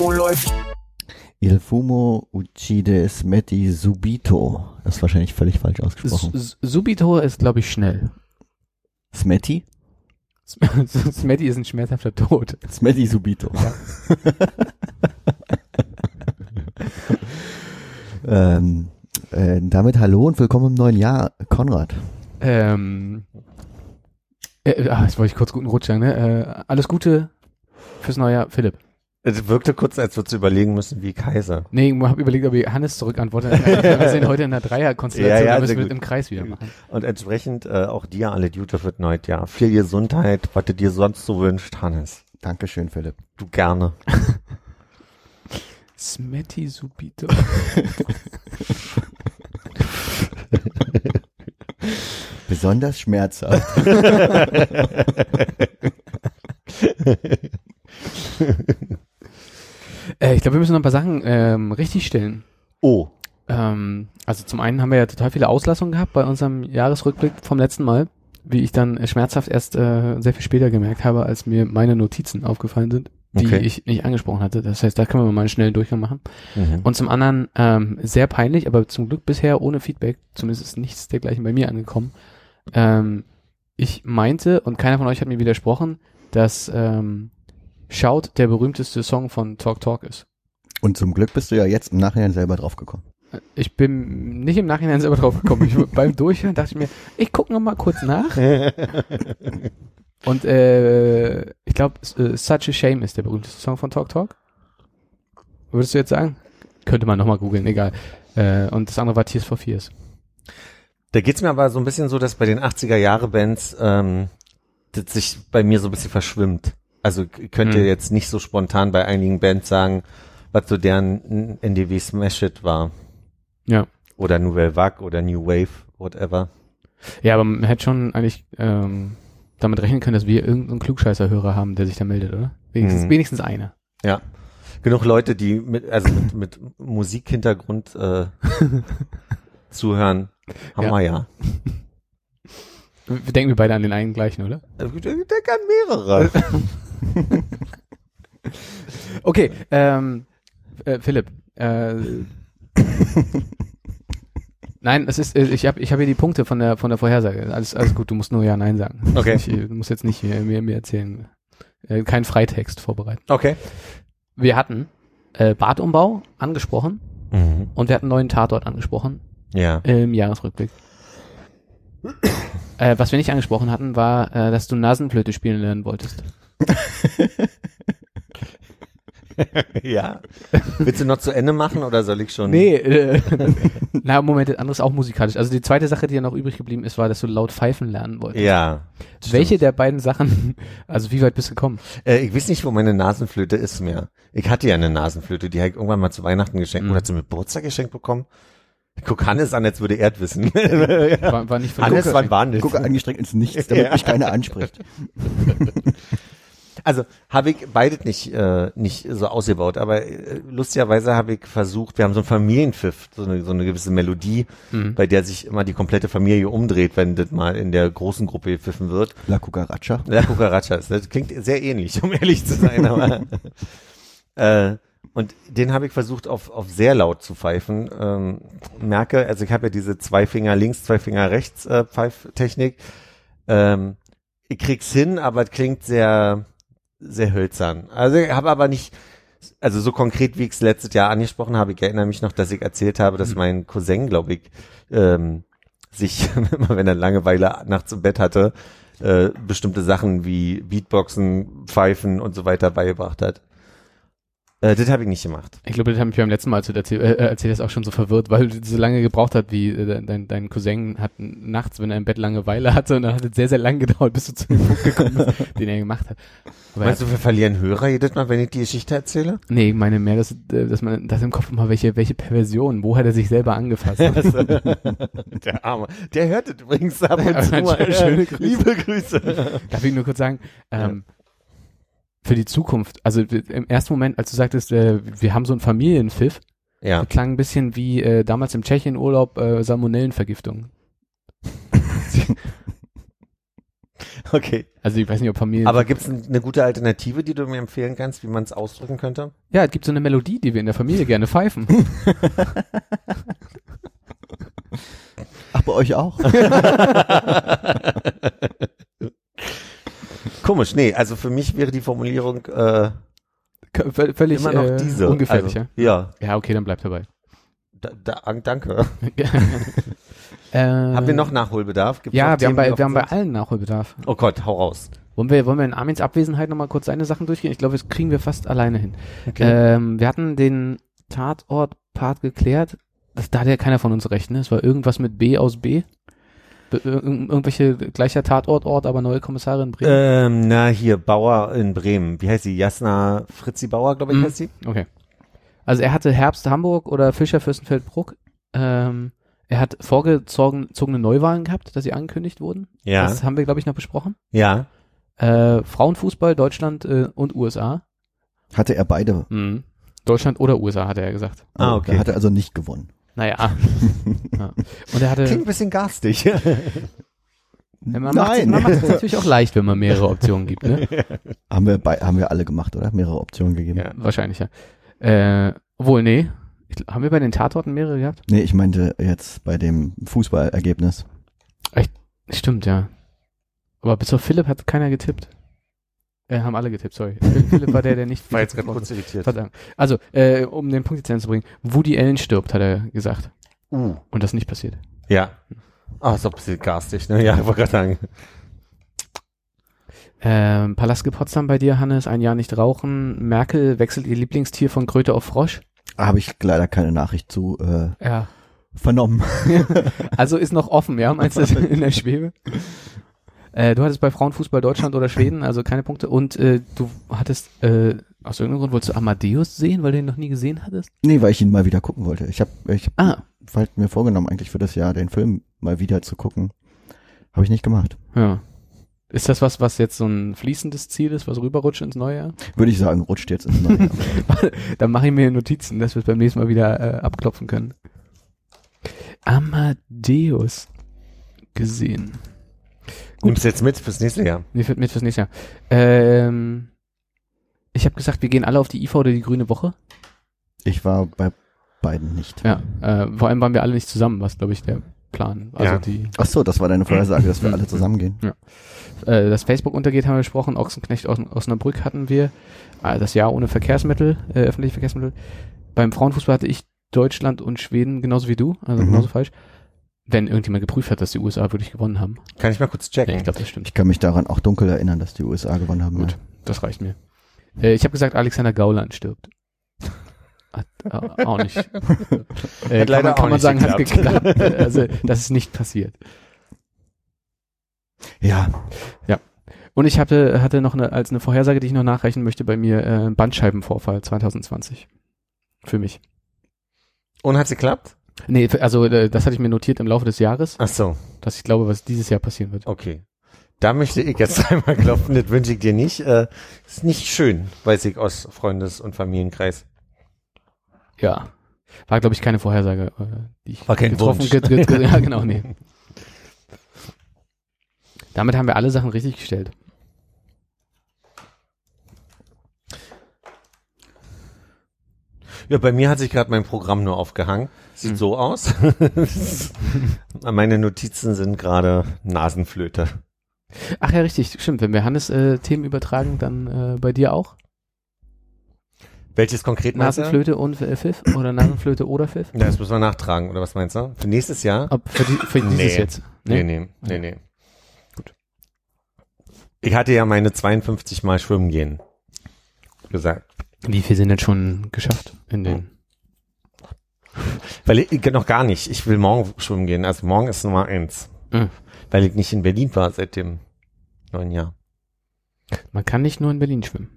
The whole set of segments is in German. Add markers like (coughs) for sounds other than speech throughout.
Oh, läuft. Il fumo uccide smetti subito. Das ist wahrscheinlich völlig falsch ausgesprochen. S- Subito ist, glaube ich, schnell. Smetti? (laughs) Smetty ist ein schmerzhafter Tod. Smetti subito. (laughs) ähm, äh, damit hallo und willkommen im neuen Jahr, Konrad. Ähm, äh, ah, jetzt wollte ich kurz guten Rutsch sagen, ne? Äh, alles Gute fürs neue Jahr, Philipp. Es wirkte kurz, als würdest du überlegen müssen, wie Kaiser. Nee, ich habe überlegt, ob ich Hannes zurückantworte. Wir (laughs) sind heute in einer Dreierkonstellation, Ja, ja, da müssen wir gut. im Kreis wieder machen. Und entsprechend äh, auch dir alle Gute für das neue Jahr. Viel Gesundheit, was du dir sonst so wünscht, Hannes. Dankeschön, Philipp. Du gerne. (laughs) Smetty Subito. (laughs) Besonders schmerzhaft. (laughs) Äh, ich glaube, wir müssen noch ein paar Sachen ähm, richtig stellen. Oh. Ähm, also zum einen haben wir ja total viele Auslassungen gehabt bei unserem Jahresrückblick vom letzten Mal, wie ich dann schmerzhaft erst äh, sehr viel später gemerkt habe, als mir meine Notizen aufgefallen sind, die Okay. ich nicht angesprochen hatte. Das heißt, da können wir mal einen schnellen Durchgang machen. Mhm. Und zum anderen ähm, sehr peinlich, aber zum Glück bisher ohne Feedback, zumindest ist nichts dergleichen bei mir angekommen. Ähm, ich meinte, und keiner von euch hat mir widersprochen, dass ähm, Shout der berühmteste Song von Talk Talk ist. Und zum Glück bist du ja jetzt im Nachhinein selber draufgekommen. Ich bin nicht im Nachhinein selber drauf gekommen. Ich, (laughs) beim Durchhören dachte ich mir, ich gucke noch mal kurz nach. (laughs) Und äh, ich glaube, äh, Such a Shame ist der berühmteste Song von Talk Talk. Würdest du jetzt sagen? Könnte man noch mal googeln, egal. Äh, und das andere war Tears for Fears. Da geht's mir aber so ein bisschen so, dass bei den 80er-Jahre-Bands ähm, das sich bei mir so ein bisschen verschwimmt. Also könnt ihr Hm. jetzt nicht so spontan bei einigen Bands sagen, was so deren NDW Smash It war. Ja. Oder Nouvelle Vague oder New Wave, whatever. Ja, aber man hätte schon eigentlich ähm, damit rechnen können, dass wir irgendeinen Klugscheißer-Hörer haben, der sich da meldet, oder? Wenigstens, Mhm. wenigstens einer. Ja. Genug Leute, die mit, also mit, mit Musikhintergrund äh, (laughs) zuhören, haben Ja. wir ja. Wir denken wir beide an den einen gleichen, oder? Äh, Ich denke an mehrere. (laughs) (laughs) Okay, ähm, äh, Philipp, äh, Nein, es ist, äh, ich habe ich hab hier die Punkte von der von der Vorhersage. Alles, alles gut, du musst nur ja Nein sagen. Du musst Okay. Nicht, äh, du musst jetzt nicht mir, mir, mir erzählen. Äh, kein Freitext vorbereiten. Okay. Wir hatten äh, Badumbau angesprochen Mhm. und wir hatten neuen Tatort angesprochen Ja. im Jahresrückblick. äh, was wir nicht angesprochen hatten, war, äh, dass du Nasenflöte spielen lernen wolltest. (laughs) ja. Willst du noch zu Ende machen oder soll ich schon? Nee, äh, (laughs) na Moment, das andere ist auch musikalisch. Also die zweite Sache, die ja noch übrig geblieben ist, war, dass du laut pfeifen lernen wolltest. Ja. Welche stimmt. der beiden Sachen, (laughs) also wie weit bist du gekommen? Äh, ich weiß nicht, wo meine Nasenflöte ist mehr. Ich hatte ja eine Nasenflöte, die habe ich irgendwann mal zu Weihnachten geschenkt Mhm. oder zum Geburtstag geschenkt bekommen. Ich guck Hannes an, als würde er es wissen. War, war nicht von Hannes, wann war das? Gucke angestrengt ins Nichts, damit Ja. mich keiner anspricht. Also habe ich beides nicht, äh, nicht so ausgebaut, aber äh, lustigerweise habe ich versucht, wir haben so ein Familienpfiff, so eine, so eine gewisse Melodie, Mhm. bei der sich immer die komplette Familie umdreht, wenn das mal in der großen Gruppe gepfiffen wird. La Cucaracha. La Cucaracha das klingt sehr ähnlich, um ehrlich zu sein, aber (laughs) äh, und den habe ich versucht auf, auf sehr laut zu pfeifen. Ähm, merke, also ich habe ja diese zwei Finger links, zwei Finger rechts äh, Pfeiftechnik. Ähm, ich krieg's hin, aber es klingt sehr, sehr hölzern. Also ich habe aber nicht, also so konkret, wie ich es letztes Jahr angesprochen habe, ich erinnere mich noch, dass ich erzählt habe, dass mein Cousin, glaube ich, ähm, sich, (laughs) immer wenn er Langeweile nachts im Bett hatte, äh, bestimmte Sachen wie Beatboxen, Pfeifen und so weiter beigebracht hat. Äh, das habe ich nicht gemacht. Ich glaube, das habe ich beim letzten Mal erzählt, erzählt, äh, erzählt das auch schon so verwirrt, weil es so lange gebraucht hat, wie äh, dein, dein Cousin hat nachts, wenn er im Bett Langeweile hatte, und dann hat es sehr, sehr lang gedauert, bis du zu dem Punkt gekommen bist, (laughs) den er gemacht hat. Aber Meinst du, wir verlieren Hörer jedes Mal, wenn ich die Geschichte erzähle? nee, ich meine mehr, dass, äh, dass man, dass im Kopf immer welche, welche Perversion, wo hat er sich selber angefasst? (laughs) der Arme. Der hört es übrigens ab und (laughs) zu mal. Schöne Grüße. Liebe Grüße. Darf ich nur kurz sagen, ähm, für die Zukunft, also im ersten Moment, als du sagtest, äh, wir haben so einen Familienpfiff, Ja. klang ein bisschen wie äh, damals im Tschechien-Urlaub äh, Salmonellenvergiftung. (laughs) Okay. Also ich weiß nicht, ob Familien... Aber gibt es eine gute Alternative, die du mir empfehlen kannst, wie man es ausdrücken könnte? ja, es gibt so eine Melodie, die wir in der Familie gerne pfeifen. (laughs) Ach, bei euch auch? (laughs) Komisch, nee, also für mich wäre die Formulierung äh, Völlig immer noch äh, diese. ungefährlich, also, ja. ja? Ja, okay, dann bleib dabei. Da, da, danke. (laughs) äh, Haben wir noch Nachholbedarf? Gibt's Ja, noch wir haben, bei, wir haben bei allen Nachholbedarf. Oh Gott, hau raus. Wollen wir, wollen wir in Armins Abwesenheit nochmal kurz seine Sachen durchgehen? Ich glaube, das kriegen wir fast alleine hin. Ähm, wir hatten den Tatort-Part geklärt. Das, da hatte ja keiner von uns recht, ne? Es war irgendwas mit B aus B. Ir irgendwelche gleicher Tatortort, aber neue Kommissarin Bremen. Ähm, na, hier, Bauer in Bremen. Wie heißt sie? Jasna Fritzi Bauer, glaube ich, Mhm. heißt sie. Okay. Also er hatte Herbst Hamburg oder Fischer Fürstenfeldbruck. Ähm, er hat vorgezogene Neuwahlen gehabt, dass sie angekündigt wurden. Ja, Das haben wir, glaube ich, noch besprochen. ja. Äh, Frauenfußball, Deutschland äh, und USA. Hatte er beide. Mhm. Deutschland oder USA, hat er gesagt. Ah, Oh, okay. Er also nicht gewonnen. Naja. (laughs) ja. Und er hatte. Klingt ein bisschen garstig. Man macht man macht es natürlich auch leicht, wenn man mehrere Optionen gibt, ne? (laughs) haben, wir bei, haben wir alle gemacht, oder? Mehrere Optionen gegeben. Ja. Wahrscheinlich, ja. Äh, obwohl, nee. Ich, haben wir bei den Tatorten mehrere gehabt? Nee, ich meinte jetzt bei dem Fußballergebnis. Stimmt, ja. Aber bis auf Philipp hat keiner getippt. Äh, haben alle getippt, sorry. Philipp Philipp war der, der nicht. (laughs) War jetzt gerade kurz irritiert. Verdammt. Also, äh, um den Punkt jetzt hinzubringen. Woody Allen stirbt, hat er gesagt. Uh, Und das ist nicht passiert. ja. Ah, ist doch ein bisschen garstig, ne? Ja, ich wollte gerade sagen. Ähm, Palaske Potsdam bei dir, Hannes, ein Jahr nicht rauchen. Merkel wechselt ihr Lieblingstier von Kröte auf Frosch. Habe ich leider keine Nachricht zu äh, Ja. vernommen. (laughs) Also ist noch offen, ja? Meinst du das in der Schwebe? (laughs) Äh, du hattest bei Frauenfußball Deutschland oder Schweden, also keine Punkte. Und äh, du hattest, äh, aus irgendeinem Grund wolltest du Amadeus sehen, weil du ihn noch nie gesehen hattest? Nee, weil ich ihn mal wieder gucken wollte. Ich habe ich hab Ah, halt mir vorgenommen, eigentlich für das Jahr den Film mal wieder zu gucken. Habe ich nicht gemacht. ja. Ist das was, was jetzt so ein fließendes Ziel ist, was rüberrutscht ins neue Jahr? Würde ich sagen, rutscht jetzt ins neue Jahr. (laughs) Dann mache ich mir Notizen, dass wir es beim nächsten Mal wieder äh, abklopfen können. Amadeus gesehen. Nimmst du jetzt mit fürs nächste Jahr? Fällt mit fürs nächste Jahr. Ähm, ich habe gesagt, wir gehen alle auf die IV oder die Grüne Woche. Ich war bei beiden nicht. Ja, äh, vor allem waren wir alle nicht zusammen, was glaube ich der Plan. Also Ja. die, Ach so, das war deine Vorhersage, dass wir (clears throat) alle zusammengehen. äh, das Facebook untergeht haben wir besprochen, Ochsenknecht aus Osnabrück hatten wir, äh, das Jahr ohne Verkehrsmittel, äh, öffentliche Verkehrsmittel. Beim Frauenfußball hatte ich Deutschland und Schweden genauso wie du, also Mhm. genauso falsch. Wenn irgendjemand geprüft hat, dass die USA wirklich gewonnen haben. Kann ich mal kurz checken? Nee, ich glaube, das stimmt. Ich kann mich daran auch dunkel erinnern, dass die USA gewonnen haben. Gut, das reicht mir. Äh, ich habe gesagt, Alexander Gauland stirbt. Hat, äh, auch nicht. (laughs) Äh, Hat leider kann man, kann auch man nicht sagen, hat geklappt. geklappt. (laughs) Äh, also, das ist nicht passiert. Ja, Und ich hatte, hatte noch eine, als eine Vorhersage, die ich noch nachreichen möchte, bei mir äh, Bandscheibenvorfall 2020. Für mich. Und hat's geklappt? Nee, also äh, das hatte ich mir notiert im Laufe des Jahres, Ach so, dass ich glaube, was dieses Jahr passieren wird. okay. Da möchte ich jetzt (laughs) einmal klopfen, das wünsche ich dir nicht. Äh, ist nicht schön, weiß ich aus Freundes- und Familienkreis. Ja. War, glaube ich, keine Vorhersage, äh, die ich War kein getroffen Wunsch. get, get, get, Ja, genau, nee. (laughs) Damit haben wir alle Sachen richtig gestellt. Ja, bei mir hat sich gerade mein Programm nur aufgehangen. Sieht Hm. so aus. (laughs) Meine Notizen sind gerade Nasenflöte. Ach ja, richtig, stimmt. Wenn wir Hannes äh, Themen übertragen, dann äh, bei dir auch. Welches konkret? Nasenflöte und äh, Pfiff oder Nasenflöte oder Pfiff? Ja, das müssen wir nachtragen, oder was meinst du? Für nächstes Jahr? Ob für, die, für dieses Nee. jetzt. Nee, nee, nee, nee. Gut. Ich hatte ja meine 52 Mal schwimmen gehen gesagt. Wie viel sind denn schon geschafft in den? Weil ich noch gar nicht. Ich will morgen schwimmen gehen. Also morgen ist Nummer eins. Mhm. Weil ich nicht in Berlin war seit dem neuen Jahr. Man kann nicht nur in Berlin schwimmen.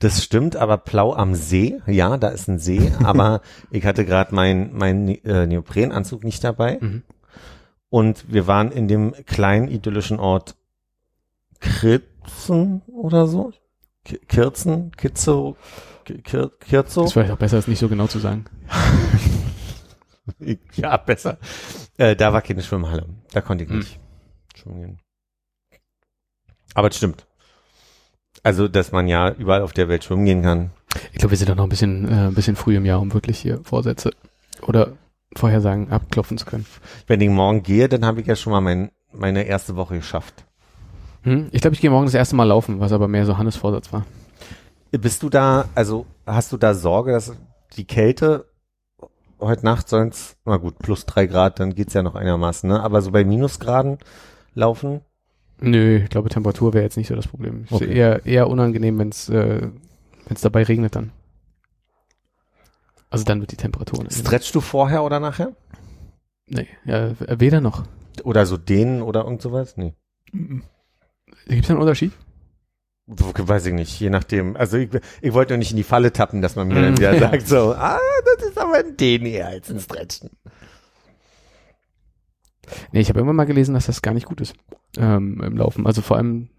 Das stimmt, aber Plau am See, ja, da ist ein See, (laughs) aber ich hatte gerade meinen mein, äh, Neoprenanzug nicht dabei. Mhm. Und wir waren in dem kleinen idyllischen Ort Kirzen oder so. Ki- Kirzen, Kitzo, Ki- Kir Kirzo. Das wäre vielleicht auch besser, es nicht so genau zu sagen. (laughs) (laughs) Ja, besser. Äh, da war keine Schwimmhalle. Da konnte ich Hm. nicht schwimmen gehen. Aber es stimmt. Also, dass man ja überall auf der Welt schwimmen gehen kann. Ich glaube, wir sind doch noch ein bisschen, äh, ein bisschen früh im Jahr, um wirklich hier Vorsätze oder Vorhersagen abklopfen zu können. Wenn ich morgen gehe, dann habe ich ja schon mal mein, meine erste Woche geschafft. Hm? Ich glaube, ich gehe morgen das erste Mal laufen, was aber mehr so Hannes Vorsatz war. Bist du da, also hast du da Sorge, dass die Kälte heute Nacht sonst, na gut, plus drei Grad, dann geht's ja noch einigermaßen, ne? Aber so bei Minusgraden laufen? Nö, ich glaube, Temperatur wäre jetzt nicht so das Problem. Ist Okay. eher, eher unangenehm, wenn es äh, wenn's dabei regnet dann. Also dann wird die Temperatur. Stretchst du vorher oder nachher? Nee, ja, weder noch. Oder so dehnen oder irgend sowas? Nee. Gibt es einen Unterschied? Weiß ich nicht, je nachdem. Also ich, ich wollte nur nicht in die Falle tappen, dass man mir dann Mm, wieder ja. sagt so, ah, das ist aber ein Dehnen eher als ein Stretchen. Nee, ich habe irgendwann mal gelesen, dass das gar nicht gut ist ähm, im Laufen. Also vor allem,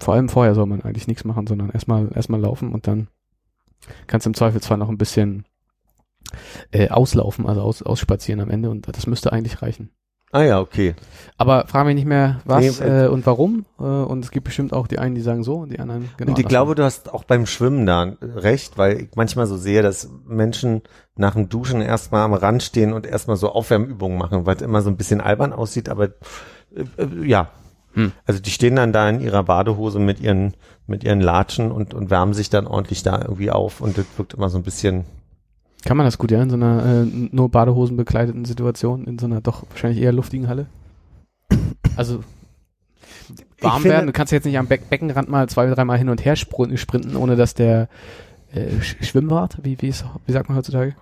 vor allem vorher soll man eigentlich nichts machen, sondern erstmal erstmal laufen und dann kannst du im Zweifelsfall noch ein bisschen äh, auslaufen, also aus, ausspazieren am Ende und das müsste eigentlich reichen. Ah ja, okay. Aber frage mich nicht mehr, was Nee, äh, äh, und warum. Äh, und es gibt bestimmt auch die einen, die sagen so und die anderen genau. Und ich glaube, du hast auch beim Schwimmen da recht, weil ich manchmal so sehe, dass Menschen nach dem Duschen erstmal am Rand stehen und erstmal so Aufwärmübungen machen, weil es immer so ein bisschen albern aussieht, aber äh, äh, ja. Hm. Also die stehen dann da in ihrer Badehose mit ihren mit ihren Latschen und und wärmen sich dann ordentlich da irgendwie auf und das wirkt immer so ein bisschen Kann man das gut, ja, in so einer äh, nur Badehosen bekleideten Situation, in so einer doch wahrscheinlich eher luftigen Halle? Also warm finde- werden, du kannst jetzt nicht am Beck Beckenrand mal zwei, dreimal hin und her spr- sprinten, ohne dass der äh, Sch- Schwimmbad, wie, wie, ist, wie sagt man heutzutage?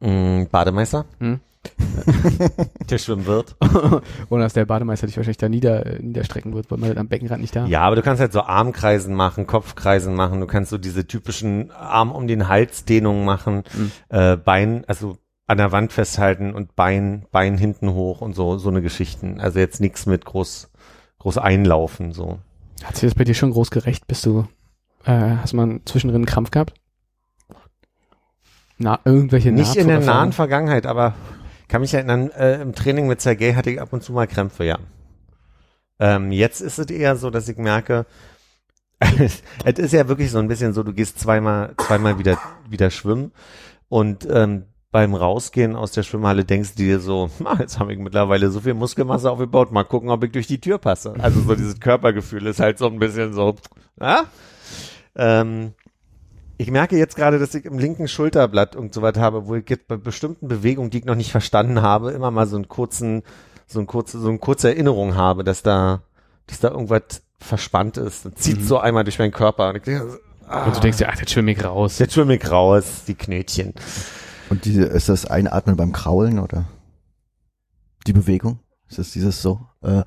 mh, Bademeister, Hm? (laughs) der schwimmen wird. (laughs) ohne dass der Bademeister dich wahrscheinlich da nieder, niederstrecken wird, weil man halt am Beckenrand nicht da. Ja, aber du kannst halt so Armkreisen machen, Kopfkreisen machen, du kannst so diese typischen Arm um den Hals Dehnungen machen, Mhm. äh, Bein, also an der Wand festhalten und Bein, Bein hinten hoch und so, so eine Geschichten. Also jetzt nichts mit groß, groß einlaufen, so. Hat sich das bei dir schon groß gerecht? Bist du, äh, hast mal zwischendrin einen Krampf gehabt? Na, irgendwelche Nicht in der nahen Vergangenheit, aber kann mich erinnern, äh, im Training mit Sergei hatte ich ab und zu mal Krämpfe, ja. Ähm, jetzt ist es eher so, dass ich merke, (laughs) es ist ja wirklich so ein bisschen so, du gehst zweimal, zweimal wieder, wieder schwimmen und ähm, beim Rausgehen aus der Schwimmhalle denkst du dir so, (laughs) ah, jetzt habe ich mittlerweile so viel Muskelmasse aufgebaut, mal gucken, ob ich durch die Tür passe. Also so dieses Körpergefühl ist halt so ein bisschen so, (laughs) ah? Ähm, ich merke jetzt gerade, dass ich im linken Schulterblatt und so was habe, wo ich jetzt bei bestimmten Bewegungen, die ich noch nicht verstanden habe, immer mal so einen kurzen, so ein kurze, so eine kurze Erinnerung habe, dass da, dass da irgendwas verspannt ist. Das zieht Mhm. so einmal durch meinen Körper und ich denke, ah, Und du denkst dir, ach, jetzt schwimme ich raus. jetzt schwimme ich raus, die Knötchen. Und diese, ist das Einatmen beim Kraulen oder die Bewegung? Ist das dieses so? Äh,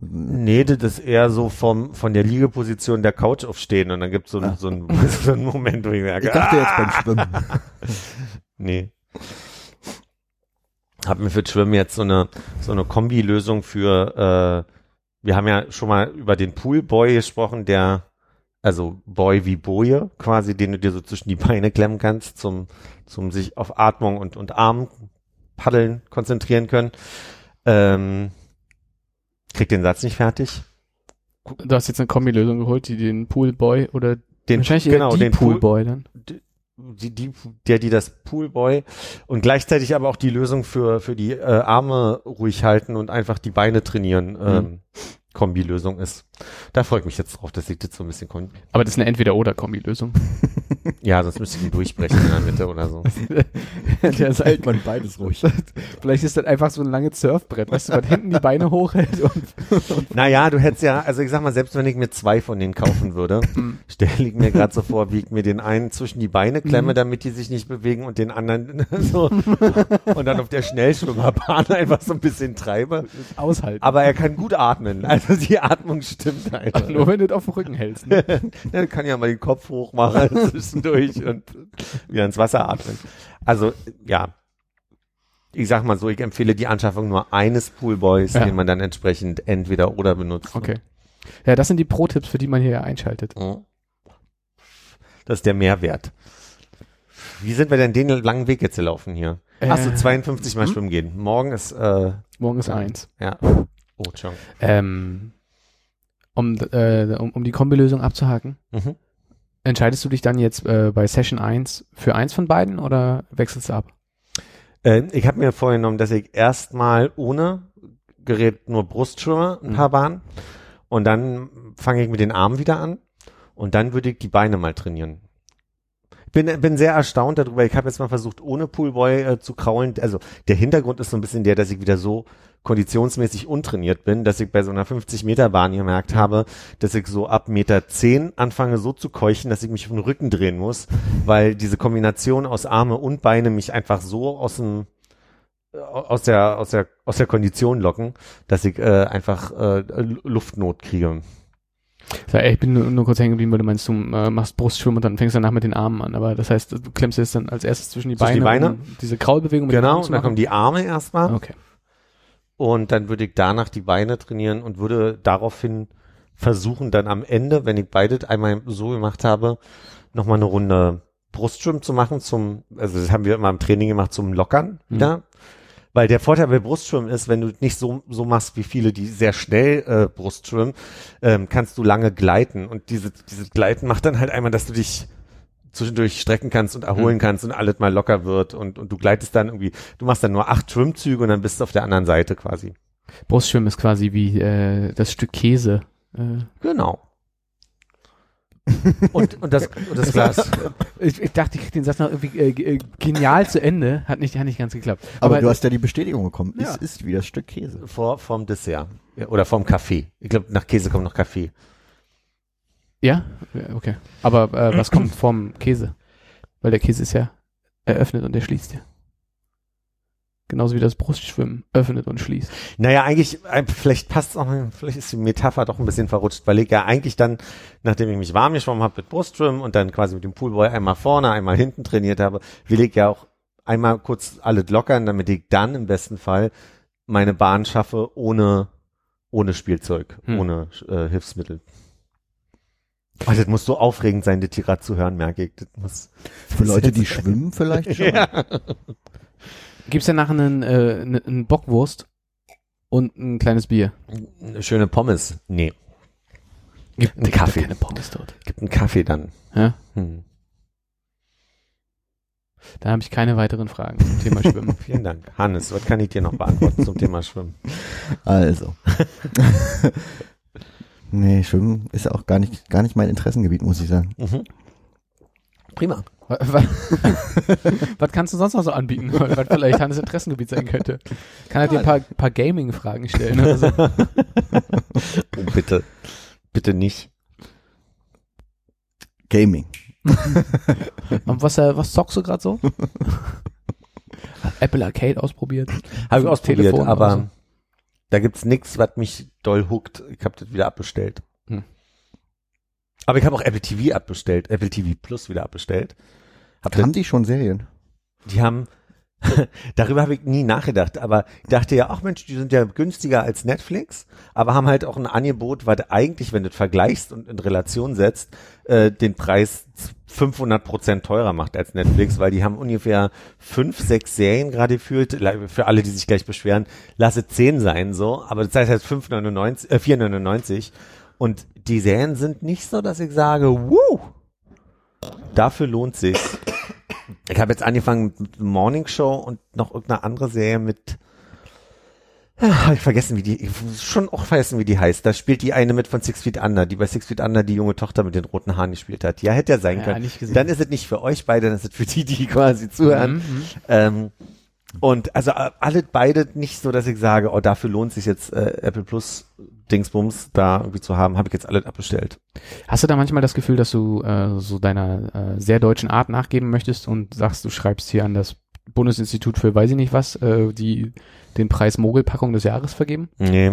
Nee, das ist eher so vom, von der Liegeposition der Couch aufstehen und dann gibt so es Ah. so, einen, (laughs) so einen Moment, wo ich merke, ich dachte jetzt beim ah! Schwimmen. (laughs) Nee. Hab mir für Schwimmen jetzt so eine, so eine Kombi-Lösung für, äh, wir haben ja schon mal über den Poolboy gesprochen, der, also Boy wie Boje, quasi, den du dir so zwischen die Beine klemmen kannst, zum, zum sich auf Atmung und, und Arm paddeln konzentrieren können. Ähm, krieg den Satz nicht fertig. Du hast jetzt eine Kombilösung geholt, die den Poolboy oder Den, wahrscheinlich genau, die den Pool, Poolboy dann. die, die, der, die das Poolboy und gleichzeitig aber auch die Lösung für, für die äh, Arme ruhig halten und einfach die Beine trainieren, ähm, Kombilösung ist. Da freue ich mich jetzt drauf, dass ich das so ein bisschen kon Aber das ist eine Entweder-Oder-Kombilösung. (laughs) Ja, sonst müsste ich ihn durchbrechen in der Mitte oder so. (laughs) der Seite. hält man beides ruhig. (laughs) Vielleicht ist das einfach so ein langes Surfbrett, weißt du, was hinten die Beine hochhält und Naja, du hättest ja, also ich sag mal, selbst wenn ich mir zwei von denen kaufen würde, Mhm. stelle ich mir gerade so vor, wie ich mir den einen zwischen die Beine klemme, damit die sich nicht bewegen und den anderen so und dann auf der Schnellschwimmerbahn einfach so ein bisschen treibe. aushalten. Aber er kann gut atmen. Also (laughs) die Atmung stimmt einfach. Nur wenn du das auf dem Rücken hältst. Ne? (laughs) Ja, kann ja mal den Kopf hoch machen (laughs) zwischendurch und wieder ins Wasser atmen. Also, ja. Ich sag mal so, ich empfehle die Anschaffung nur eines Poolboys, Ja. den man dann entsprechend entweder oder benutzt. Okay. Ja, das sind die Pro-Tipps, für die man hier einschaltet. Mhm. Das ist der Mehrwert. Wie sind wir denn den langen Weg jetzt gelaufen hier? Äh, Ach so, 52 Mal hm? schwimmen gehen. Morgen ist, äh, Morgen ist eins. ja. Oh, schon. Ähm, um, äh, um, um die Kombilösung abzuhaken, Mhm. entscheidest du dich dann jetzt äh, bei Session 1 für eins von beiden oder wechselst du ab? Äh, ich habe mir vorgenommen, dass ich erstmal ohne Gerät nur Brustschwimmer ein Mhm. paar Bahnen und dann fange ich mit den Armen wieder an und dann würde ich die Beine mal trainieren. Bin, bin sehr erstaunt darüber. Ich habe jetzt mal versucht, ohne Poolboy äh, zu kraulen. Also der Hintergrund ist so ein bisschen der, dass ich wieder so konditionsmäßig untrainiert bin, dass ich bei so einer 50 Meter Bahn gemerkt habe, dass ich so ab Meter 10 anfange so zu keuchen, dass ich mich auf den Rücken drehen muss, weil diese Kombination aus Arme und Beine mich einfach so aus dem äh, aus der aus der aus der Kondition locken, dass ich äh, einfach äh, Luftnot kriege. Ich bin nur, nur kurz hängen geblieben, weil du meinst, du äh, machst Brustschwimmen und dann fängst du danach mit den Armen an. Aber das heißt, du klemmst jetzt dann als erstes zwischen die Zwischen Beine, die Beine? um diese Kraulbewegung mit den Genau, Armen und dann kommen die Arme erstmal Okay. und dann würde ich danach die Beine trainieren und würde daraufhin versuchen, dann am Ende, wenn ich beide einmal so gemacht habe, nochmal eine Runde Brustschwimmen zu machen zum, also das haben wir immer im Training gemacht zum Lockern Mhm. Weil der Vorteil bei Brustschwimmen ist, wenn du nicht so, so machst wie viele, die sehr schnell äh, Brustschwimmen, ähm, kannst du lange gleiten. Und diese, dieses Gleiten macht dann halt einmal, dass du dich zwischendurch strecken kannst und erholen Mhm. kannst und alles mal locker wird und, und du gleitest dann irgendwie, du machst dann nur acht Schwimmzüge und dann bist du auf der anderen Seite quasi. Brustschwimmen ist quasi wie äh, das Stück Käse. Äh, Genau. Und, und, das, und das Glas. ich, ich dachte, ich krieg den Satz noch irgendwie äh, äh, genial zu Ende. Hat nicht, hat nicht ganz geklappt. Aber, du hast ja die Bestätigung bekommen. Ja. Es ist wie das Stück Käse. Vor, vorm Dessert. Oder vorm Kaffee. Ich glaube, nach Käse kommt noch Kaffee. Ja? Ja, Okay. Aber äh, was kommt vom Käse? Weil der Käse ist ja eröffnet und der schließt ja. Genauso wie das Brustschwimmen öffnet und schließt. Naja, eigentlich, äh, vielleicht passt auch, vielleicht ist die Metapher doch ein bisschen verrutscht, weil ich ja eigentlich dann, nachdem ich mich warm geschwommen habe mit Brustschwimmen und dann quasi mit dem Poolboy einmal vorne, einmal hinten trainiert habe, will ich ja auch einmal kurz alles lockern, damit ich dann im besten Fall meine Bahn schaffe ohne, ohne Spielzeug, Hm. ohne äh, Hilfsmittel. Oh, das muss so aufregend sein, hier gerade zu hören, merke ich. Das muss, Für Leute, die schwimmen (laughs) vielleicht schon. ja. Gibt's danach einen, äh, einen, einen Bockwurst und ein kleines Bier? Eine schöne Pommes. Nee, Gibt Ein Kaffee. keine Pommes dort. gibt einen Kaffee dann. Ja? Hm. Da habe ich keine weiteren Fragen zum Thema Schwimmen. (laughs) Vielen Dank. Hannes, was kann ich dir noch beantworten zum Thema Schwimmen? Also. (laughs) nee, Schwimmen ist ja auch gar nicht, gar nicht mein Interessengebiet, muss ich sagen. Mhm. Prima. (laughs) was, kannst du sonst noch so anbieten, (laughs) was vielleicht Hannes Interessengebiet sein könnte? Kann er dir ein paar, paar Gaming-Fragen stellen oder so? (laughs) Oh, bitte. Bitte nicht. Gaming. Und was, äh, was zockst du gerade so? Apple Arcade ausprobiert? Habe ich ausprobiert, Telefon aber so? da gibt's nix, was mich doll huckt. Ich habe das wieder abbestellt. Hm. Aber ich habe auch Apple TV abbestellt, Apple TV Plus wieder abbestellt. Hab Haben die schon Serien? die haben, (laughs) darüber habe ich nie nachgedacht, aber ich dachte ja, ach Mensch, die sind ja günstiger als Netflix, aber haben halt auch ein Angebot, was eigentlich, wenn du das vergleichst und in Relation setzt, äh, den Preis 500 Prozent teurer macht als Netflix, weil die haben ungefähr fünf, sechs Serien gerade gefühlt, für alle, die sich gleich beschweren, lasse zehn sein, so, aber das heißt halt 5,99, äh, 4,99 und die Serien sind nicht so, dass ich sage, wuh, dafür lohnt sich. Ich habe jetzt angefangen mit Morning Show und noch irgendeine andere Serie mit Hab ich vergessen, wie die, schon auch vergessen, wie die heißt. Da spielt die eine mit von Six Feet Under, die bei Six Feet Under die junge Tochter mit den roten Haaren gespielt hat. Ja, hätte ja sein Ja, können. Dann ist es nicht für euch beide, dann ist es für die, die quasi zuhören. Mhm. Ähm, und also äh, alle beide nicht so, dass ich sage, oh, dafür lohnt sich jetzt äh, Apple Plus Dingsbums da irgendwie zu haben, habe ich jetzt alles abbestellt. Hast du da manchmal das Gefühl, dass du äh, so deiner äh, sehr deutschen Art nachgeben möchtest und sagst, du schreibst hier an das Bundesinstitut für weiß ich nicht was, äh, die den Preis Mogelpackung des Jahres vergeben? Nee,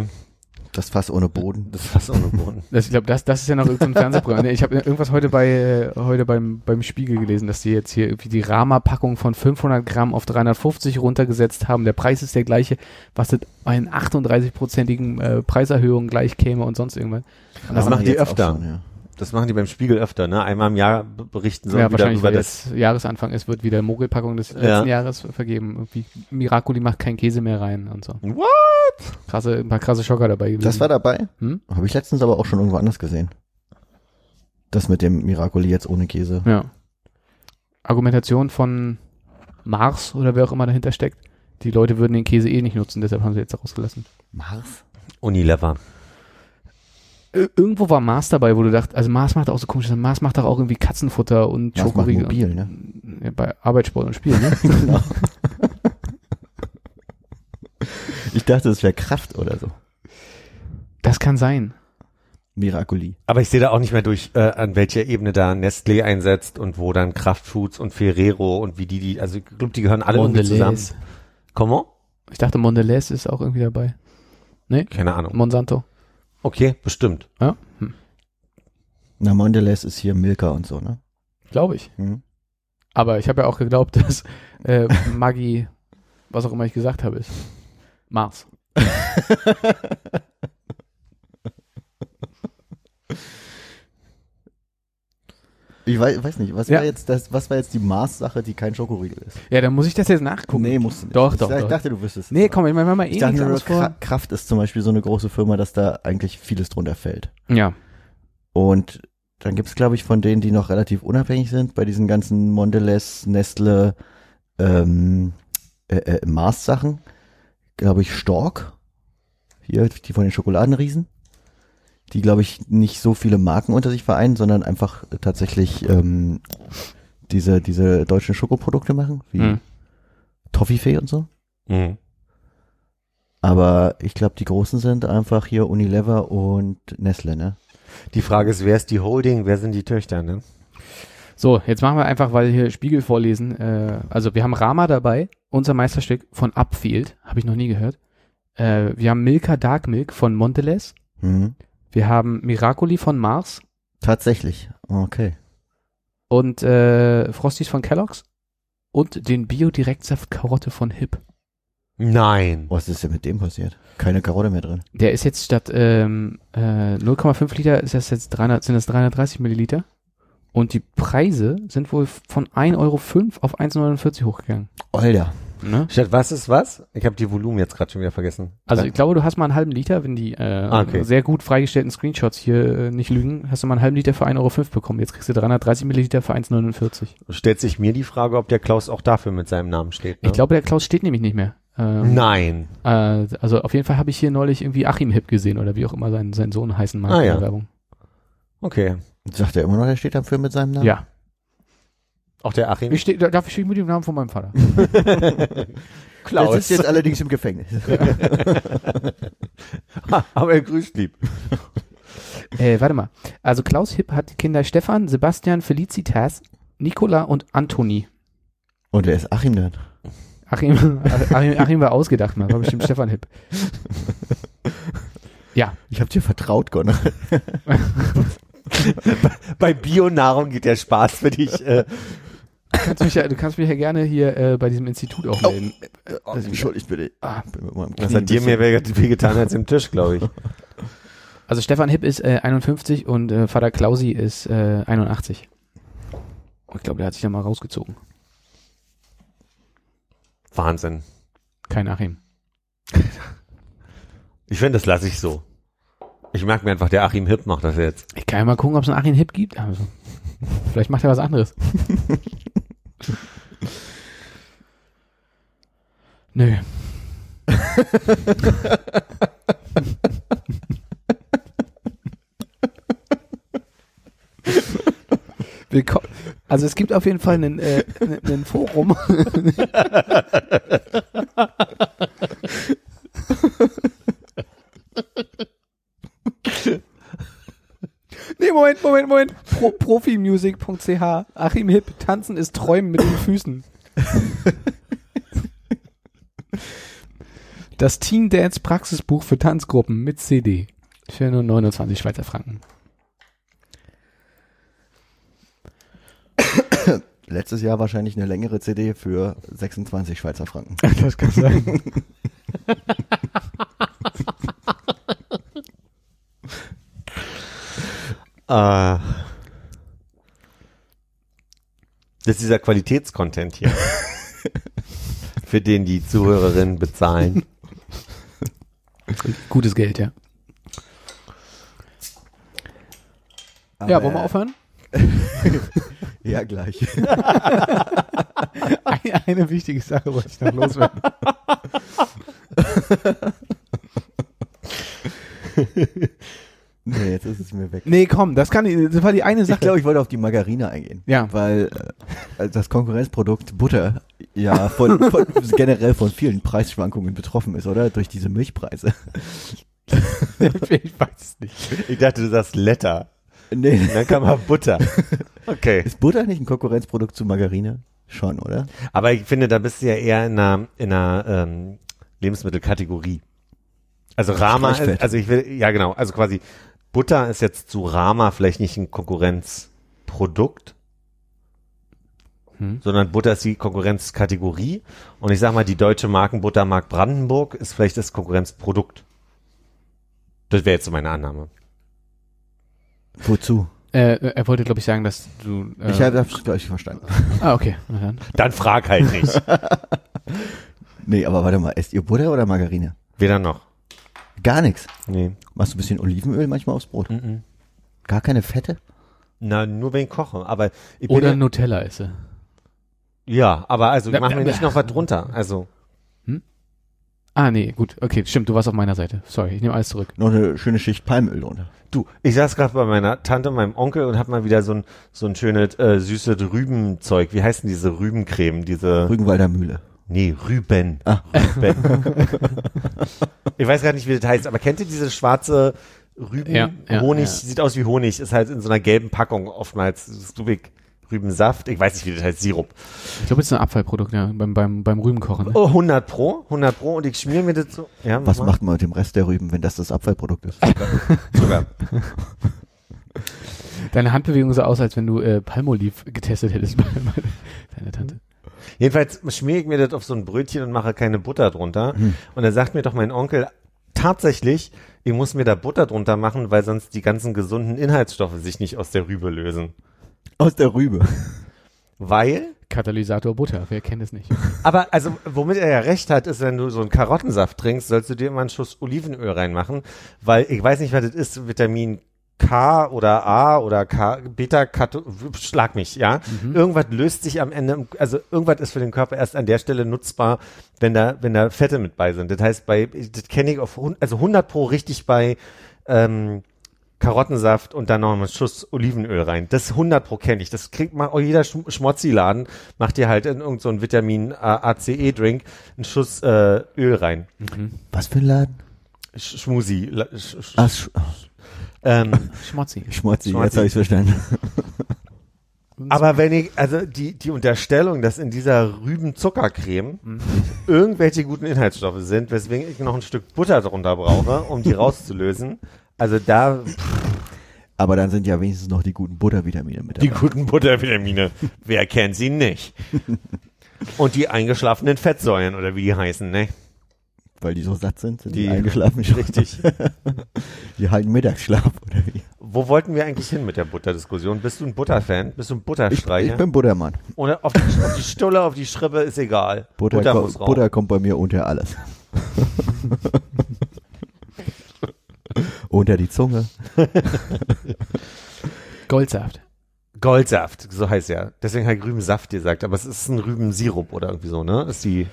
Das Fass ohne Boden. das ist fast ohne Boden. (laughs) Das, ich glaube, das, das ist ja noch irgendein so Fernsehprogramm. Nee, Ich habe irgendwas heute bei äh, heute beim beim Spiegel gelesen, dass die jetzt hier irgendwie die Rama-Packung von 500 Gramm auf 350 runtergesetzt haben. Der Preis ist der gleiche, was das bei einer 38-prozentigen äh, Preiserhöhung gleich käme und sonst irgendwas. Und Das Aber machen die öfter. schon, ja. Das machen die beim Spiegel öfter, ne? Einmal im Jahr berichten sie ja, wieder wahrscheinlich, über weil das. Jahresanfang ist, wird wieder Mogelpackung des letzten Ja. Jahres vergeben. Irgendwie Miracoli macht kein Käse mehr rein und so. What? Krasse, ein paar krasse Schocker dabei gewesen. Das war dabei? Hm? Habe ich letztens aber auch schon irgendwo anders gesehen. Das mit dem Miracoli jetzt ohne Käse. Ja. Argumentation von Mars oder wer auch immer dahinter steckt. Die Leute würden den Käse eh nicht nutzen, deshalb haben sie jetzt rausgelassen. Mars? Unilever. Ir- Irgendwo war Mars dabei, wo du dachtest, also Mars macht auch so komisch, Mars macht doch auch irgendwie Katzenfutter und Mars Schokoriegel. mobil, ne? Und, ja, bei Arbeitssport und Spiel, ne? (laughs) genau. ich dachte, es wäre Kraft oder so. Das kann sein. Miracoli. Aber ich sehe da auch nicht mehr durch, äh, an welcher Ebene da Nestlé einsetzt und wo dann Kraftfoods und Ferrero und wie die, die, also ich glaube, die gehören alle irgendwie zusammen. Mondelez. Comment? Ich dachte, Mondelez ist auch irgendwie dabei. Keine Ahnung. Monsanto. Okay, bestimmt. Ja, hm. Na, Mondelez ist hier Milka und so, ne? glaube ich. Hm. Aber ich habe ja auch geglaubt, (laughs) dass äh, Maggi, was auch immer ich gesagt habe, ist Mars. (laughs) Ich weiß, weiß nicht, was Ja. war jetzt das, was war jetzt die Mars-Sache, die kein Schokoriegel ist? Ja, dann muss ich das jetzt nachgucken. Nee, musst du nicht. Doch, ich, doch, Ich doch. dachte, du wüsstest es. Nee, komm, ich mach mal eh Ich dachte nichts nur, anderes vor. Kra Kraft ist zum Beispiel so eine große Firma, dass da eigentlich vieles drunter fällt. Ja. Und dann gibt's, glaube ich, von denen, die noch relativ unabhängig sind, bei diesen ganzen Mondelez, Nestle, ähm, äh, äh, Mars-Sachen, glaube ich, Stork. Hier, die von den Schokoladenriesen. Die, glaube ich, nicht so viele Marken unter sich vereinen, sondern einfach tatsächlich ähm, diese, diese deutschen Schokoprodukte machen, wie Hm. Toffifee und so. Mhm. Aber ich glaube, die großen sind einfach hier Unilever und Nestle, ne? Die Frage ist, wer ist die Holding, wer sind die Töchter, ne? So, jetzt machen wir einfach, weil hier Spiegel vorlesen. Äh, also wir haben Rama dabei, unser Meisterstück von Upfield, habe ich noch nie gehört. Äh, wir haben Milka Dark Milk von Mondelez. Mhm. Wir haben Miracoli von Mars Tatsächlich. Okay. und äh, Frosties von Kellogg's und den Bio-Direktsaft Karotte von Hip. Nein. Was ist denn mit dem passiert? Keine Karotte mehr drin. Der ist jetzt statt ähm, äh, 0,5 Liter ist das jetzt 300, sind das 330 Milliliter. Und die Preise sind wohl von 1,05 Euro auf 1,49 hochgegangen. Alter. Ne? Statt was ist was? Ich habe die Volumen jetzt gerade schon wieder vergessen. Also ich glaube, du hast mal einen halben Liter, wenn die äh, Ah, okay. sehr gut freigestellten Screenshots hier äh, nicht lügen, hast du mal einen halben Liter für 1,05 Euro bekommen. Jetzt kriegst du 330 Milliliter für 1,49. Stellt sich mir die Frage, ob der Klaus auch dafür mit seinem Namen steht. Ne? Ich glaube, der Klaus steht nämlich nicht mehr. Ähm, Nein. Äh, also auf jeden Fall habe ich hier neulich irgendwie Achim Hip gesehen oder wie auch immer sein, sein Sohn heißen mag Ah, in ja. der Werbung. Okay. Sagt er immer noch, der steht dafür mit seinem Namen? Ja. Auch der Achim. Ich steh, da- dafür stehe ich mit dem Namen von meinem Vater. (laughs) Der sitzt jetzt allerdings im Gefängnis. Ha, (laughs) Aber er grüßt lieb. (laughs) äh, warte mal. Also Klaus Hipp hat die Kinder Stefan, Sebastian, Felicitas, Nicola und Antoni. Und wer ist Achim denn? Achim, Achim, Achim war ausgedacht, man. War bestimmt Stefan Hipp. Ja, Ich hab dir vertraut, Gunnar. Bei Bionahrung geht der Spaß für dich. Äh, kannst mich ja, du kannst mich ja gerne hier äh, bei diesem Institut auch melden. Oh, Also- entschuldigt bitte. Ah, meinem das hat dir mehr weh weh getan als im Tisch, glaube ich. (laughs) Also Stefan Hipp ist äh, 51 und äh, Vater Klausi ist äh, 81. Und ich glaube, der hat sich da mal rausgezogen. Wahnsinn. Kein Achim. (laughs) Ich finde, das lasse ich so. Ich merke mir einfach, der Achim Hipp macht das jetzt. Ich kann ja mal gucken, ob es einen Achim Hipp gibt. Also, vielleicht macht er was anderes. (laughs) (laughs) Nö. Willkommen. Also es gibt auf jeden Fall einen, äh, einen- einen Forum. (laughs) nee, Moment, Moment, Moment. Pro, Profimusic.ch. Achim Hipp, tanzen ist träumen mit den Füßen. (laughs) Das Teen Dance Praxisbuch für Tanzgruppen mit CD. Für nur 29 Schweizer Franken. (coughs) Letztes Jahr wahrscheinlich eine längere CD für 26 Schweizer Franken. (laughs) Das kann sein. (laughs) Äh, das ist dieser Qualitätscontent hier. (laughs) Für den die Zuhörerinnen bezahlen. Gutes Geld, ja. ja, wollen wir aufhören? (laughs) Ja, gleich. (laughs) Eine, eine wichtige Sache wollte ich noch loswerden. Nee, jetzt ist es mir weg. Nee, komm, das kann ich, das war die eine Ich Sache. glaube, ich wollte auf die Margarine eingehen. Ja. Weil äh, das Konkurrenzprodukt Butter ja von, von, (laughs) generell von vielen Preisschwankungen betroffen ist, oder? Durch diese Milchpreise. ich weiß es nicht. Ich dachte, du sagst Letter. Nee. Und dann kam mal Butter. Okay. Ist Butter nicht ein Konkurrenzprodukt zu Margarine? Schon, oder? Aber ich finde, da bist du ja eher in einer, in einer ähm, Lebensmittelkategorie. Also Rama, also ich will, ja genau, also quasi Butter ist jetzt zu Rama vielleicht nicht ein Konkurrenzprodukt, Hm. sondern Butter ist die Konkurrenzkategorie. Und ich sag mal, die deutsche Markenbuttermark Brandenburg ist vielleicht das Konkurrenzprodukt. Das wäre jetzt so meine Annahme. Wozu? Äh, er wollte, glaube ich, sagen, dass du. Äh, Ich habe das gleich verstanden. Ah, okay. Dann. Dann frag halt nicht. (laughs) Nee, aber warte mal, esst ihr Butter oder Margarine? Weder noch. Gar nichts. Nee. Machst du ein bisschen Olivenöl manchmal aufs Brot? Mhm. Gar keine Fette? Na, nur wenn ich koche. Aber ich bin Oder ja, Nutella esse. ja, aber also ich mache mir nicht noch was drunter. Also Ah, nee, gut. Okay, stimmt, du warst auf meiner Seite. Sorry, ich nehme alles zurück. Noch eine schöne Schicht Palmöl drunter. Du, ich saß gerade bei meiner Tante und meinem Onkel und hab mal wieder so ein so ein schönes äh, süßes Rübenzeug. Wie heißen diese Rübencreme? Diese Rügenwalder Mühle. Nee, Rüben. Ah. Rüben. (laughs) ich weiß gar nicht, wie das heißt, aber kennt ihr diese schwarze Rüben Ja, ja, Honig, ja. sieht aus wie Honig, ist halt in so einer gelben Packung oftmals das ist Rübig Rübensaft, ich weiß nicht, wie das heißt, Sirup. Ich glaube, es ist ein Abfallprodukt, ja, beim, beim, beim Rübenkochen. Ne? Oh, 100 pro, 100 pro und ich schmier mir das so. Ja, Was mal. macht man mit dem Rest der Rüben, wenn das das Abfallprodukt ist? Zucker. Deine Handbewegung sah aus, als wenn du äh, Palmolive getestet hättest bei bei deiner Tante. Jedenfalls schmier ich mir das auf so ein Brötchen und mache keine Butter drunter. Und da sagt mir doch mein Onkel, tatsächlich, ich muss mir da Butter drunter machen, weil sonst die ganzen gesunden Inhaltsstoffe sich nicht aus der Rübe lösen. Aus der Rübe. Weil, Katalysator Butter, wer kennt es nicht? (laughs) aber also womit er ja recht hat, ist, wenn du so einen Karottensaft trinkst, sollst du dir immer einen Schuss Olivenöl reinmachen, weil ich weiß nicht, was das ist, Vitamin K oder A oder K, Beta, Kato, schlag mich, ja. Irgendwas löst sich am Ende, also irgendwas ist für den Körper erst an der Stelle nutzbar, wenn da, wenn da Fette mit bei sind. Das heißt, bei, das kenne ich auf, also 100 pro richtig bei, ähm, Karottensaft und dann noch einen Schuss Olivenöl rein. Das 100 pro kenne ich. Das kriegt man, auch jeder Schm- Schmotzi-Laden macht dir halt in irgendeinen so einen Vitamin A- ACE-Drink einen Schuss äh, Öl rein. Was für ein Laden? Sch Schmusi. Sch sch Ach, Sch ähm, Schmotzi. (laughs) Schmotzi, Schmotzi. jetzt habe ich verstanden. aber wenn ich, also die, die Unterstellung, dass in dieser Rübenzuckercreme irgendwelche guten Inhaltsstoffe sind, weswegen ich noch ein Stück Butter drunter brauche, um die rauszulösen, also da Aber dann sind ja wenigstens noch die guten Buttervitamine mit Die dabei. guten Buttervitamine. Wer kennt sie nicht? (laughs) Und die eingeschlafenen Fettsäuren oder wie die heißen, ne? Weil die so satt sind, sind die, Die- eingeschlafen. (laughs) Richtig. (laughs) Die halten Mittagsschlaf oder wie? Wo wollten wir eigentlich hin mit der Butterdiskussion? Bist du ein Butterfan? Bist du ein Ich, Butterstreicher? ich bin Buttermann. Oder auf die, auf die Stulle, auf die Schrippe ist egal. Butter, Butter ko muss raus. Butter kommt bei mir unter alles. (laughs) unter die Zunge. Goldsaft. Goldsaft, so heißt ja. Deswegen ich Rübensaft gesagt, aber es ist ein Rübensirup oder irgendwie so, ne? Ist die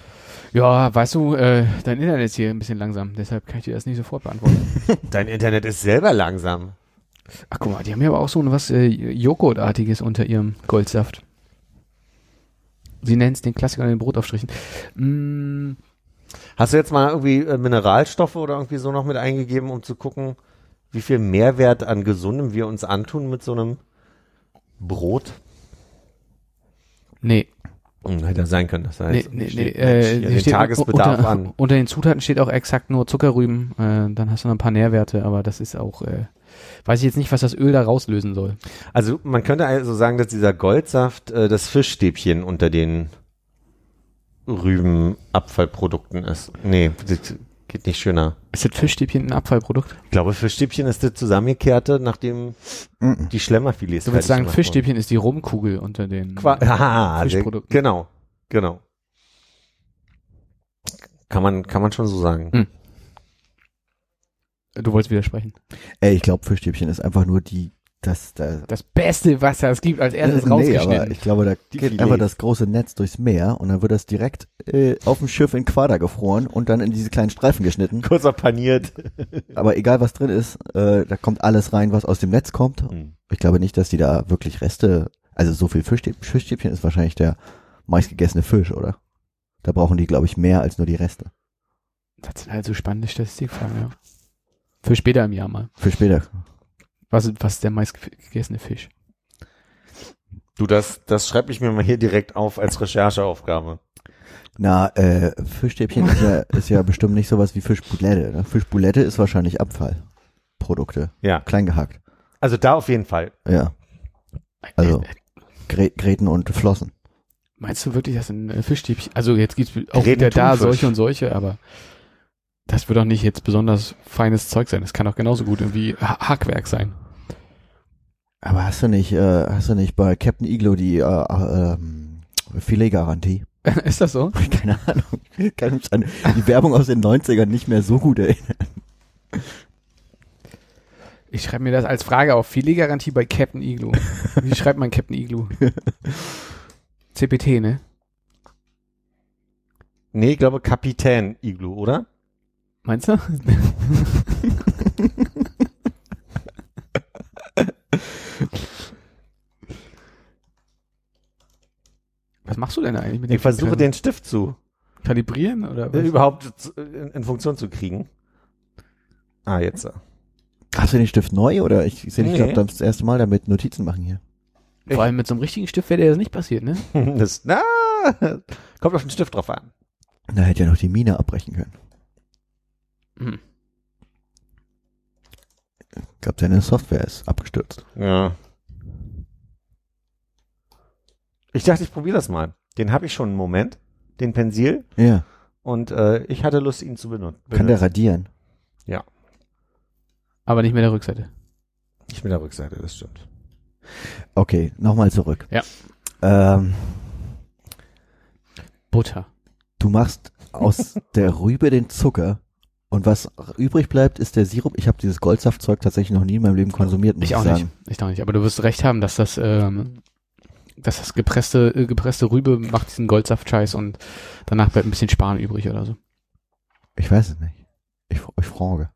Ja, weißt du, äh, dein Internet ist hier ein bisschen langsam, deshalb kann ich dir das nicht sofort beantworten. (laughs) Dein Internet ist selber langsam. Ach guck mal, die haben ja aber auch so was äh, Joghurtartiges unter ihrem Goldsaft. Sie nennen es den Klassiker an den Brotaufstrichen. Mm, Hast du jetzt mal irgendwie äh, Mineralstoffe oder irgendwie so noch mit eingegeben, um zu gucken, wie viel Mehrwert an Gesundem wir uns antun mit so einem Brot? nee, hätte sein können, dass da nee, jetzt nee, nee. Äh, den steht Tagesbedarf unter, an. Unter den Zutaten steht auch exakt nur Zuckerrüben. Äh, dann hast du noch ein paar Nährwerte, aber das ist auch, äh, weiß ich jetzt nicht, was das Öl da rauslösen soll. Also man könnte also sagen, dass dieser Goldsaft äh, das Fischstäbchen unter den Rübenabfallprodukten ist. Nee, das geht nicht schöner. Ist das Fischstäbchen ein Abfallprodukt? Ich glaube, Fischstäbchen ist das zusammengekehrte, nachdem Mhm. die Schlemmerfilets Du würdest sagen, Fischstäbchen ist die Rumkugel unter den. Qua (laughs) sehr- Fischprodukten. genau, genau. Kann man, kann man schon so sagen. Hm. Du wolltest widersprechen. Ey, ich glaube, Fischstäbchen ist einfach nur die, das, da, Das Beste, was es gibt, als erstes nee, aber rausgeschnitten. ich glaube, da Die geht einfach das große Netz durchs Meer und dann wird das direkt äh, auf dem Schiff in Quader gefroren und dann in diese kleinen Streifen geschnitten. Kurzer paniert. (laughs) Aber egal was drin ist, äh, da kommt alles rein, was aus dem Netz kommt. Ich glaube nicht, dass die da wirklich Reste, also so viel Fischstäbchen, Fischstäbchen ist wahrscheinlich der meistgegessene Fisch, oder? Da brauchen die, glaube ich, mehr als nur die Reste. Das sind halt so spannende Statistikfragen, ja. Für später im Jahr mal. Für später. Was, ist- was ist der meistgegessene Fisch? Du, das, das schreibe ich mir mal hier direkt auf als Rechercheaufgabe. Na, äh, Fischstäbchen ist ja, ist ja bestimmt nicht sowas wie Fischboulette. Ne? Fischboulette ist wahrscheinlich Abfallprodukte. Ja, Klein gehackt. also da auf jeden Fall. Ja. Also- Äh, Grä Gräten und Flossen. Meinst du wirklich, dass ein äh, Fischstäbchen, also jetzt gibt's auch Reden wieder da solche und solche, aber das wird doch nicht jetzt besonders feines Zeug sein. Das kann doch genauso gut irgendwie Ha- Hackwerk sein. Aber hast du nicht, äh, hast du nicht bei Captain Iglo die äh, äh, ähm, Filetgarantie? (laughs) ist das so? (laughs) Keine Ahnung. Ich kann mich an die Werbung aus den 90ern nicht mehr so gut erinnern. Ich schreibe mir das als Frage auf. Filetgarantie bei Captain Igloo. (laughs) Wie schreibt man Captain Igloo? CPT, ne? Nee, ich glaube Kapitän Iglu, oder? Meinst du? (laughs) Was machst du denn eigentlich mit dem Ich versuche den Stift zu Kalibrieren oder äh, was? überhaupt in, in Funktion zu kriegen. Ah, jetzt. Hast du den Stift neu oder ich sehe dich Nee. glaube das erste Mal damit Notizen machen hier. Vor allem mit so einem richtigen Stift wäre dir das nicht passiert, ne? (laughs) Das, na, kommt auf den Stift drauf an. Da hätte ja noch die Mine abbrechen können. Hm. Ich glaube, deine Software ist abgestürzt. Ja. Ich dachte, ich probiere das mal. Den habe ich schon einen Moment, den Pensil. Ja. Und äh, ich hatte Lust, ihn zu benutzen. Kann der radieren? Aber nicht mit der Rückseite. Nicht mit der Rückseite, das stimmt. Okay, nochmal zurück. Ja. Ähm, Butter. du machst aus (laughs) der Rübe den Zucker und was übrig bleibt, ist der Sirup. Ich habe dieses Goldsaftzeug tatsächlich noch nie in meinem Leben konsumiert, muss Ich ich, auch sagen. nicht. Ich auch nicht. Aber du wirst recht haben, dass das, ähm, dass das gepresste, äh, gepresste Rübe macht diesen Goldsaft-Scheiß und danach bleibt ein bisschen Sparen übrig oder so. Ich weiß es nicht. Ich, ich frage.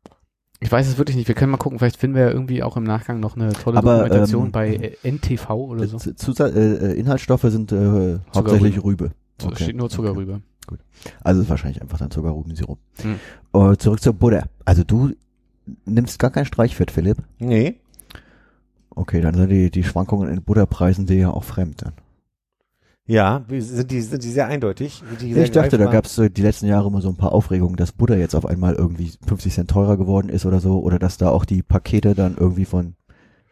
Ich weiß es wirklich nicht. Wir können mal gucken. Vielleicht finden wir ja irgendwie auch im Nachgang noch eine tolle Aber, Dokumentation ähm, bei äh, NTV oder so. Z- Zusatz, äh, äh, Inhaltsstoffe sind äh, hauptsächlich Rübe. So, okay, steht nur Zucker okay. Rüber. Also ist wahrscheinlich einfach dann Zuckerrübensirup. Hm. Äh, zurück zur Butter. Also du nimmst gar kein Streichfett, Philipp. Nee. Okay, dann sind die, die Schwankungen in Butterpreisen dir ja auch fremd dann. Ja, sind die, sind die sehr eindeutig? Die sehr Ich dachte, da gab es so die letzten Jahre immer so ein paar Aufregungen, dass Butter jetzt auf einmal irgendwie 50 Cent teurer geworden ist oder so, oder dass da auch die Pakete dann irgendwie von,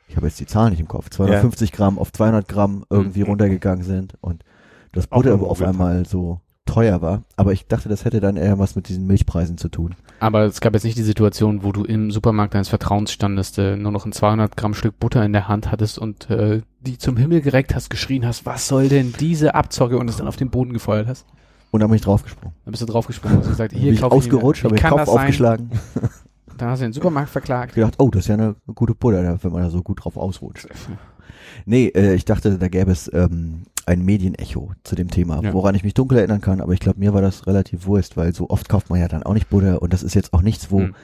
ich habe jetzt die Zahl nicht im Kopf, 250 Gramm auf 200 Gramm irgendwie Mhm. runtergegangen sind und das Butter auf einmal so teuer war. Aber ich dachte, das hätte dann eher was mit diesen Milchpreisen zu tun. Aber es gab jetzt nicht die Situation, wo du im Supermarkt deines Vertrauens standest, äh, nur noch ein 200 Gramm Stück Butter in der Hand hattest und äh, die zum Himmel gereckt hast, geschrien hast, was soll denn diese Abzocke und es dann auf den Boden gefeuert hast. Und dann bin ich draufgesprungen. Dann bist du draufgesprungen und hast gesagt, hier Bin ich kauf ich ausgerutscht, habe den kann Kopf aufgeschlagen. (laughs) Dann hast du den Supermarkt verklagt. gedacht, oh, das ist ja eine gute Butter, wenn man da so gut drauf ausrutscht. (laughs) Nee, äh, ich dachte, da gäbe es ähm, ein Medienecho zu dem Thema, Ja. woran ich mich dunkel erinnern kann, aber ich glaube, mir war das relativ wurscht, weil so oft kauft man ja dann auch nicht Butter und das ist jetzt auch nichts, wo, Hm.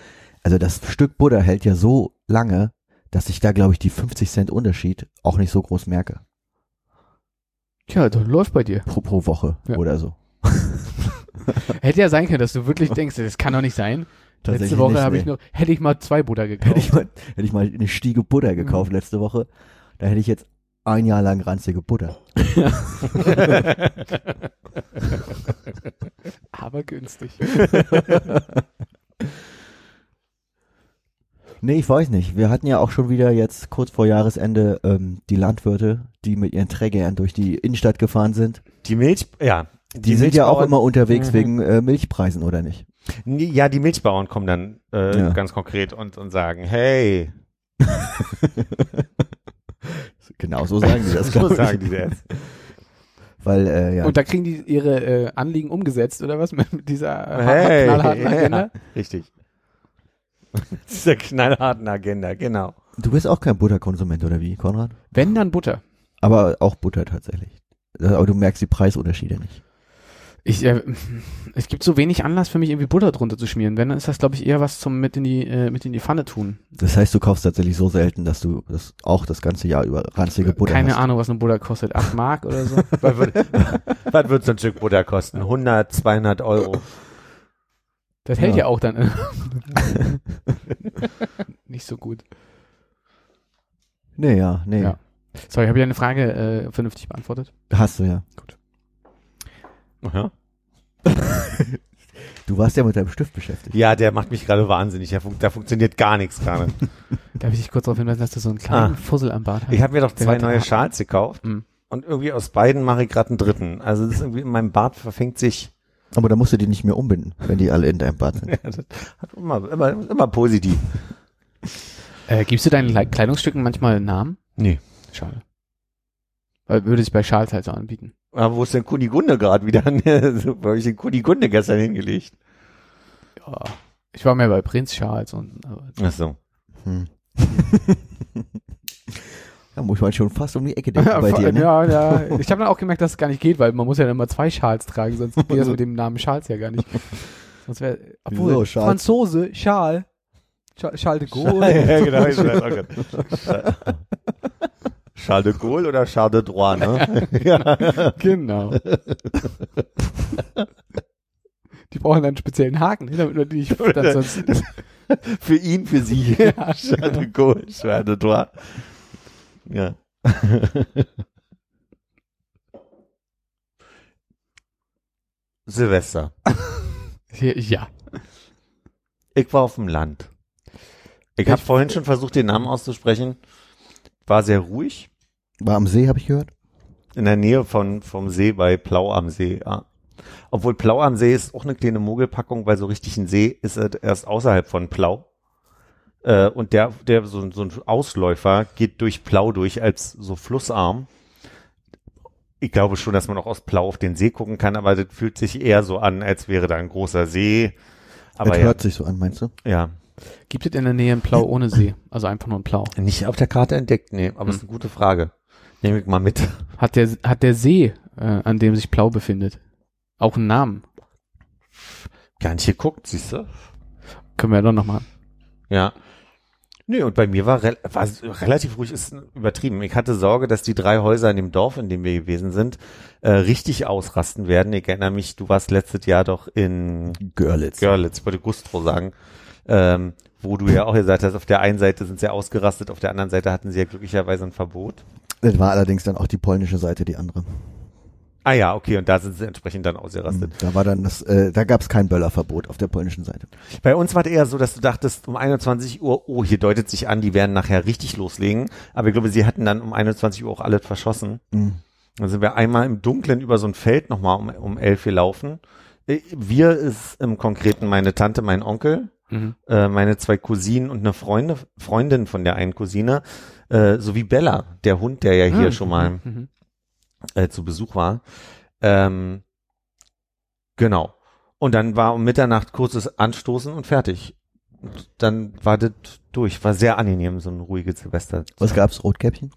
also das Stück Butter hält ja so lange, dass ich da, glaube ich, die 50 Cent Unterschied auch nicht so groß merke. Tja, das läuft bei dir. Pro, pro Woche Ja. oder so. (laughs) Hätte ja sein können, dass du wirklich denkst, das kann doch nicht sein. Letzte Woche habe ich noch, hätte ich mal zwei Butter gekauft. Hätte ich mal, hätte ich mal eine Stiege Butter gekauft letzte Woche, da hätte ich jetzt ein Jahr lang ranzige Butter. (laughs) Aber günstig. (laughs) Nee, ich weiß nicht. Wir hatten ja auch schon wieder jetzt kurz vor Jahresende ähm, die Landwirte, die mit ihren Trägern durch die Innenstadt gefahren sind. Die Milch, ja. Die, sind ja auch immer unterwegs Mhm. wegen äh, Milchpreisen, oder nicht? Ja, die Milchbauern kommen dann äh, Ja. ganz konkret und, und sagen, hey, (laughs) Genau, so sagen die das, (laughs) so sagen die das. Weil, äh, ja, Und da kriegen die ihre äh, Anliegen umgesetzt, oder was? (laughs) Mit dieser äh, Hey, knallharten Agenda? ja, richtig. (laughs) Dieser knallharten Agenda, genau. du bist auch kein Butterkonsument, oder wie, Konrad? Wenn, dann Butter. Aber auch Butter tatsächlich. Aber du merkst die Preisunterschiede nicht. Ich, äh, es gibt so wenig Anlass für mich, irgendwie Butter drunter zu schmieren. Wenn, dann ist das, glaube ich, eher was zum mit in die, äh, mit in die Pfanne tun. Das heißt, du kaufst tatsächlich so selten, dass du das auch das ganze Jahr über ranzige Butter Keine hast. Ahnung, was eine Butter kostet. 8 Mark oder so. (laughs) Was wird, (laughs) was wird so ein Stück Butter kosten? 100, 200 Euro. Das hält Ja. ja auch dann. äh, (laughs) Nicht so gut. Nee, ja, nee. Ja. Sorry, habe ich eine Frage äh, vernünftig beantwortet? Hast du ja. Ja. Du warst ja mit deinem Stift beschäftigt. ja, der macht mich gerade wahnsinnig. Da, fun da funktioniert gar nichts gerade. Darf ich dich kurz darauf hinweisen, dass du so einen kleinen Ah. Fussel am Bart hast? Ich habe mir doch zwei neue Schals gekauft Mhm. und irgendwie aus beiden mache ich gerade einen dritten. Also das ist irgendwie in meinem Bart verfängt sich. Aber da musst du die nicht mehr umbinden, wenn die alle in deinem Bad sind. (laughs) Ja, das hat immer, immer, immer positiv. Äh, gibst du deinen Le- Kleidungsstücken manchmal einen Namen? Nee. Schade. Weil würde sich bei Schals halt so anbieten. Aber wo ist denn Kunigunde gerade wieder? (laughs) wo habe ich den Kunigunde gestern hingelegt? Ja. Ich war mehr bei Prinz Charles und aber Ach so. Hm. (laughs) da muss man schon fast um die Ecke denken bei dir, ne? Ja, ja. (laughs) Ich habe dann auch gemerkt, dass es gar nicht geht, weil man muss ja dann immer zwei Schals tragen, sonst geht das mit dem Namen Charles ja gar nicht. Sonst wäre, obwohl, Wieso, Charles? Franzose, Charles. Charles, Charles de Gaulle. ja, genau. Ich weiß auch. Charles de Gaulle oder Charles de Droit, ne? (laughs) ja. genau. Die brauchen einen speziellen Haken, ne, damit man die nicht dann sonst, (laughs) Für ihn, für sie. Ja, (laughs) Charles de Gaulle, Charles de Droit. Ja. Silvester. ja. Ich war auf dem Land. Ich habe vorhin schon versucht, den Namen auszusprechen. War sehr ruhig. War am See, habe ich gehört. In der Nähe von, vom See bei Plau am See, ja. Obwohl Plau am See ist auch eine kleine Mogelpackung, weil so richtig ein See ist er erst außerhalb von Plau. Äh, und der, der, so, ein- so ein Ausläufer geht durch Plau durch als so Flussarm. Ich glaube schon, dass man auch aus Plau auf den See gucken kann, aber das fühlt sich eher so an, als wäre da ein großer See. Aber das ja, hört sich so an, meinst du? ja, Gibt es in der Nähe ein Plau ohne See? Also einfach nur ein Plau. nicht auf der Karte entdeckt, nee, aber Hm. ist eine gute Frage. Nehme ich mal mit. Hat der, hat der See, äh, an dem sich Plau befindet, auch einen Namen? Gar nicht geguckt, siehst du? Können wir ja doch nochmal. Ja. Nö, und bei mir war, rel war es relativ ruhig, ist übertrieben. Ich hatte Sorge, dass die drei Häuser in dem Dorf, in dem wir gewesen sind, äh, richtig ausrasten werden. Ich erinnere mich, du warst letztes Jahr doch in Görlitz. Görlitz, wollte Gustro sagen, ähm, wo du ja auch gesagt hast, auf der einen Seite sind sie ausgerastet, auf der anderen Seite hatten sie ja glücklicherweise ein Verbot. Das war allerdings dann auch die polnische Seite, die andere. Ah ja, okay, und da sind sie entsprechend dann ausgerastet. Da war dann das, äh, da gab es kein Böllerverbot auf der polnischen Seite. Bei uns war es eher so, dass du dachtest, um 21 Uhr, oh, hier deutet sich an, die werden nachher richtig loslegen. Aber ich glaube, sie hatten dann um 21 Uhr auch alles verschossen. Mhm. Dann sind wir einmal im Dunkeln über so ein Feld nochmal um, um elf gelaufen. Äh, Wir ist im Konkreten meine Tante, mein Onkel, Mhm. äh, meine zwei Cousinen und eine Freunde, Freundin von der einen Cousine, äh, sowie Bella, der Hund, der ja hier Ah, schon mal Mhm. äh, zu Besuch war. Ähm, genau. Und dann war um Mitternacht kurzes Anstoßen und fertig. Und dann war das durch. War sehr angenehm, so ein ruhiges Silvester. Was gab's? Rotkäppchen?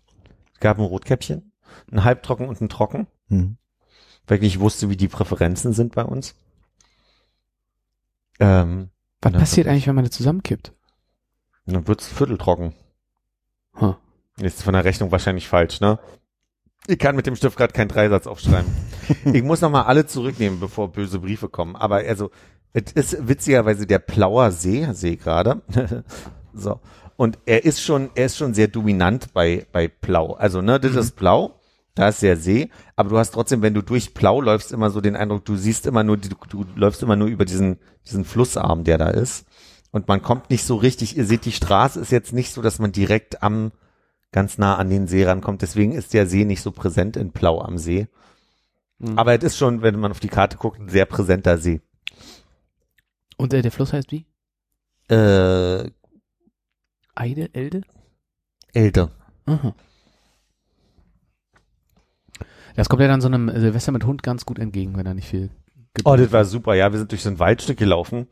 Es gab ein Rotkäppchen. ein halbtrocken und ein trocken, Hm. weil ich nicht wusste, wie die Präferenzen sind bei uns. Ähm, Was Ja. passiert eigentlich, wenn man das zusammenkippt? dann wird's vierteltrocken. Huh. Ist von der Rechnung wahrscheinlich falsch, ne? Ich kann mit dem Stift gerade keinen Dreisatz aufschreiben. (laughs) ich muss nochmal alle zurücknehmen, bevor böse Briefe kommen. Aber also, es ist witzigerweise der Plauer See, sehe gerade. (laughs) so. Und er ist schon, er ist schon sehr dominant bei, bei Plau. Also, ne, das ist Plau, da ist der See, aber du hast trotzdem, wenn du durch Plau läufst, immer so den Eindruck, du siehst immer nur, du, du läufst immer nur über diesen, diesen Flussarm, der da ist. Und man kommt nicht so richtig, ihr seht, die Straße ist jetzt nicht so, dass man direkt am, ganz nah an den See rankommt. Deswegen ist der See nicht so präsent in Plau am See. Mhm. Aber es ist schon, wenn man auf die Karte guckt, ein sehr präsenter See. Und äh, der Fluss heißt wie? Äh, Eide, Elde? älter. Aha. Das kommt ja dann so einem Silvester mit Hund ganz gut entgegen, wenn er nicht viel gibt. Oh, das war super. Ja, wir sind durch so ein Waldstück gelaufen.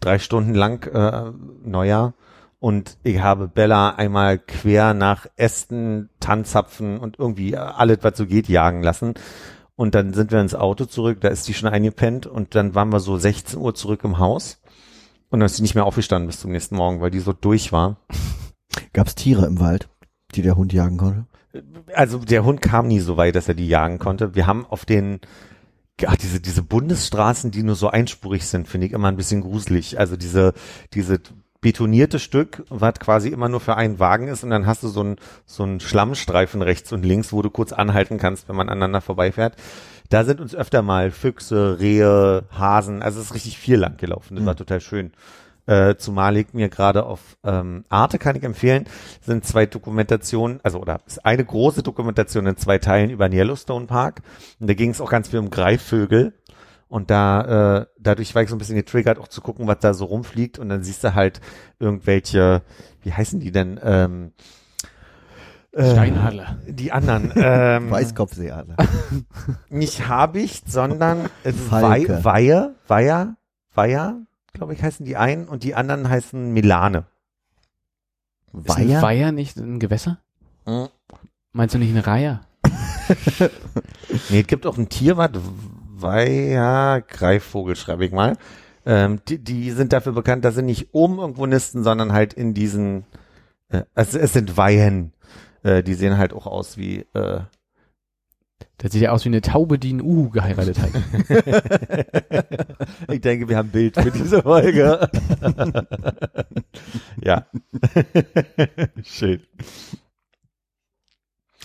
Drei Stunden lang, äh, Neujahr. Und ich habe Bella einmal quer nach Ästen, Tanzapfen und irgendwie alles, was so geht, jagen lassen. Und dann sind wir ins Auto zurück, da ist die schon eingepennt und dann waren wir so 16 Uhr zurück im Haus. Und dann ist sie nicht mehr aufgestanden bis zum nächsten Morgen, weil die so durch war. Gab's Tiere im Wald, die der Hund jagen konnte? Also der Hund kam nie so weit, dass er die jagen konnte. Wir haben auf den, ach, diese, diese Bundesstraßen, die nur so einspurig sind, finde ich immer ein bisschen gruselig. Also diese, diese betonierte Stück, was quasi immer nur für einen Wagen ist und dann hast du so einen, so einen Schlammstreifen rechts und links, wo du kurz anhalten kannst, wenn man aneinander vorbeifährt. Da sind uns öfter mal Füchse, Rehe, Hasen, also es ist richtig viel lang gelaufen. Das war total schön. Äh, zumal ich mir gerade auf ähm, Arte kann ich empfehlen, sind zwei Dokumentationen, also oder ist eine große Dokumentation in zwei Teilen über den Yellowstone Park. Und da ging es auch ganz viel um Greifvögel. Und da, äh, dadurch war ich so ein bisschen getriggert, auch zu gucken, was da so rumfliegt. Und dann siehst du halt irgendwelche, wie heißen die denn? Ähm, äh, Steinadler. Die anderen. Ähm, (laughs) Weißkopfseeadler. nicht Habicht, sondern äh, Falke. Wei- Weihe, Weiher, Weiher, glaube ich, heißen die einen und die anderen heißen Milane. Ist ein Weiher? Weiher nicht ein Gewässer? Mhm. Meinst du nicht ein Reiher? (laughs) Nee, es gibt auch ein Tier, was Weiher, Greifvogel schreibe ich mal. Ähm, die, die sind dafür bekannt, dass sie nicht oben irgendwo nisten, sondern halt in diesen, äh, es, es sind Weihen. Äh, die sehen halt auch aus wie, äh, Das sieht ja aus wie eine Taube, die einen Uhu geheiratet hat. (laughs) ich denke, wir haben ein Bild für diese Folge. (laughs) ja. (laughs) Schön.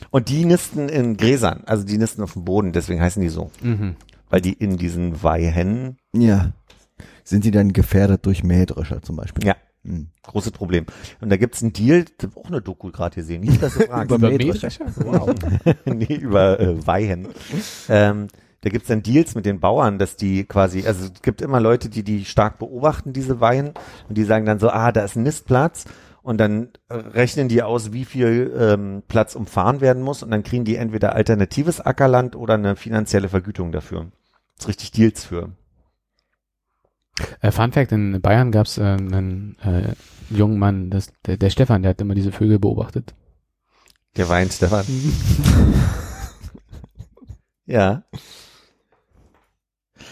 Und die nisten in Gräsern, also die nisten auf dem Boden, deswegen heißen die so. mhm. Weil die in diesen Weihen, Ja. Sind sie dann gefährdet durch Mähdrescher zum Beispiel? Ja. Hm. großes Problem. Und da gibt's einen Deal, auch eine Doku gerade gesehen, nicht, dass du (laughs) fragst. Über? Mähdrescher? Wow. (laughs) nee, über äh, Weihen. Ähm, da gibt's dann Deals mit den Bauern, dass die quasi, also es gibt immer Leute, die die stark beobachten, diese Weihen, und die sagen dann so, ah, da ist ein Nistplatz, und dann äh, rechnen die aus, wie viel ähm, Platz umfahren werden muss, und dann kriegen die entweder alternatives Ackerland oder eine finanzielle Vergütung dafür. Das ist richtig Deals für. Äh, Fun Fact, in Bayern gab es äh, einen äh, jungen Mann, das, der, der Stefan, der hat immer diese Vögel beobachtet. Der Wein, Stefan. (laughs) ja.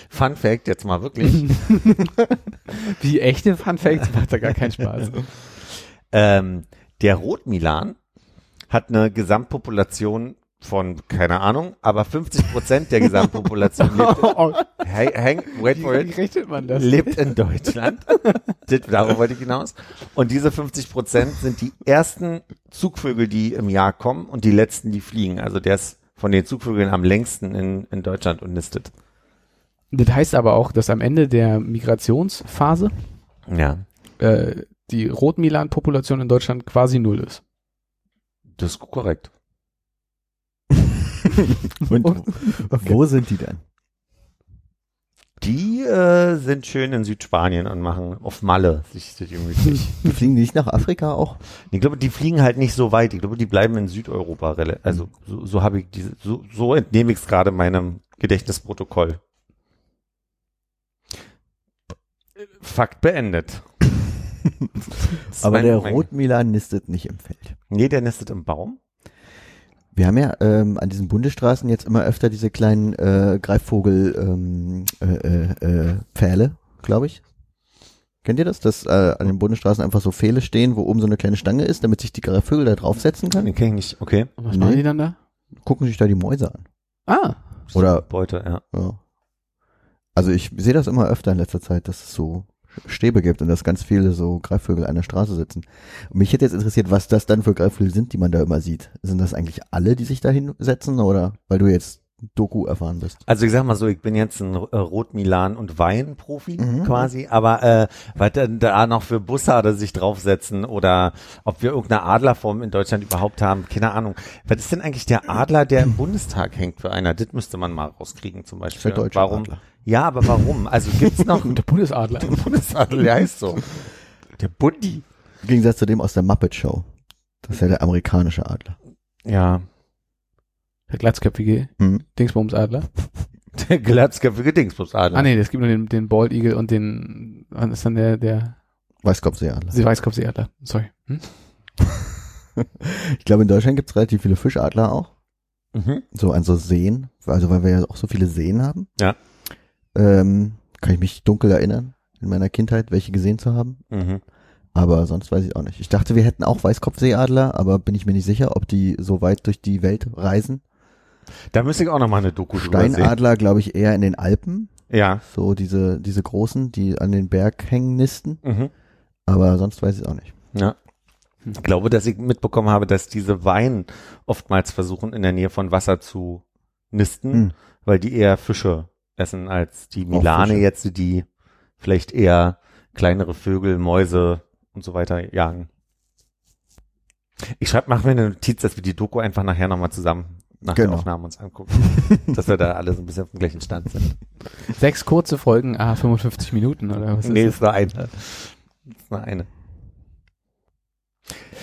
Fun Fact, jetzt mal wirklich. (laughs) Wie echte Fun Facts macht da gar keinen Spaß. Ähm, der Rotmilan hat eine Gesamtpopulation von, keine Ahnung, aber 50 Prozent der Gesamtpopulation (laughs) lebt, hey, hang, wait for Wie it, rechnet man das? lebt in Deutschland. (laughs) Darauf wollte ich hinaus. Und diese 50 Prozent sind die ersten Zugvögel, die im Jahr kommen und die letzten, die fliegen. Also der ist von den Zugvögeln am längsten in, in Deutschland und nistet. Das heißt aber auch, dass am Ende der Migrationsphase Ja, äh, die Rotmilan-Population in Deutschland quasi null ist. das ist korrekt. (laughs) Und wo sind die denn? Die äh, sind schön in Südspanien und machen auf Malle sich, sich gemütlich. (laughs) Fliegen die nicht nach Afrika auch? Ich glaube, die fliegen halt nicht so weit. Ich glaube, die bleiben in Südeuropa. Also so, so habe ich diese, so, so entnehme ich es gerade meinem Gedächtnisprotokoll. Fakt beendet. (laughs) Aber der Rotmilan nistet nicht im Feld. Nee, der nistet im Baum. Wir haben ja ähm, an diesen Bundesstraßen jetzt immer öfter diese kleinen äh, Greifvogel ähm, äh, äh, äh, Pfähle, glaube ich. Kennt ihr das? Dass äh, an den Bundesstraßen einfach so Pfähle stehen, wo oben so eine kleine Stange ist, damit sich die Greifvögel da draufsetzen können? Den kenne ich nicht. Okay. Und was Nee. machen die dann da? Gucken sich da die Mäuse an. Ah, Oder Beute, ja. Ja. Also ich sehe das immer öfter in letzter Zeit, dass es so Stäbe gibt und dass ganz viele so Greifvögel an der Straße sitzen. Und mich hätte jetzt interessiert, was das dann für Greifvögel sind, die man da immer sieht. Sind das eigentlich alle, die sich da hinsetzen oder weil du jetzt Doku erfahren bist? Also ich sag mal so, ich bin jetzt ein äh, Rot-Milan- und Wein-Profi Mhm. quasi, aber äh, was denn da noch für Bussarde sich draufsetzen oder ob wir irgendeine Adlerform in Deutschland überhaupt haben, keine Ahnung. Was ist denn eigentlich der Adler, der im Bundestag hängt für einer? Das müsste man mal rauskriegen zum Beispiel. warum? Adler. Ja, aber warum? Also gibt's (laughs) noch einen der Bundesadler. Bundesadler, der heißt so. Der Bundi. Im Gegensatz zu dem aus der Muppet Show. Das ist ja der amerikanische Adler. Ja, Der glatzköpfige Hm. Dingsbumsadler. der glatzköpfige Dingsbumsadler. Ah nee, es gibt nur den, den Bald Eagle und den, was ist dann der, der, Weißkopfseeadler. der Weißkopfseeadler. Sorry. Hm? (laughs) Ich glaube, in Deutschland gibt es relativ viele Fischadler auch. Mhm. So an so Seen. Also weil wir ja auch so viele Seen haben. Ja. Ähm, kann ich mich dunkel erinnern, in meiner Kindheit, welche gesehen zu haben. Mhm. Aber sonst weiß ich auch nicht. Ich dachte, wir hätten auch Weißkopfseeadler, aber bin ich mir nicht sicher, ob die so weit durch die Welt reisen. Da müsste ich auch noch mal eine Doku. Steinadler, glaube ich, eher in den Alpen. Ja. So diese, diese großen, die an den Berg hängen nisten. Mhm. Aber sonst weiß ich auch nicht. Ja. Ich glaube, dass ich mitbekommen habe, dass diese Weinen oftmals versuchen, in der Nähe von Wasser zu nisten, Hm. weil die eher Fische essen als die Milane jetzt, die vielleicht eher kleinere Vögel, Mäuse und so weiter jagen. Ich schreibe, mach mir eine Notiz, dass wir die Doku einfach nachher nochmal zusammen nach der Genau. Aufnahme uns angucken. (laughs) dass wir da alle so ein bisschen auf dem gleichen Stand sind. Sechs kurze Folgen, ah, 55 Minuten oder was ist nee, das? ist nur eine. Ist nur eine.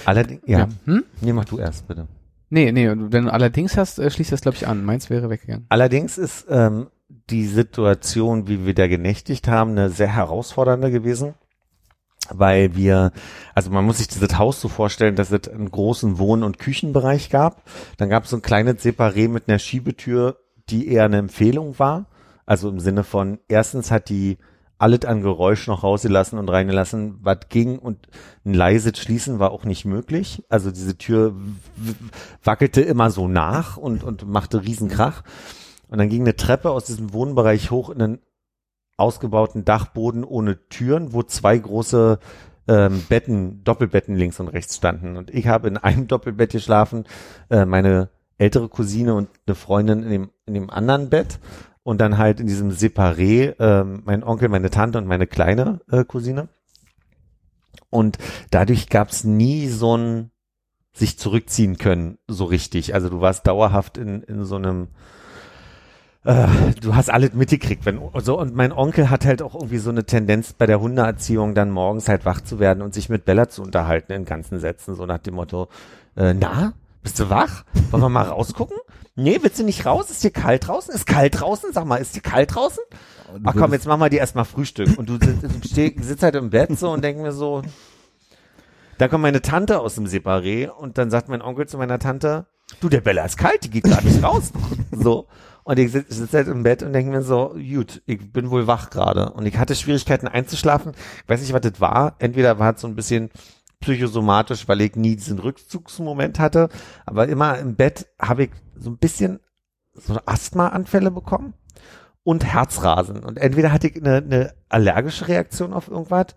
Allerdings, ja. Hm? Nee, mach du erst, bitte. Nee, nee, und wenn du allerdings hast, äh, schließt das glaube ich an. Meins wäre weggegangen. Allerdings ist ähm, die Situation, wie wir da genächtigt haben, eine sehr herausfordernde gewesen, weil wir, also man muss sich dieses Haus so vorstellen, dass es einen großen Wohn- und Küchenbereich gab. Dann gab es so ein kleines Separé mit einer Schiebetür, die eher eine Empfehlung war. Also im Sinne von, erstens hat die alles an Geräusch noch rausgelassen und reingelassen, was ging und ein leises Schließen war auch nicht möglich. Also diese Tür wackelte immer so nach und, und machte riesen Krach. Und dann ging eine Treppe aus diesem Wohnbereich hoch in einen ausgebauten Dachboden ohne Türen, wo zwei große ähm, Betten, Doppelbetten links und rechts standen. Und ich habe in einem (laughs) Doppelbett geschlafen, äh, meine ältere Cousine und eine Freundin in dem, in dem anderen Bett. Und dann halt in diesem Separé ähm, mein Onkel, meine Tante und meine kleine äh, Cousine. Und dadurch gab es nie so ein sich zurückziehen können, so richtig. Also du warst dauerhaft in, in so einem äh, du hast alles mitgekriegt, wenn so und mein Onkel hat halt auch irgendwie so eine Tendenz bei der Hundeerziehung dann morgens halt wach zu werden und sich mit Bella zu unterhalten in ganzen Sätzen, so nach dem Motto, äh, na, bist du wach? Wollen wir mal rausgucken? Nee, willst du nicht raus? Ist dir kalt draußen? Ist kalt draußen? Sag mal, ist dir kalt draußen? Ach komm, jetzt machen wir dir erstmal Frühstück. Und du sitzt, sitzt halt im Bett so und denk mir so, da kommt meine Tante aus dem Separé und dann sagt mein Onkel zu meiner Tante, du, der Bella ist kalt, die geht gerade nicht raus. So. Und ich sitze sitz halt im Bett und denke mir so, gut, ich bin wohl wach gerade. Und ich hatte Schwierigkeiten einzuschlafen. Ich weiß nicht, was das war. Entweder war es so ein bisschen psychosomatisch, weil ich nie diesen Rückzugsmoment hatte. Aber immer im Bett habe ich so ein bisschen so Asthmaanfälle bekommen und Herzrasen. Und entweder hatte ich eine, eine allergische Reaktion auf irgendwas,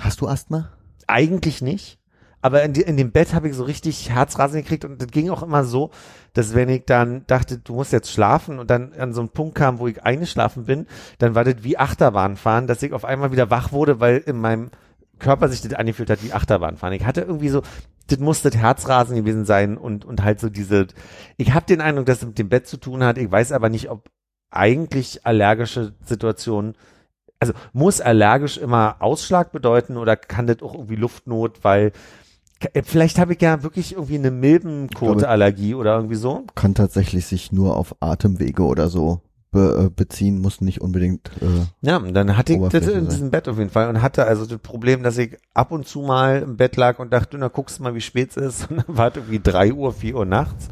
Hast du Asthma? eigentlich nicht. Aber in, die, in dem Bett habe ich so richtig Herzrasen gekriegt und das ging auch immer so, dass wenn ich dann dachte, du musst jetzt schlafen und dann an so einen Punkt kam, wo ich eingeschlafen bin, dann war das wie Achterbahnfahren, dass ich auf einmal wieder wach wurde, weil in meinem Körper sich das angefühlt hat wie Achterbahnfahren. Ich hatte irgendwie so, das muss das Herzrasen gewesen sein und, und halt so diese, ich habe den Eindruck, dass es mit dem Bett zu tun hat. Ich weiß aber nicht, ob eigentlich allergische Situationen also muss allergisch immer Ausschlag bedeuten oder kann das auch irgendwie Luftnot, weil vielleicht habe ich ja wirklich irgendwie eine Milbenkotallergie oder irgendwie so. Kann tatsächlich sich nur auf Atemwege oder so be äh, beziehen, muss nicht unbedingt. Äh, Ja, dann hatte ich das in diesem Bett auf jeden Fall und hatte also das Problem, dass ich ab und zu mal im Bett lag und dachte, na guckst mal, wie spät es ist (laughs) und dann war es irgendwie drei Uhr, vier Uhr nachts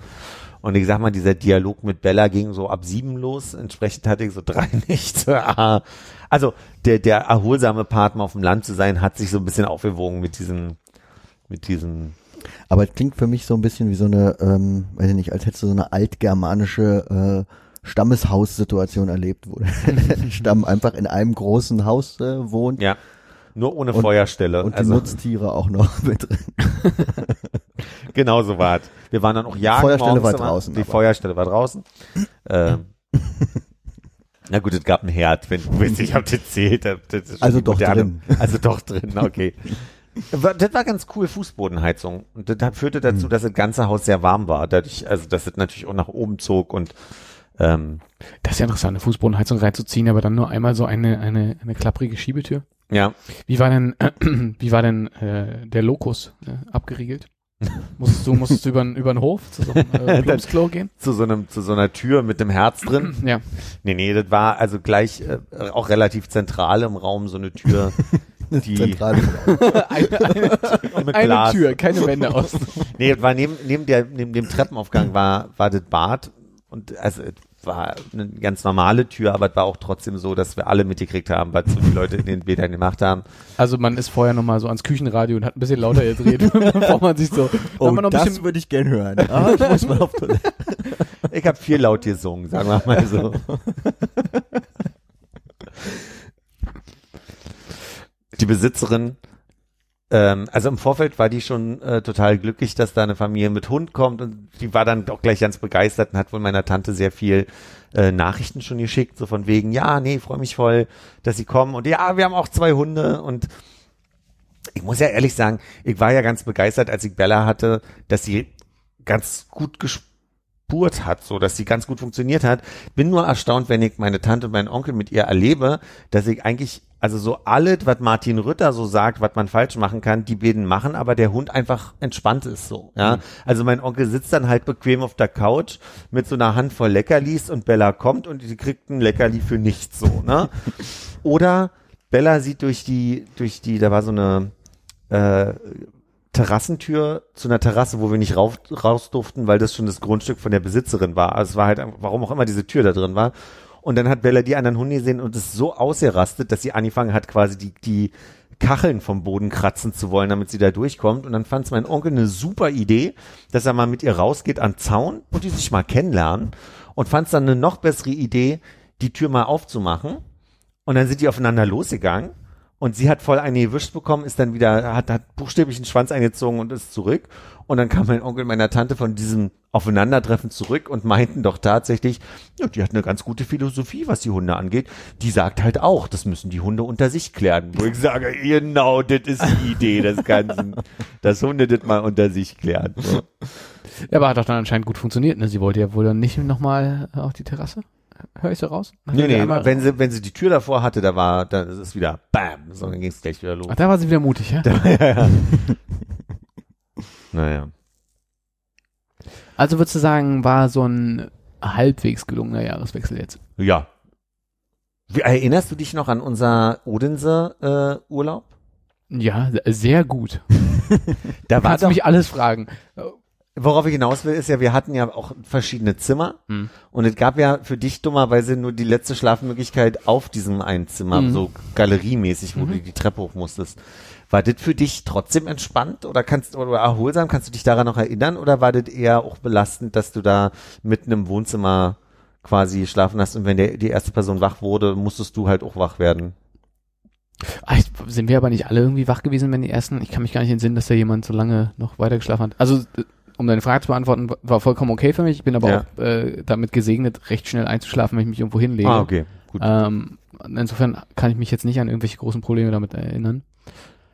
Und ich sag mal, dieser Dialog mit Bella ging so ab sieben los. Entsprechend hatte ich so drei (laughs) Nächte. Ah. Also der, der erholsame Part mal auf dem Land zu sein, hat sich so ein bisschen aufgewogen mit diesem, mit diesem Aber es klingt für mich so ein bisschen wie so eine, ähm, weiß ich nicht, als hättest du so eine altgermanische äh, Stammeshaussituation erlebt, wo (laughs) der Stamm einfach in einem großen Haus äh, wohnt Ja. Nur ohne Und- Feuerstelle. und die also, Nutztiere auch noch (laughs) mit drin. (laughs) genau so war es. Wir waren dann auch jagen. Feuerstelle morgens war draußen, Die aber. Feuerstelle war draußen. ähm, na gut, es gab einen Herd, wenn du willst, ich hab das zählt. Das Also die doch drin. Also doch drin, okay. Das war ganz cool, Fußbodenheizung. Und das führte dazu, Hm. dass das ganze Haus sehr warm war. Dadurch, also dass es natürlich auch nach oben zog und ähm, Das ist ja interessant, eine Fußbodenheizung reinzuziehen, aber dann nur einmal so eine, eine, eine klapprige Schiebetür. ja, Wie war denn, (clears throat) wie war denn äh, der Lokus äh, abgeriegelt? musstest du, musstest du über über den Hof zu so einem äh, (laughs) Plumpsklo gehen? zu so einem, zu so einer Tür mit dem Herz drin. (clears throat) Ja. Nee, nee, das war also gleich äh, auch relativ zentral im Raum so eine Tür, (laughs) (laughs) die Zentrale. (laughs) eine, eine, eine. Tür, keine Wände aus. (laughs) Nee, war neben, neben, der, neben dem Treppenaufgang war, war das Bad und also es war eine ganz normale Tür, aber es war auch trotzdem so, dass wir alle mitgekriegt haben, was so die Leute in den Bädern gemacht haben. Also man ist vorher nochmal so ans Küchenradio und hat ein bisschen lauter gedreht, bevor man sich so, Oh, man noch ein das bisschen, würde ich gern hören. Ah, ich muss mal auf Toilette. Ich habe viel laut gesungen, sagen wir mal so. Die Besitzerin, ähm, also im Vorfeld war die schon äh, total glücklich, dass da eine Familie mit Hund kommt und die war dann auch gleich ganz begeistert und hat wohl meiner Tante sehr viel äh, Nachrichten schon geschickt, so von wegen, ja, nee, freue mich voll, dass sie kommen und ja, wir haben auch zwei Hunde und ich muss ja ehrlich sagen, ich war ja ganz begeistert, als ich Bella hatte, dass sie ganz gut gespurt hat, so dass sie ganz gut funktioniert hat. Bin nur erstaunt, wenn ich meine Tante und meinen Onkel mit ihr erlebe, dass ich eigentlich also so alles, was Martin Rütter so sagt, was man falsch machen kann, die beiden machen, aber der Hund einfach entspannt ist so. Ja, also mein Onkel sitzt dann halt bequem auf der Couch mit so einer Handvoll Leckerlis und Bella kommt und sie kriegt ein Leckerli für nichts so. Ne? (laughs) Oder Bella sieht durch die durch die, da war so eine äh, Terrassentür zu einer Terrasse, wo wir nicht rauf, raus durften, weil das schon das Grundstück von der Besitzerin war. Also es war halt, warum auch immer diese Tür da drin war. Und dann hat Bella die anderen Hunde gesehen und ist so ausgerastet, dass sie angefangen hat, quasi die, die Kacheln vom Boden kratzen zu wollen, damit sie da durchkommt. Und dann fand es mein Onkel eine super Idee, dass er mal mit ihr rausgeht an Zaun und die sich mal kennenlernen. Und fand es dann eine noch bessere Idee, die Tür mal aufzumachen. Und dann sind die aufeinander losgegangen. Und sie hat voll eine gewischt bekommen, ist dann wieder, hat, hat buchstäblich den Schwanz eingezogen und ist zurück. Und dann kam mein Onkel meiner Tante von diesem Aufeinandertreffen zurück und meinten doch tatsächlich, ja, die hat eine ganz gute Philosophie, was die Hunde angeht. Die sagt halt auch, das müssen die Hunde unter sich klären. Wo ich sage, genau, das ist die Idee des Ganzen. (laughs) dass Hunde das mal unter sich klären. So. Ja, aber hat doch dann anscheinend gut funktioniert, ne? Sie wollte ja wohl dann nicht nochmal auf die Terrasse. Hör ich so raus? Nee, nee, Einmal- wenn sie, wenn sie die Tür davor hatte, da war, dann ist es wieder BAM, so, dann ging es gleich wieder los. Ach, da war sie wieder mutig, ja? (laughs) (laughs) Naja. Also würdest du sagen, war so ein halbwegs gelungener Jahreswechsel jetzt? Ja. Wie, erinnerst du dich noch an unser Odense äh, Urlaub? Ja, sehr gut. (laughs) Da war Kannst du doch, mich alles fragen. worauf ich hinaus will, ist ja, wir hatten ja auch verschiedene Zimmer Hm. und es gab ja für dich dummerweise nur die letzte Schlafmöglichkeit auf diesem einen Zimmer, Mhm. so galeriemäßig, wo Mhm. du die Treppe hoch musstest. War das für dich trotzdem entspannt oder kannst oder erholsam? Kannst du dich daran noch erinnern oder war das eher auch belastend, dass du da mitten im Wohnzimmer quasi schlafen hast und wenn der, die erste Person wach wurde, musstest du halt auch wach werden? Ach, ich- sind wir aber nicht alle irgendwie wach gewesen, wenn die ersten? Ich kann mich gar nicht entsinnen, dass da jemand so lange noch weiter geschlafen hat. Also, um deine Frage zu beantworten, wa- war vollkommen okay für mich. Ich bin aber Ja. auch äh, damit gesegnet, recht schnell einzuschlafen, wenn ich mich irgendwo hinlege. Ah, okay. Gut. Ähm, insofern kann ich mich jetzt nicht an irgendwelche großen Probleme damit erinnern.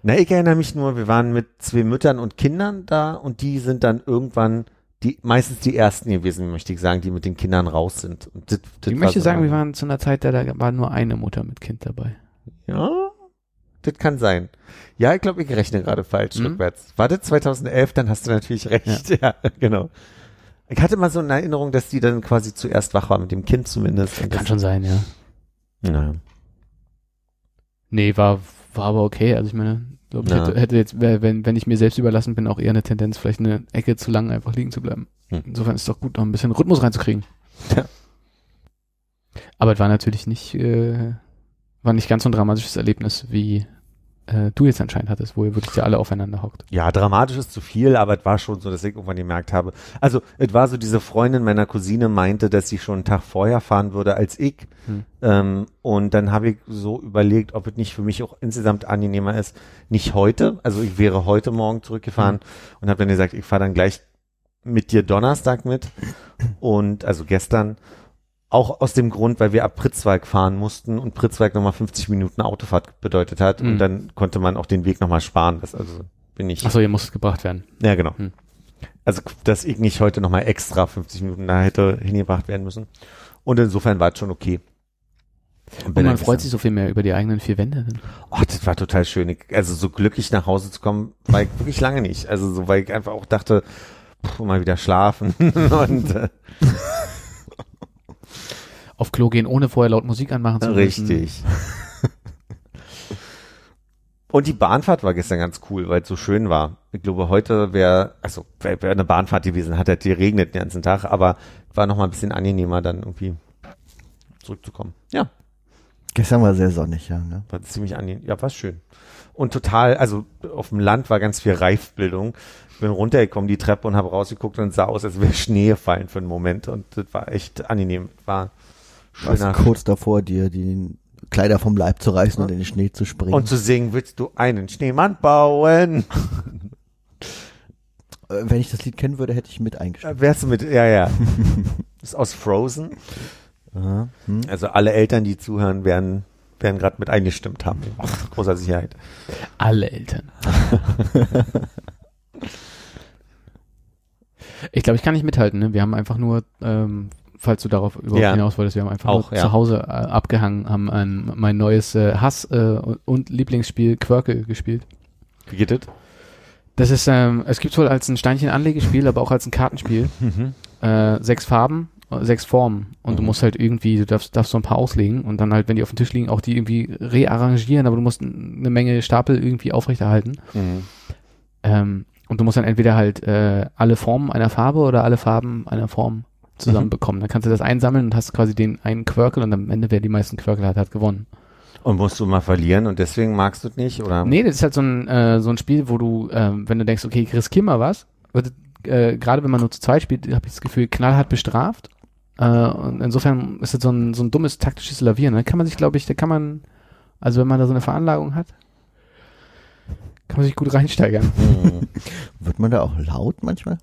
Na, ich erinnere mich nur, wir waren mit zwei Müttern und Kindern da und die sind dann irgendwann die meistens die ersten gewesen, möchte ich sagen, die mit den Kindern raus sind. Das, das ich möchte so sagen, wir waren zu einer Zeit, da, da war nur eine Mutter mit Kind dabei. Ja, das kann sein. Ja, ich glaube, ich rechne gerade falsch Mhm. rückwärts. War das 2011, dann hast du natürlich recht. (laughs) Ja. genau. Ich hatte mal so eine Erinnerung, dass die dann quasi zuerst wach war, mit dem Kind zumindest. Und Kann schon sein, ja. Naja. Nee, war, war aber okay. Also ich meine, glaube ich, Ja. hätte, hätte jetzt, wenn, wenn ich mir selbst überlassen bin, auch eher eine Tendenz, vielleicht eine Ecke zu lang einfach liegen zu bleiben. Hm. Insofern ist es doch gut, noch ein bisschen Rhythmus reinzukriegen. Ja. Aber es war natürlich nicht, äh, war nicht ganz so ein dramatisches Erlebnis, wie äh, du jetzt anscheinend hattest, wo ihr wirklich ja alle aufeinander hockt. Ja, dramatisch ist zu viel, aber es war schon so, dass ich irgendwann gemerkt habe. Also, es war so, diese Freundin meiner Cousine meinte, dass sie schon einen Tag vorher fahren würde als ich. Hm. Ähm, und dann habe ich so überlegt, ob es nicht für mich auch insgesamt angenehmer ist, nicht heute, also ich wäre heute Morgen zurückgefahren und habe dann gesagt, ich fahre dann gleich mit dir Donnerstag mit und also gestern auch aus dem Grund, weil wir ab Pritzwalk fahren mussten und Pritzwalk nochmal 50 Minuten Autofahrt bedeutet hat Mhm. und dann konnte man auch den Weg nochmal sparen. Das also bin ich. Achso, ihr musstet gebracht werden. Ja, genau. Hm. Also, dass ich nicht heute nochmal extra 50 Minuten da hätte hingebracht werden müssen. Und insofern war es schon okay. Und bin man freut sich so viel mehr über die eigenen vier Wände. Oh, das war total schön. Also so glücklich nach Hause zu kommen, war ich wirklich lange nicht. Also so, weil ich einfach auch dachte, puh, mal wieder schlafen (laughs) und äh, Auf Klo gehen, ohne vorher laut Musik anmachen zu müssen. richtig. Und die Bahnfahrt war gestern ganz cool, weil es so schön war. Ich glaube, heute wäre, also wäre wär eine Bahnfahrt gewesen, hat halt geregnet den ganzen Tag, aber war noch mal ein bisschen angenehmer, dann irgendwie zurückzukommen. Ja, Gestern war sehr sonnig, ja. Ne? war ziemlich angenehm. Ja, war schön. Und total, also auf dem Land war ganz viel Reifbildung. Ich bin runtergekommen, die Treppe und habe rausgeguckt und es sah aus, als wäre Schnee gefallen für einen Moment. Und das war echt angenehm. War Warst schöner. kurz davor, dir die Kleider vom Leib zu reißen und in den Schnee zu springen. Und zu singen, willst du einen Schneemann bauen? (laughs) äh, wenn ich das Lied kennen würde, hätte ich mit eingestimmt. Da wärst du mit, ja, ja. Das (laughs) ist aus Frozen. Aha. Hm. Also alle Eltern, die zuhören, werden, werden gerade mit eingestimmt haben. Mit (laughs) großer Sicherheit. Alle Eltern. ich glaube, ich kann nicht mithalten. Ne? Wir haben einfach nur, ähm, falls du darauf überhaupt Ja. hinaus wolltest, wir haben einfach Auch, ja. zu Hause äh, abgehangen, haben ein, mein neues äh, Hass- äh, und Lieblingsspiel Quirkel gespielt. Wie geht das? Das ist, ähm, es gibt wohl als ein Steinchen-Anlegespiel, aber auch als ein Kartenspiel. (laughs) Äh, sechs Farben, sechs Formen. Und du Mhm. musst halt irgendwie, du darfst, darfst so ein paar auslegen und dann halt, wenn die auf dem Tisch liegen, auch die irgendwie rearrangieren, aber du musst eine Menge Stapel irgendwie aufrechterhalten. Mhm. Ähm, und du musst dann entweder halt äh, alle Formen einer Farbe oder alle Farben einer Form zusammenbekommen. Dann kannst du das einsammeln und hast quasi den einen Quirkel und am Ende, wer die meisten Quirkel hat, hat gewonnen. Und musst du mal verlieren und deswegen magst du es nicht? Oder? Nee, das ist halt so ein, äh, so ein Spiel, wo du, ähm, wenn du denkst, okay, ich riskier mal was, wird äh, gerade wenn man nur zu zweit spielt, habe ich das Gefühl, knallhart bestraft. Äh, und insofern ist das so ein, so ein dummes taktisches Lavieren. Da kann man sich, glaube ich, da kann man, also wenn man da so eine Veranlagung hat, kann man sich gut reinsteigern. Mhm. (laughs) Wird man da auch laut manchmal?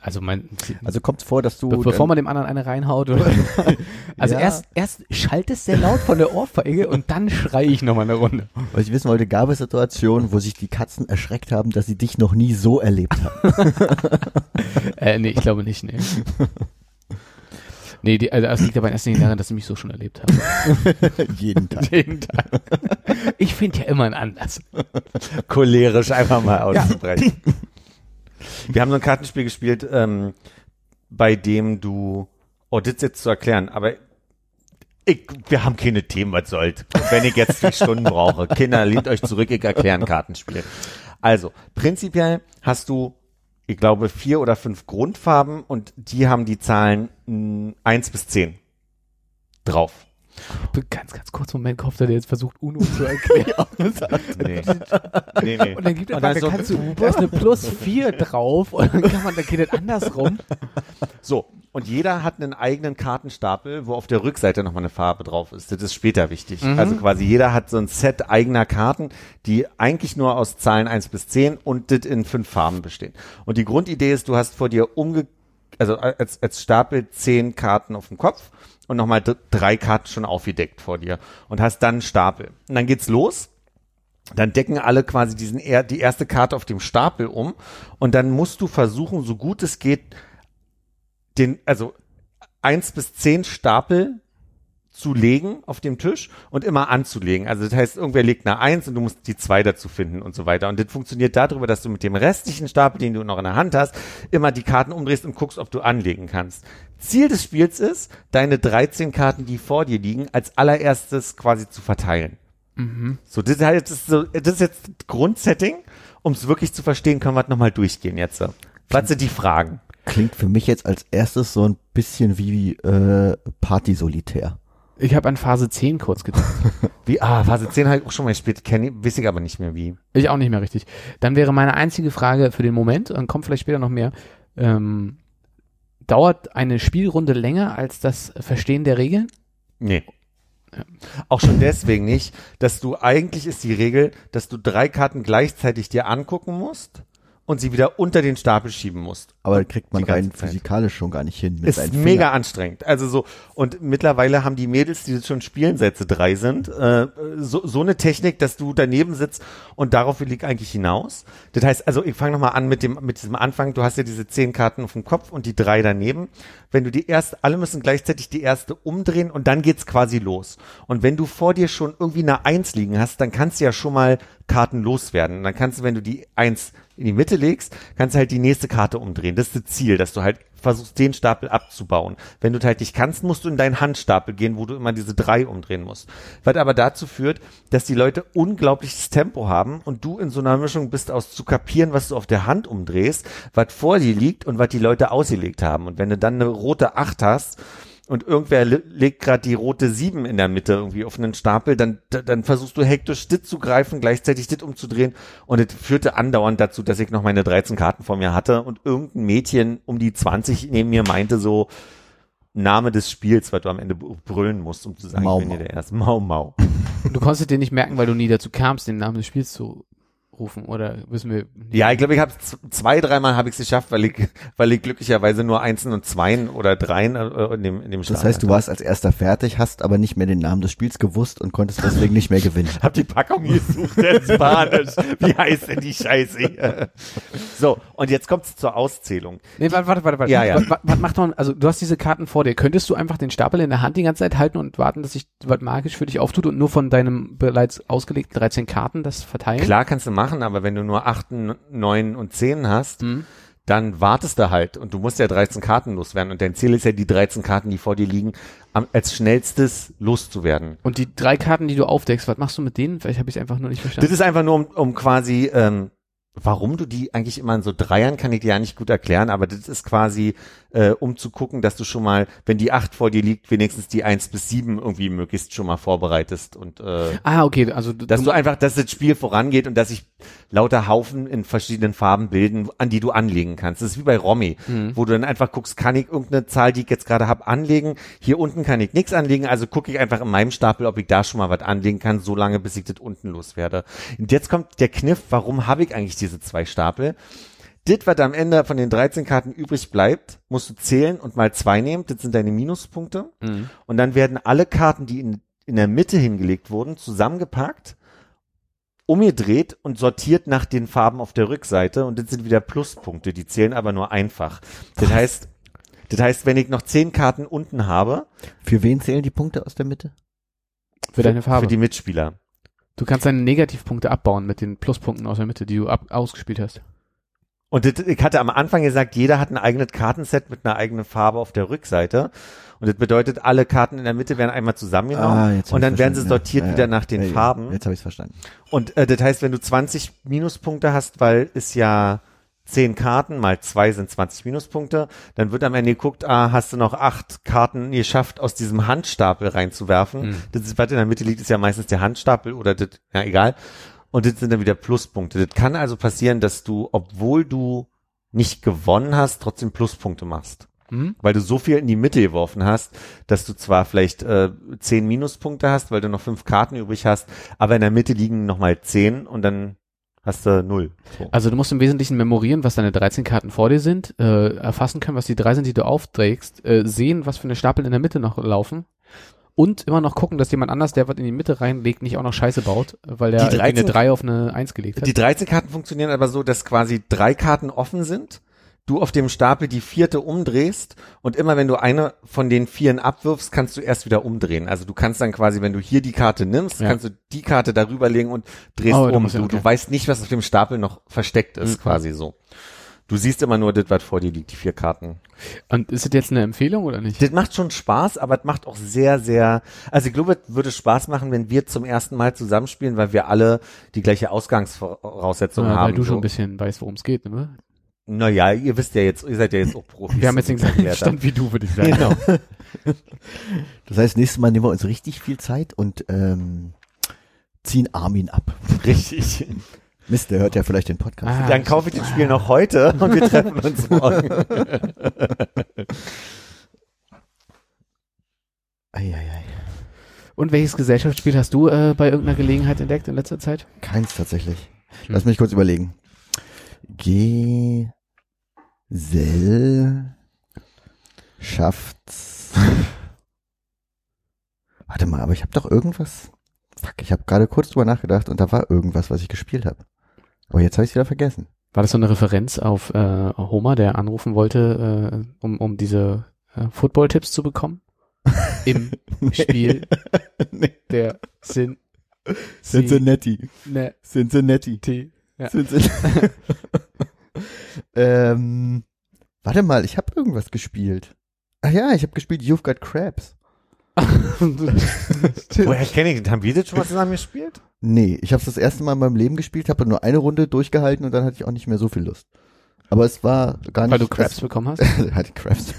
Also mein, Also kommt es vor, dass du. Be bevor man dem anderen eine reinhaut. Oder? (laughs) also Ja. erst, erst schallt es sehr laut von der Ohrfeige und dann schreie ich nochmal eine Runde. was ich wissen wollte, gab es Situationen, wo sich die Katzen erschreckt haben, dass sie dich noch nie so erlebt haben. (laughs) Äh, nee, ich glaube nicht, nee. Nee, die, also das liegt aber in erster Linie daran, dass sie mich so schon erlebt haben. (laughs) Jeden Tag. Jeden Tag. Ich finde ja immer einen Anlass. Cholerisch einfach mal auszubrechen. Wir haben so ein Kartenspiel gespielt, ähm, bei dem du, oh, das jetzt zu erklären, aber ich, wir haben keine Themen, was soll's. Wenn ich jetzt vier Stunden brauche. Kinder, lehnt euch zurück, ich erkläre ein Kartenspiel. Also, prinzipiell hast du, ich glaube, vier oder fünf Grundfarben und die haben die Zahlen mh, eins bis zehn drauf. Ganz, ganz kurz Moment, Kopf, der jetzt versucht, UNO zu erklären. (laughs) Nee. nee, nee. Und dann gibt er da so- kannst du, da ist eine plus 4 drauf und dann kann man, dann geht das andersrum. (laughs) So, und jeder hat einen eigenen Kartenstapel, wo auf der Rückseite nochmal eine Farbe drauf ist. Das ist später wichtig. Mhm. Also quasi jeder hat so ein Set eigener Karten, die eigentlich nur aus Zahlen 1 bis 10 und das in fünf Farben bestehen. Und die Grundidee ist, du hast vor dir umge also als, als Stapel zehn Karten auf dem Kopf und nochmal drei Karten schon aufgedeckt vor dir und hast dann einen Stapel. Und dann geht's los dann decken alle quasi diesen die erste Karte auf dem Stapel um und dann musst du versuchen, so gut es geht, den, also eins bis zehn Stapel zu legen auf dem Tisch und immer anzulegen. Also das heißt, irgendwer legt eine Eins und du musst die zwei dazu finden und so weiter. Und das funktioniert darüber, dass du mit dem restlichen Stapel, den du noch in der Hand hast, immer die Karten umdrehst und guckst, ob du anlegen kannst. Ziel des Spiels ist, deine 13 Karten, die vor dir liegen, als allererstes quasi zu verteilen. So, das ist, halt, so, das ist jetzt Grundsetting. Um es wirklich zu verstehen, können wir es nochmal durchgehen jetzt. Was sind die Fragen? Klingt für mich jetzt als erstes so ein bisschen wie äh, Party-Solitär. Ich habe an Phase 10 kurz gedacht. (laughs) Wie, ah, Phase 10 habe ich auch schon mal gespielt, kenne ich, weiß ich aber nicht mehr wie. ich auch nicht mehr richtig. Dann wäre meine einzige Frage für den Moment, und kommt vielleicht später noch mehr, ähm, dauert eine Spielrunde länger als das Verstehen der Regeln? Nee. Auch schon deswegen nicht, dass du eigentlich ist die Regel, dass du drei Karten gleichzeitig dir angucken musst und sie wieder unter den Stapel schieben musst. Aber kriegt man rein physikalisch schon gar nicht hin. Mit Ist mega anstrengend. Also so, und mittlerweile haben die Mädels, die jetzt schon spielen, Sätze drei sind, äh, so, so eine Technik, dass du daneben sitzt und darauf liegt eigentlich hinaus. Das heißt, also ich fange nochmal an mit dem, mit diesem Anfang. Du hast ja diese zehn Karten auf dem Kopf und die drei daneben. Wenn du die erste, alle müssen gleichzeitig die erste umdrehen und dann geht's quasi los. Und wenn du vor dir schon irgendwie eine Eins liegen hast, dann kannst du ja schon mal Karten loswerden. Und dann kannst du, wenn du die Eins in die Mitte legst, kannst du halt die nächste Karte umdrehen. Das ist das Ziel, dass du halt versuchst, den Stapel abzubauen. Wenn du halt nicht kannst, musst du in deinen Handstapel gehen, wo du immer diese drei umdrehen musst. Was aber dazu führt, dass die Leute unglaubliches Tempo haben und du in so einer Mischung bist aus zu kapieren, was du auf der Hand umdrehst, was vor dir liegt und was die Leute ausgelegt haben. Und wenn du dann eine rote Acht hast, und irgendwer le- legt gerade die rote 7 in der Mitte irgendwie auf einen Stapel, dann, dann versuchst du hektisch dit zu greifen, gleichzeitig dit umzudrehen und es führte andauernd dazu, dass ich noch meine 13 Karten vor mir hatte und irgendein Mädchen um die 20 neben mir meinte so Name des Spiels, was du am Ende br- brüllen musst, um zu sagen, Mau ich bin hier Mau. der Erste. Mau Mau. (laughs) Du konntest dir nicht merken, weil du nie dazu kamst, den Namen des Spiels zu rufen, oder wissen wir? Ja, ich glaube, ich habe zwei, dreimal habe ich es geschafft, weil ich, weil ich glücklicherweise nur Einsen und Zweien oder Dreien äh, in dem, in dem Das Stapel heißt, du warst als erster fertig, hast aber nicht mehr den Namen des Spiels gewusst und konntest deswegen nicht mehr gewinnen. (laughs) Hab die Packung gesucht, der ist Spanisch. Wie heißt denn die Scheiße hier? So, und jetzt kommt's zur Auszählung. Nee, warte, warte, warte, warte. Ja, ja. Was, was, was macht man, also du hast diese Karten vor dir. Könntest du einfach den Stapel in der Hand die ganze Zeit halten und warten, dass sich was magisch für dich auftut und nur von deinem bereits ausgelegten 13 Karten das verteilen? Klar kannst du machen, aber wenn du nur achten, neun und zehn hast, Mhm. dann wartest du halt und du musst ja 13 Karten loswerden und dein Ziel ist ja die 13 Karten, die vor dir liegen, am, als schnellstes loszuwerden. Und die drei Karten, die du aufdeckst, was machst du mit denen? Vielleicht habe ich es einfach nur nicht Das verstanden. ist einfach nur, um, um quasi, ähm, warum du die eigentlich immer in so Dreiern, kann ich dir ja nicht gut erklären, aber das ist quasi, äh, um zu gucken, dass du schon mal, wenn die acht vor dir liegt, wenigstens die eins bis sieben irgendwie möglichst schon mal vorbereitest und äh, ah, okay, also du, dass du einfach, dass das Spiel vorangeht und dass sich lauter Haufen in verschiedenen Farben bilden, an die du anlegen kannst. Das ist wie bei Romy, wo du dann einfach guckst, kann ich irgendeine Zahl, die ich jetzt gerade habe, anlegen? Hier unten kann ich nichts anlegen, also gucke ich einfach in meinem Stapel, ob ich da schon mal was anlegen kann, so lange, bis ich das unten loswerde. Und jetzt kommt der Kniff, warum habe ich eigentlich diese zwei Stapel? Das, was am Ende von den 13 Karten übrig bleibt, musst du zählen und mal zwei nehmen. Das sind deine Minuspunkte. Mhm. Und dann werden alle Karten, die in, in der Mitte hingelegt wurden, zusammengepackt, umgedreht und sortiert nach den Farben auf der Rückseite. Und das sind wieder Pluspunkte, die zählen aber nur einfach. Das heißt, das heißt, wenn ich noch zehn Karten unten habe, Für wen zählen die Punkte aus der Mitte? für deine Farbe. für die Mitspieler. du kannst deine Negativpunkte abbauen mit den Pluspunkten aus der Mitte, die du ab, ausgespielt hast. Und das, ich hatte am Anfang gesagt, jeder hat ein eigenes Kartenset mit einer eigenen Farbe auf der Rückseite. Und das bedeutet, alle Karten in der Mitte werden einmal zusammengenommen Ah, jetzt und dann werden sie sortiert ja. Wieder ja. nach den Ja. Farben. Jetzt habe ich es verstanden. Und äh, das heißt, wenn du 20 Minuspunkte hast, weil es ja 10 Karten mal 2 sind 20 Minuspunkte, dann wird am Ende geguckt, ah, hast du noch acht Karten geschafft, aus diesem Handstapel reinzuwerfen. Mhm. Das ist, was in der Mitte liegt, ist ja meistens der Handstapel oder das, ja egal. Und das sind dann wieder Pluspunkte. Das kann also passieren, dass du, obwohl du nicht gewonnen hast, trotzdem Pluspunkte machst Mhm. weil du so viel in die Mitte geworfen hast, dass du zwar vielleicht äh, zehn Minuspunkte hast, weil du noch fünf Karten übrig hast, aber in der Mitte liegen nochmal zehn und dann hast du null. So. Also du musst im Wesentlichen memorieren, was deine 13 Karten vor dir sind, äh, erfassen können, was die drei sind, die du aufträgst, äh, sehen, was für eine Stapel in der Mitte noch laufen und immer noch gucken, dass jemand anders, der was in die Mitte reinlegt, nicht auch noch Scheiße baut, weil der Die irgendwie eine 13 3 auf eine 1 gelegt hat. Die 13 Karten funktionieren aber so, dass quasi drei Karten offen sind, du auf dem Stapel die vierte umdrehst und immer wenn du eine von den vieren abwirfst, kannst du erst wieder umdrehen. Also du kannst dann quasi, wenn du hier die Karte nimmst, Ja. kannst du die Karte darüber legen und drehst Oh, um. Du, okay. du weißt nicht, was auf dem Stapel noch versteckt ist, Mhm. quasi so. Du siehst immer nur das, was vor dir liegt, die vier Karten. Und ist das jetzt eine Empfehlung oder nicht? Das macht schon Spaß, aber es macht auch sehr, sehr, also ich glaube, es würde Spaß machen, wenn wir zum ersten Mal zusammenspielen, weil wir alle die gleiche Ausgangsvoraussetzung Ja, haben. weil du schon so. ein bisschen weißt, worum es geht, ne? Naja, ihr wisst ja jetzt, ihr seid ja jetzt auch Profis. Wir haben jetzt den gleichen erklärt Stand wie du, würde ich (laughs) sagen. Genau. Das heißt, nächstes Mal nehmen wir uns richtig viel Zeit und ähm, ziehen Armin ab. (laughs) Richtig. Mist, der hört ja vielleicht den Podcast. Ah, Dann kaufe ich das Spiel noch heute (laughs) und wir treffen uns morgen. Eieiei. Und welches Gesellschaftsspiel hast du äh, bei irgendeiner Gelegenheit entdeckt in letzter Zeit? Keins tatsächlich. Hm. Lass mich kurz überlegen. Gesellschafts. (laughs) Warte mal, aber ich habe doch irgendwas. Fuck, ich habe gerade kurz drüber nachgedacht und da war irgendwas, was ich gespielt habe. Aber jetzt habe ich wieder vergessen. War das so eine Referenz auf äh, Homer, der anrufen wollte, äh, um, um diese äh, Football-Tipps zu bekommen? (laughs) Im Spiel nee. der Sin Cincinnati. ne Cincinnati. T. Ja. (laughs) Ähm, warte mal, ich habe irgendwas gespielt. Ach ja, ich habe gespielt You've Got Crabs. (laughs) Woher kenne ich das? Haben wir das schon mal zusammen gespielt? Nee, ich habe das erste Mal in meinem Leben gespielt, habe nur eine Runde durchgehalten und dann hatte ich auch nicht mehr so viel Lust. Aber es war gar nicht. Weil du Crabs bekommen hast? (laughs) hatte Crabs.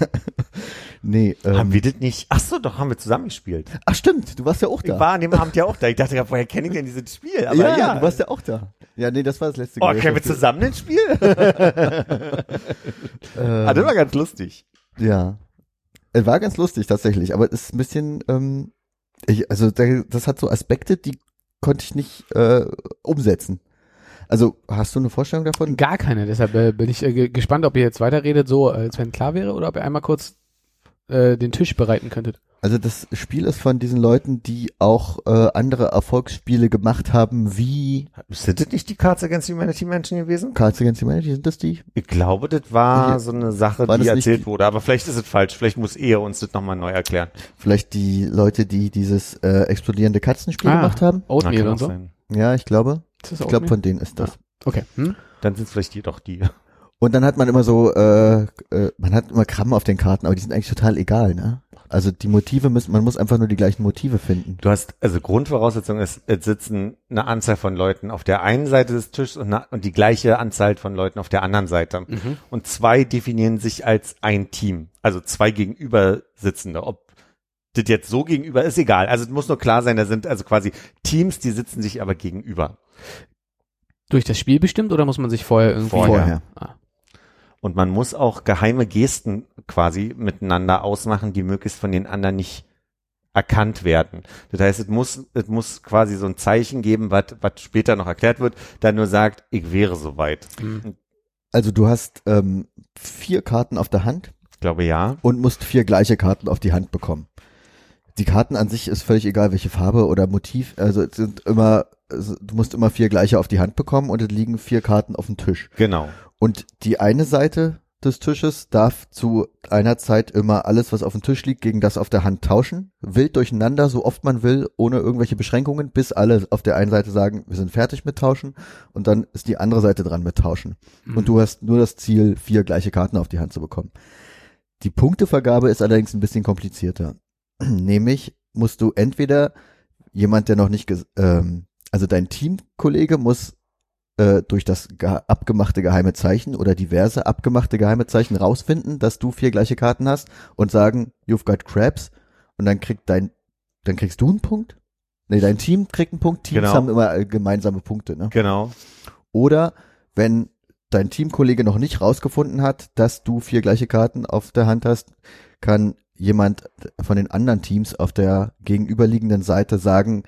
(laughs) nee, ähm, haben wir das nicht? Ach so, doch, haben wir zusammen gespielt. Ach stimmt, du warst ja auch Ich da. war an dem Abend ja auch da. Ich dachte, gerade, woher kenne ich denn dieses Spiel? Aber ja, ja, du warst ja auch da. Ja, nee, das war das letzte Oh, können wir zusammen ein Spiel? Ähm, (laughs) ah, das war ganz lustig. Ja. Es war ganz lustig tatsächlich, aber es ist ein bisschen, ähm, ich, also da, das hat so Aspekte, die konnte ich nicht äh, umsetzen. Also hast du eine Vorstellung davon? Gar keine, deshalb äh, bin ich äh, ge- gespannt, ob ihr jetzt weiterredet, so als wenn klar wäre, oder ob ihr einmal kurz äh, den Tisch bereiten könntet. Also das Spiel ist von diesen Leuten, die auch äh, andere Erfolgsspiele gemacht haben, wie Sind das nicht die Cards Against Humanity Menschen gewesen? Cards Against Humanity, sind das die? Ich glaube, das war Ja. so eine Sache, War die erzählt die- wurde. Aber vielleicht ist es falsch. Vielleicht muss er uns das nochmal neu erklären. Vielleicht die Leute, die dieses äh, explodierende Katzenspiel Ah. gemacht haben? Oatmeal und so. sein. Ja, ich glaube. Ist Ich glaube, von denen ist das. Okay. Hm? Dann sind es vielleicht die doch die. Und dann hat man immer so, äh, äh, man hat immer Kram auf den Karten, aber die sind eigentlich total egal, ne? Also die Motive müssen, man muss einfach nur die gleichen Motive finden. Du hast, also Grundvoraussetzung ist, es sitzen eine Anzahl von Leuten auf der einen Seite des Tisches und, na, und die gleiche Anzahl von Leuten auf der anderen Seite. Mhm. Und zwei definieren sich als ein Team. Also zwei gegenüber Sitzende. Ob das jetzt so gegenüber ist, egal. Also es muss nur klar sein, da sind also quasi Teams, die sitzen sich aber gegenüber. Durch das Spiel bestimmt oder muss man sich vorher irgendwie Vorher. Ah. Und man muss auch geheime Gesten quasi miteinander ausmachen, die möglichst von den anderen nicht erkannt werden. Das heißt, es muss, es muss quasi so ein Zeichen geben, was, was später noch erklärt wird, da nur sagt, ich wäre soweit. Hm. Also du hast ähm, vier Karten auf der Hand Ich glaube ja. und musst vier gleiche Karten auf die Hand bekommen. Die Karten an sich ist völlig egal, welche Farbe oder Motiv. Also es sind immer, also du musst immer vier gleiche auf die Hand bekommen und es liegen vier Karten auf dem Tisch. Genau. Und die eine Seite des Tisches darf zu einer Zeit immer alles, was auf dem Tisch liegt, gegen das auf der Hand tauschen. Wild durcheinander, so oft man will, ohne irgendwelche Beschränkungen, bis alle auf der einen Seite sagen, wir sind fertig mit Tauschen. Und dann ist die andere Seite dran mit Tauschen. Mhm. Und du hast nur das Ziel, vier gleiche Karten auf die Hand zu bekommen. Die Punktevergabe ist allerdings ein bisschen komplizierter. (clears throat) Nämlich musst du entweder jemand, der noch nicht, ähm, also dein Teamkollege muss äh, durch das ge abgemachte geheime Zeichen oder diverse abgemachte geheime Zeichen rausfinden, dass du vier gleiche Karten hast und sagen, you've got crabs und dann kriegt dein, dann kriegst du einen Punkt. Nee, dein Team kriegt einen Punkt. Teams Genau. haben immer äh, gemeinsame Punkte, ne? Genau. Oder wenn dein Teamkollege noch nicht rausgefunden hat, dass du vier gleiche Karten auf der Hand hast, kann jemand von den anderen Teams auf der gegenüberliegenden Seite sagen,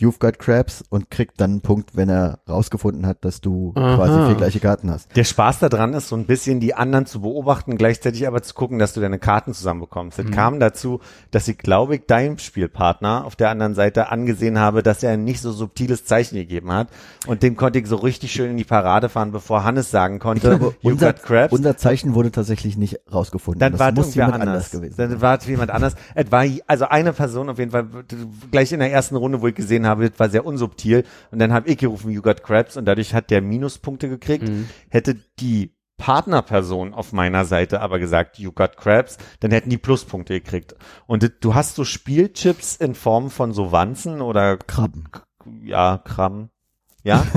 You've got crabs und kriegt dann einen Punkt, wenn er rausgefunden hat, dass du Aha. quasi vier gleiche Karten hast. Der Spaß daran ist, so ein bisschen die anderen zu beobachten, gleichzeitig aber zu gucken, dass du deine Karten zusammenbekommst. Es Mhm. kam dazu, dass ich, glaube ich, deinem Spielpartner auf der anderen Seite angesehen habe, dass er ein nicht so subtiles Zeichen gegeben hat. Und dem konnte ich so richtig schön in die Parade fahren, bevor Hannes sagen konnte, glaube, you unser, got crabs. unser Zeichen wurde tatsächlich nicht rausgefunden. Dann das war muss es jemand jemand anders anders. gewesen. Dann war es jemand anders. Es war also eine Person auf jeden Fall gleich in der ersten Runde, wo ich gesehen habe, das war sehr unsubtil. Und dann habe ich gerufen, you got crabs. Und dadurch hat der Minuspunkte gekriegt. Mhm. Hätte die Partnerperson auf meiner Seite aber gesagt, you got crabs, dann hätten die Pluspunkte gekriegt. Und du hast so Spielchips in Form von so Wanzen oder Krabben. ja, Kram. Ja? (laughs)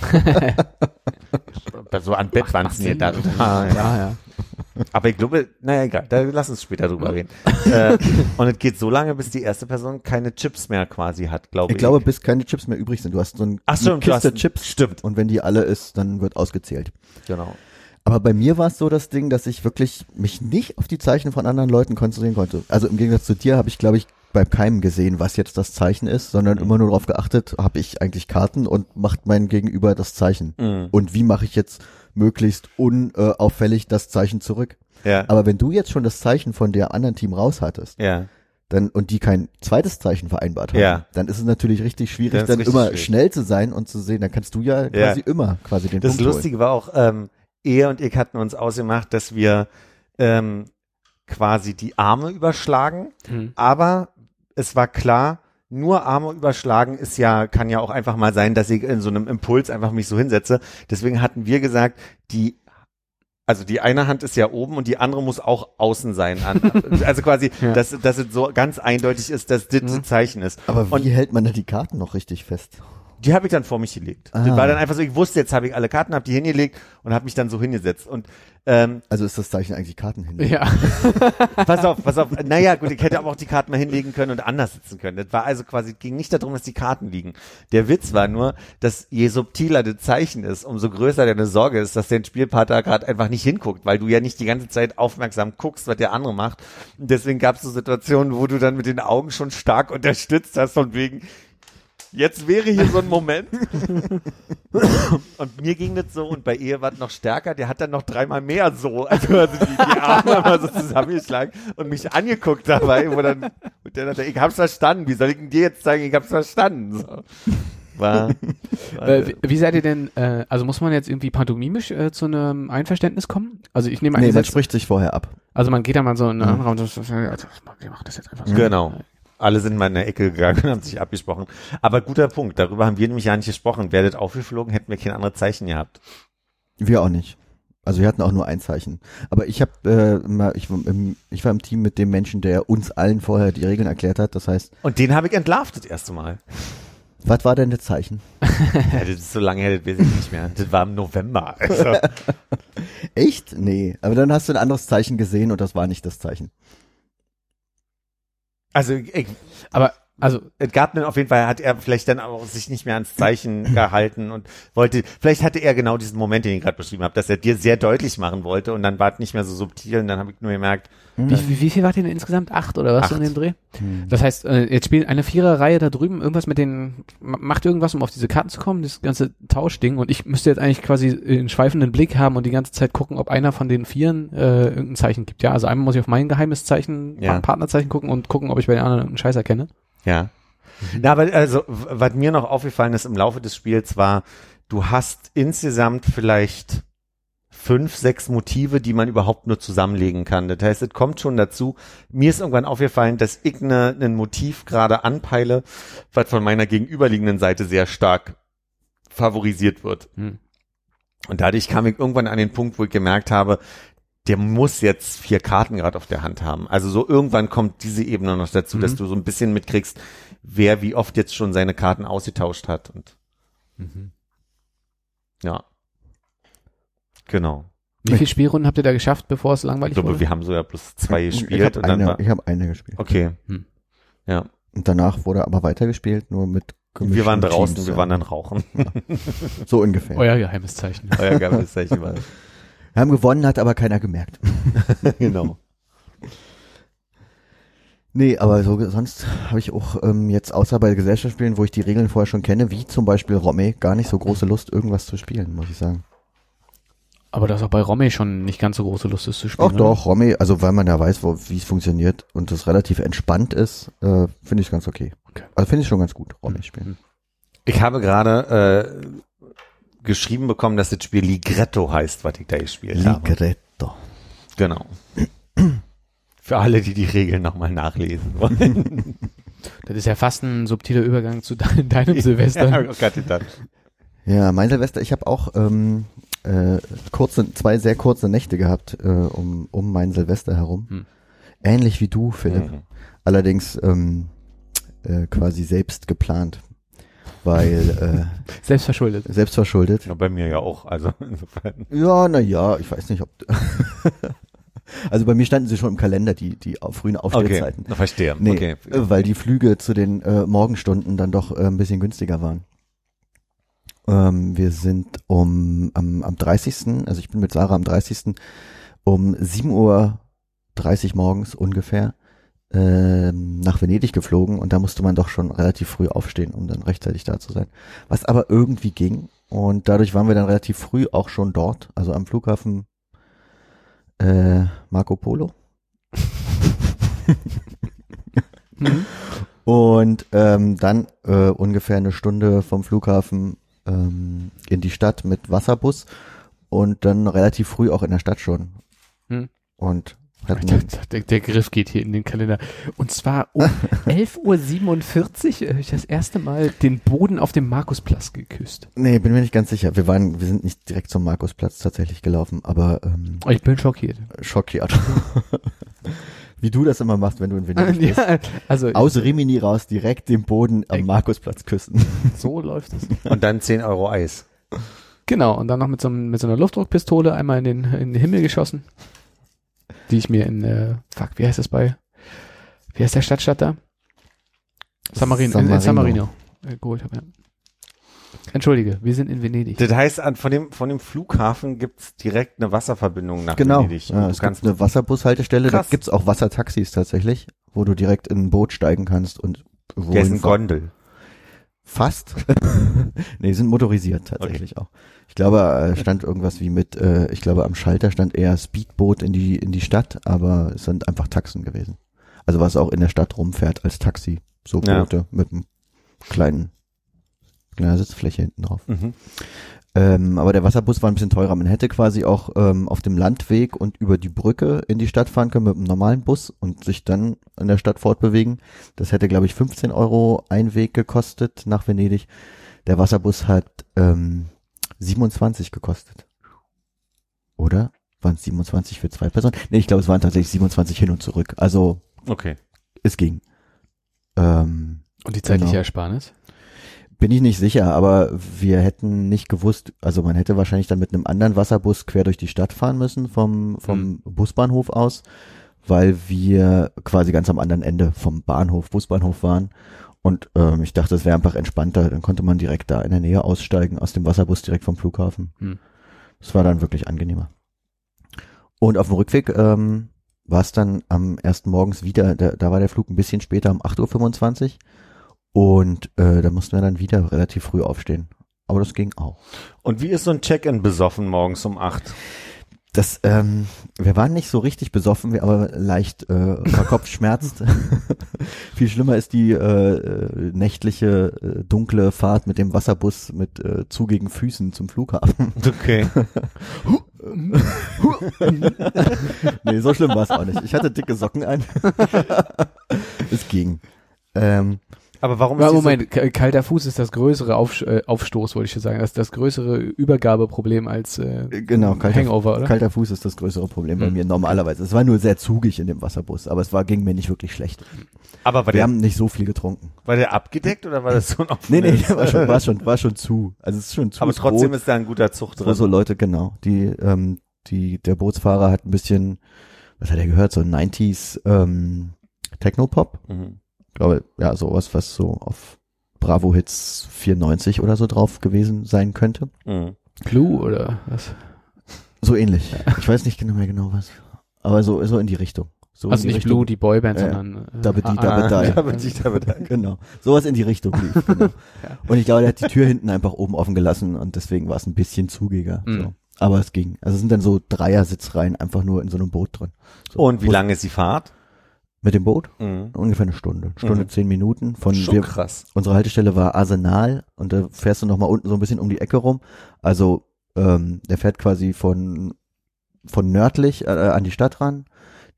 (laughs) so an Bettwanzen hier da. Ah, ja. Ja, ja. Aber ich glaube, naja, egal, da lass uns später drüber reden. (laughs) äh, und es geht so lange, bis die erste Person keine Chips mehr quasi hat, glaube ich. Ich glaube, bis keine Chips mehr übrig sind. Du hast so ein, Ach hast Kiste ein- Chips. stimmt. Und wenn die alle ist, dann wird ausgezählt. Genau. Aber bei mir war es so das Ding, dass ich wirklich mich nicht auf die Zeichen von anderen Leuten konzentrieren konnte. Also im Gegensatz zu dir habe ich, glaube ich, bei keinem gesehen, was jetzt das Zeichen ist, sondern Mhm. immer nur darauf geachtet, habe ich eigentlich Karten und macht mein Gegenüber das Zeichen. Mhm. Und wie mache ich jetzt möglichst unauffällig das Zeichen zurück? Ja. Aber wenn du jetzt schon das Zeichen von der anderen Team raus hattest, ja. dann und die kein zweites Zeichen vereinbart haben, Ja. dann ist es natürlich richtig schwierig, dann richtig immer schwierig. schnell zu sein und zu sehen, dann kannst du ja quasi immer quasi den Das Punkt holen. Lustige war auch, ähm, er und ich hatten uns ausgemacht, dass wir ähm, quasi die Arme überschlagen, Mhm. aber es war klar, nur Arme überschlagen ist ja, kann ja auch einfach mal sein, dass ich in so einem Impuls einfach mich so hinsetze. Deswegen hatten wir gesagt, die also die eine Hand ist ja oben und die andere muss auch außen sein. An, (laughs) also quasi, Ja. dass, dass es so ganz eindeutig ist, dass das ein Zeichen ist. Aber wie Und- hält man da die Karten noch richtig fest? Die habe ich dann vor mich gelegt. Das Ah. war dann einfach so, ich wusste, jetzt habe ich alle Karten, habe die hingelegt und habe mich dann so hingesetzt. Und ähm, Also ist das Zeichen eigentlich Karten hin? Ja. (laughs) pass auf, pass auf. Naja, gut, ich hätte aber auch die Karten mal hinlegen können und anders sitzen können. Das war also quasi, ging nicht darum, dass die Karten liegen. Der Witz war nur, dass je subtiler das Zeichen ist, umso größer deine Sorge ist, dass dein Spielpartner gerade einfach nicht hinguckt, weil du ja nicht die ganze Zeit aufmerksam guckst, was der andere macht. Und deswegen gab es so Situationen, wo du dann mit den Augen schon stark unterstützt hast, von wegen, jetzt wäre hier so ein Moment. (laughs) Und mir ging das so und bei ihr war es noch stärker, der hat dann noch dreimal mehr so, also, also die, die Arme (laughs) mal so zusammengeschlagen und mich angeguckt dabei, wo dann, und der dachte, ich hab's verstanden, wie soll ich denn dir jetzt sagen, ich hab's verstanden? So. War, war Äh, wie, wie seid ihr denn, äh, also muss man jetzt irgendwie pantomimisch äh, zu einem Einverständnis kommen? Also ich nehme an, Nee, man spricht sich vorher ab. also man geht da mal so in einen Mhm. anderen Raum und so, also, wir machen das jetzt einfach so. Genau. Alle sind mal in der Ecke gegangen und haben sich abgesprochen. Aber guter Punkt, darüber haben wir nämlich ja nicht gesprochen. Das aufgeflogen, hätten wir kein anderes Zeichen gehabt. Wir auch nicht. Also wir hatten auch nur ein Zeichen. Aber ich habe, äh, mal- ich, war im- ich war im Team mit dem Menschen, der uns allen vorher die Regeln erklärt hat. Das heißt, Und den habe ich entlarvt das erste Mal. was war denn das Zeichen? Ja, das ist so lange her, das weiß ich nicht mehr. Das war im November. Also, (laughs) Echt? Nee. Aber dann hast du ein anderes Zeichen gesehen und das war nicht das Zeichen. Also ich, Aber, also, es gab dann auf jeden Fall, hat er vielleicht dann auch sich nicht mehr ans Zeichen (clears throat) gehalten und wollte, vielleicht hatte er genau diesen Moment, den ich gerade beschrieben habe, dass er dir sehr deutlich machen wollte und dann war es nicht mehr so subtil und dann habe ich nur gemerkt, wie, wie, wie viel ihr denn insgesamt? Acht oder was Acht. in dem Dreh? Hm. Das heißt, äh, jetzt spielt eine Viererreihe da drüben irgendwas mit den, ma- macht irgendwas, um auf diese Karten zu kommen, das ganze Tauschding und ich müsste jetzt eigentlich quasi einen schweifenden Blick haben und die ganze Zeit gucken, ob einer von den Vieren äh, irgendein Zeichen gibt. Ja, also einmal muss ich auf mein geheimes Zeichen, Ja. Pa- Partnerzeichen gucken und gucken, ob ich bei den anderen irgendeinen Scheiß erkenne. Ja. Na, aber also, was mir noch aufgefallen ist im Laufe des Spiels war, du hast insgesamt vielleicht fünf, sechs Motive, die man überhaupt nur zusammenlegen kann. Das heißt, es kommt schon dazu. Mir ist irgendwann aufgefallen, dass ich ne, ein Motiv gerade anpeile, was von meiner gegenüberliegenden Seite sehr stark favorisiert wird. Hm. Und dadurch kam ich irgendwann an den Punkt, wo ich gemerkt habe, der muss jetzt vier Karten gerade auf der Hand haben. Also so irgendwann kommt diese Ebene noch dazu, Mhm. dass du so ein bisschen mitkriegst, wer wie oft jetzt schon seine Karten ausgetauscht hat. Und ja. Genau. Wie viele Spielrunden habt ihr da geschafft, bevor es Ich langweilig glaube, wurde? wir haben so ja plus zwei ich gespielt habe und dann eine, war. ich hab eine gespielt. Okay. Hm. Ja. Und danach wurde aber weitergespielt, nur mit Wir waren draußen, Teams, wir ja. waren dann rauchen. So ungefähr. Euer geheimes Zeichen. (laughs) Euer geiles Zeichen war. Wir haben gewonnen, hat aber keiner gemerkt. (laughs) genau. Nee, aber so sonst habe ich auch ähm, jetzt außer bei Gesellschaftsspielen, wo ich die Regeln vorher schon kenne, wie zum Beispiel Romme, gar nicht so große Lust, irgendwas zu spielen, muss ich sagen. Aber das auch bei Romy schon nicht ganz so große Lust ist zu spielen. Auch oder? doch, Romme, also weil man ja weiß, wie es funktioniert und es relativ entspannt ist, äh, finde ich ganz okay. Okay. Also finde ich schon ganz gut, Romme spielen. Ich habe gerade äh, geschrieben bekommen, dass das Spiel Ligretto heißt, was ich da gespielt habe. Ligretto. Genau. (clears throat) Für alle, die die Regeln nochmal nachlesen wollen. (laughs) Das ist ja fast ein subtiler Übergang zu de (laughs) deinem Silvester. (laughs) ja, oh. Ja, mein Silvester, ich habe auch ähm, äh, kurze, zwei sehr kurze Nächte gehabt äh, um, um mein Silvester herum. Hm. Ähnlich wie du, Philipp. Mhm. Allerdings ähm, äh, quasi selbst geplant. Weil (laughs) Selbstverschuldet. äh, selbstverschuldet. Ja, bei mir ja auch. Also (laughs) insofern. Ja, na ja, ich weiß nicht, ob. (laughs) also bei mir standen sie schon im Kalender, die, die frühen Okay, Aufstehzeiten. verstehe. Nee, Okay. äh, weil die Flüge zu den äh, Morgenstunden dann doch äh, ein bisschen günstiger waren. Ähm, wir sind um am, am 30., also ich bin mit Sarah am 30. um 7.30 Uhr morgens ungefähr nach Venedig geflogen und da musste man doch schon relativ früh aufstehen, um dann rechtzeitig da zu sein. Was aber irgendwie ging und dadurch waren wir dann relativ früh auch schon dort, also am Flughafen äh, Marco Polo. Mhm. Und ähm, dann äh, ungefähr eine Stunde vom Flughafen ähm, in die Stadt mit Wasserbus und dann relativ früh auch in der Stadt schon. Hm. Und der, der Griff geht hier in den Kalender. Und zwar um (laughs) 11.47 Uhr habe ich das erste Mal den Boden auf dem Markusplatz geküsst. nee, bin mir nicht ganz sicher. Wir waren, wir sind nicht direkt zum Markusplatz tatsächlich gelaufen, aber ähm, Ich bin schockiert. schockiert. (laughs) Wie du das immer machst, wenn du in Venedig (laughs) bist. ja, also Aus Rimini raus direkt den Boden am Ey. Markusplatz küssen. so läuft es. Und dann 10 Euro Eis. Genau, und dann noch mit so, mit so einer Luftdruckpistole einmal in den, in den Himmel geschossen, die ich mir in, äh, fuck, wie heißt das bei, wie heißt der Stadtstadt da? San Marino, in, in San Marino äh, geholt habe, ja. Entschuldige, wir sind in Venedig. Das heißt, an, von, dem, von dem Flughafen gibt's direkt eine Wasserverbindung nach Genau. Venedig. Und Ja, es gibt eine Wasserbushaltestelle, da Krass. gibt's auch Wassertaxis tatsächlich, wo du direkt in ein Boot steigen kannst und wohin dessen fahren. Gondel. Fast. (laughs) nee, sind motorisiert tatsächlich auch. Ich glaube, äh, stand irgendwas wie mit, äh, ich glaube, am Schalter stand eher Speedboot in die, in die Stadt, aber es sind einfach Taxen gewesen. Also was auch in der Stadt rumfährt als Taxi. So Ja. Boote mit einem kleinen, kleiner Sitzfläche hinten drauf. Mhm. Ähm, aber der Wasserbus war ein bisschen teurer. Man hätte quasi auch ähm, auf dem Landweg und über die Brücke in die Stadt fahren können mit einem normalen Bus und sich dann in der Stadt fortbewegen. Das hätte, glaube ich, 15 Euro Einweg gekostet nach Venedig. Der Wasserbus hat ähm, 27 gekostet. Oder? Waren es 27 für zwei Personen? Nee, ich glaube, es waren tatsächlich 27 hin und zurück. Also Okay. es ging. Ähm, Und die zeitliche Genau. Ersparnis? Bin ich nicht sicher, aber wir hätten nicht gewusst, also man hätte wahrscheinlich dann mit einem anderen Wasserbus quer durch die Stadt fahren müssen vom, vom Busbahnhof aus, weil wir quasi ganz am anderen Ende vom Bahnhof, Busbahnhof waren. Und ähm, ich dachte, es wäre einfach entspannter. Dann konnte man direkt da in der Nähe aussteigen, aus dem Wasserbus direkt vom Flughafen. Hm. Das war dann wirklich angenehmer. Und auf dem Rückweg ähm, war es dann am ersten Morgens wieder, da, da war der Flug ein bisschen später, um 8.25 Uhr. Und äh, da mussten wir dann wieder relativ früh aufstehen. Aber das ging auch. Und wie ist so ein Check-in besoffen morgens um 8? Das, ähm, wir waren nicht so richtig besoffen, wir aber leicht äh, verkopfschmerzt. (laughs) (laughs) Viel schlimmer ist die äh, äh, nächtliche äh, dunkle Fahrt mit dem Wasserbus mit äh, zugigen Füßen zum Flughafen. (laughs) Okay. nee, so schlimm war es auch nicht. Ich hatte dicke Socken an. es ging. Ähm, Aber warum ist Moment, k- kalter Fuß ist das größere Auf, äh, Aufstoß, wollte ich schon sagen. Das ist das größere Übergabeproblem als äh, genau, kalter, Hangover, oder? kalter Fuß ist das größere Problem bei Hm. mir normalerweise. Es war nur sehr zugig in dem Wasserbus, aber es war ging mir nicht wirklich schlecht. aber war Wir der, haben nicht so viel getrunken. war der abgedeckt oder war das so ein (laughs) Nee, nee, war schon, war schon, war schon zu. Also es ist schon zu. Aber trotzdem Boot, ist da ein guter wo drin. so Leute, genau, die, ähm, die, der Bootsfahrer hat ein bisschen, was hat er gehört, so 90s ähm, Technopop. Mhm. Ich glaube, ja, sowas, was so auf Bravo Hits 94 oder so drauf gewesen sein könnte. Mhm. Blue oder was? So ähnlich. Ich weiß nicht genau mehr genau was. Aber so, so in die Richtung. So also nicht Richtung. Blue, die Boyband, Ja, ja. sondern äh, Dabbe die, ah, dabbe da. Ja, aber ich damit Genau. Sowas in die Richtung lief. Genau. (laughs) Und ich glaube, der hat die Tür hinten einfach oben offen gelassen und deswegen war es ein bisschen zugiger. Mhm. So. Aber es ging. Also es sind dann so Dreier-Sitzreihen einfach nur in so einem Boot drin. So. Und wie lange ist die Fahrt? Mit dem Boot? Mhm. Ungefähr eine Stunde. Stunde, Mhm. zehn Minuten. Von Schon wir, krass. unsere Haltestelle war Arsenal und da fährst du nochmal unten so ein bisschen um die Ecke rum. Also ähm, der fährt quasi von, von nördlich äh, an die Stadt ran.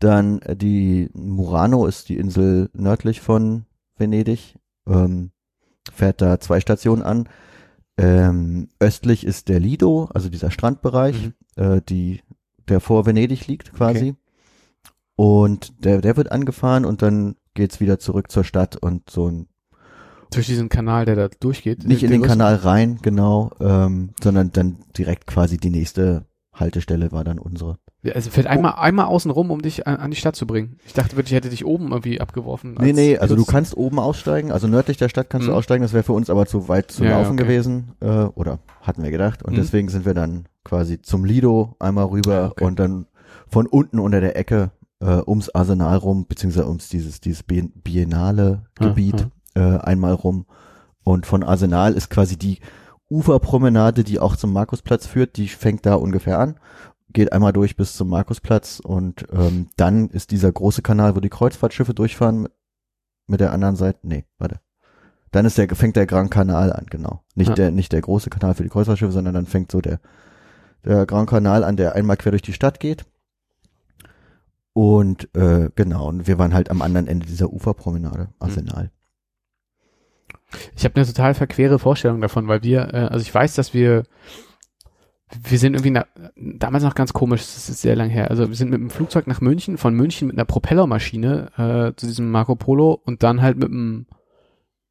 Dann äh, die Murano ist die Insel nördlich von Venedig. Ähm, fährt da zwei Stationen an. Ähm, östlich ist der Lido, also dieser Strandbereich, äh, die, der vor Venedig liegt quasi. Und der, der wird angefahren und dann geht's wieder zurück zur Stadt und so ein Durch diesen Kanal, der da durchgeht. Nicht in den größten- Kanal rein, genau, ähm, sondern dann direkt quasi die nächste Haltestelle war dann unsere. Also fährt einmal, einmal außen rum, um dich an, an die Stadt zu bringen. Ich dachte wirklich, ich hätte dich oben irgendwie abgeworfen. Nee, nee, also du Putz- kannst oben aussteigen, also nördlich der Stadt kannst du Mhm. aussteigen, das wäre für uns aber zu weit zu Ja, laufen okay. gewesen, äh, oder hatten wir gedacht. Und Mhm. deswegen sind wir dann quasi zum Lido einmal rüber Ja, okay. und dann von unten unter der Ecke äh, ums Arsenal rum, beziehungsweise ums dieses, dieses Bien- biennale Ja, Gebiet äh, einmal rum. Und von Arsenal ist quasi die Uferpromenade, die auch zum Markusplatz führt, die fängt da ungefähr an, geht einmal durch bis zum Markusplatz und ähm, dann ist dieser große Kanal, wo die Kreuzfahrtschiffe durchfahren mit, mit der anderen Seite. Nee, warte. Dann ist der, fängt der Grand Kanal an, genau. Nicht Ja. der, nicht der große Kanal für die Kreuzfahrtschiffe, sondern dann fängt so der, der Grand Kanal an, der einmal quer durch die Stadt geht. Und äh, genau, und wir waren halt am anderen Ende dieser Uferpromenade, Arsenal. Ich habe eine total verquere Vorstellung davon, weil wir, äh, also ich weiß, dass wir, wir sind irgendwie na, damals noch ganz komisch, das ist sehr lang her. Also wir sind mit dem Flugzeug nach München, von München mit einer Propellermaschine äh, zu diesem Marco Polo und dann halt mit dem,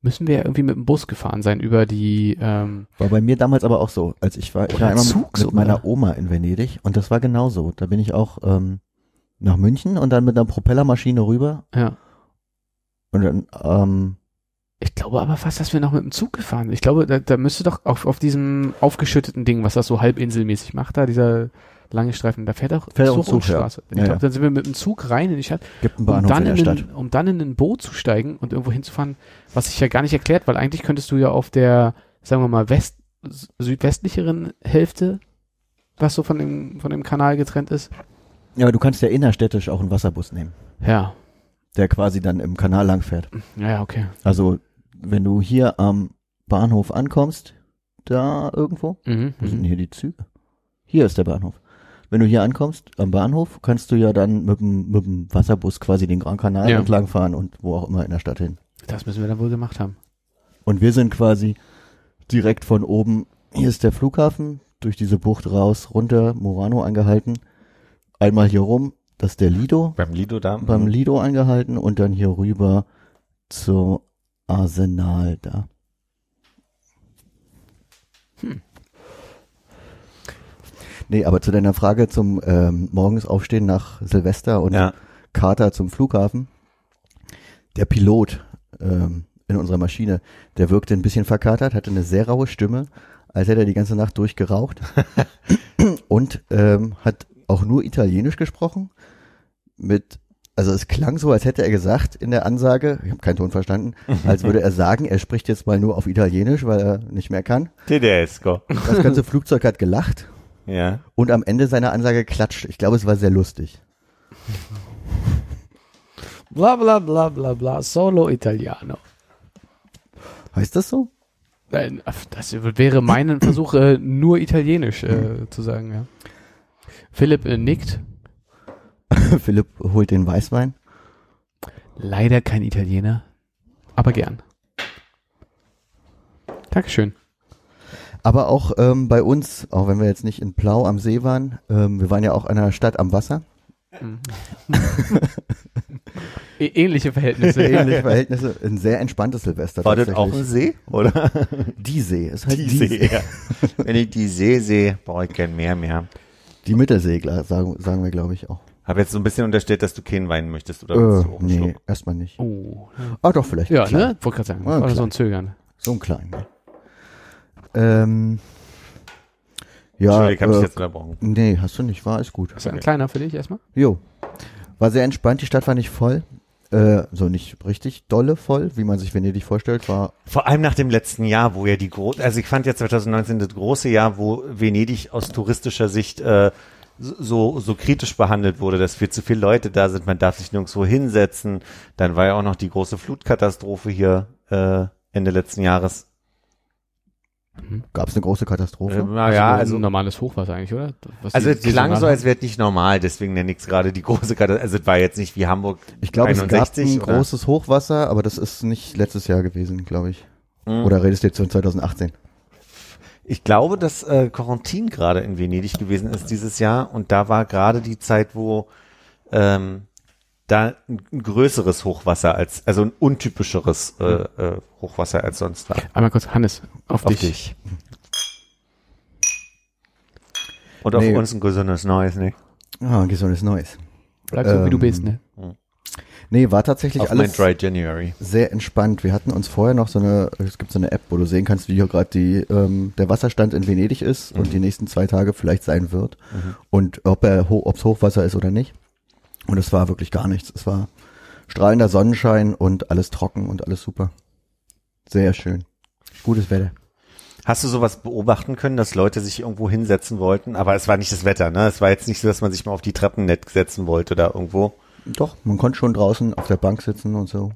müssen wir irgendwie mit dem Bus gefahren sein über die, ähm, War bei mir damals aber auch so, als ich war, ich war Zug mit, mit meiner Oma in Venedig und das war genauso. Da bin ich auch ähm, nach München und dann mit einer Propellermaschine rüber ja. und dann, ähm, Ich glaube aber fast, dass wir noch mit dem Zug gefahren sind. Ich glaube, da, da müsste doch auf, auf diesem aufgeschütteten Ding, was das so halbinselmäßig macht, da dieser lange Streifen, da fährt auch Fährt Zug Zug, ja. Straße. Ich Ja, glaube, ja. dann sind wir mit dem Zug rein in die Stadt, gibt einen um Bahnhof dann, in der ein, Stadt. um dann in ein Boot zu steigen und irgendwo hinzufahren, was sich ja gar nicht erklärt, weil eigentlich könntest du ja auf der, sagen wir mal, west, südwestlicheren Hälfte, was so von dem, von dem Kanal getrennt ist. Ja, aber du kannst ja innerstädtisch auch einen Wasserbus nehmen, Ja, der quasi dann im Kanal lang fährt. ja, ja, okay. Also, wenn du hier am Bahnhof ankommst, da irgendwo, Mhm, wo sind mhm. hier die Züge? Hier ist der Bahnhof. Wenn du hier ankommst am Bahnhof, kannst du ja dann mit dem, mit dem Wasserbus quasi den Grand Kanal Ja. entlang fahren und wo auch immer in der Stadt hin. Das müssen wir dann wohl gemacht haben. Und wir sind quasi direkt von oben, hier ist der Flughafen, durch diese Bucht raus, runter, Murano angehalten, einmal hier rum, das ist der Lido, Beim Lido da. beim Lido angehalten und dann hier rüber zur Arsenal da. Hm. Nee, aber zu deiner Frage zum ähm, morgens aufstehen nach Silvester und ja. Kater zum Flughafen. Der Pilot ähm, in unserer Maschine, der wirkte ein bisschen verkatert, hatte eine sehr raue Stimme, als hätte er die ganze Nacht durchgeraucht (laughs) und ähm, hat auch nur Italienisch gesprochen. Mit, also es klang so, als hätte er gesagt in der Ansage, ich habe keinen Ton verstanden, (laughs) als würde er sagen, er spricht jetzt mal nur auf Italienisch, weil er nicht mehr kann. Tedesco. Das ganze Flugzeug hat gelacht Ja. und am Ende seiner Ansage klatscht. Ich glaube, es war sehr lustig. Bla bla bla bla bla, solo Italiano. Heißt das so? Nein, das wäre mein Versuch, äh, nur Italienisch äh, zu sagen, ja. Philipp äh, nickt. (laughs) Philipp holt den Weißwein. Leider kein Italiener, aber gern. Dankeschön. Aber auch ähm, bei uns, auch wenn wir jetzt nicht in Plau am See waren, ähm, wir waren ja auch in einer Stadt am Wasser. Mhm. Ä- (laughs) Ähnliche Verhältnisse. (laughs) Ähnliche Verhältnisse, ein sehr entspanntes Silvester. War das auch ein. See, oder? Die See, ist halt Die die, See, ja. Wenn ich die See sehe, brauche ich kein Meer mehr. Die Mittelsee, klar, sagen, sagen wir, glaube ich, auch. Habe jetzt so ein bisschen unterstellt, dass du keinen weinen möchtest, oder? Äh, du auch einen nee, Schluck? erstmal nicht. Oh. Ah, doch, vielleicht. Ja, ne? Wollte gerade sagen. Ja, Oder klar. so ein Zögern. So ein kleinen. Ähm, ja, Entschuldigung, habe ich äh, jetzt unterbrochen. nee, hast du nicht, war, ist gut. Ist ein kleiner für dich erstmal? Jo. War sehr entspannt, die Stadt war nicht voll. Äh, so nicht richtig dolle voll, wie man sich Venedig vorstellt, war Vor allem nach dem letzten Jahr, wo ja die große, also ich fand ja 2019 das große Jahr, wo Venedig aus touristischer Sicht äh, so, so kritisch behandelt wurde, dass viel zu viele Leute da sind, man darf sich nirgendwo hinsetzen. Dann war ja auch noch die große Flutkatastrophe hier äh, Ende letzten Jahres. Gab es eine große Katastrophe. Äh, naja, nur also ein normales Hochwasser eigentlich, oder? Was Also die es klang so, als wäre es nicht normal, deswegen nenne ich es gerade die große Katastrophe. Also es war jetzt nicht wie Hamburg. Ich glaube, es gab 61 ein oder? großes Hochwasser, aber das ist nicht letztes Jahr gewesen, glaube ich. Mhm. Oder redest du jetzt von 2018? Ich glaube, dass äh, Quarantin gerade in Venedig gewesen ist dieses Jahr und da war gerade die Zeit, wo ähm, da ein, ein größeres Hochwasser als, also ein untypischeres äh, äh, Hochwasser als sonst war. Einmal kurz, Hannes, auf, Auf dich. dich. Und auf Nee. uns ein gesundes Neues, ne? Ah, gesundes Neues. Bleib so, wie du Ähm, bist, ne? Nee, war tatsächlich Auf mein alles Dry January. sehr entspannt. Wir hatten uns vorher noch so eine, es gibt so eine App, wo du sehen kannst, wie hier gerade die ähm, der Wasserstand in Venedig ist und die nächsten zwei Tage vielleicht sein wird und ob er ho ob's Hochwasser ist oder nicht. Und es war wirklich gar nichts. Es war strahlender Sonnenschein und alles trocken und alles super. Sehr schön. Gutes Wetter. Hast du sowas beobachten können, dass Leute sich irgendwo hinsetzen wollten? Aber es war nicht das Wetter, ne? Es war jetzt nicht so, dass man sich mal auf die Treppen nett setzen wollte oder irgendwo. Doch, man konnte schon draußen auf der Bank sitzen und so.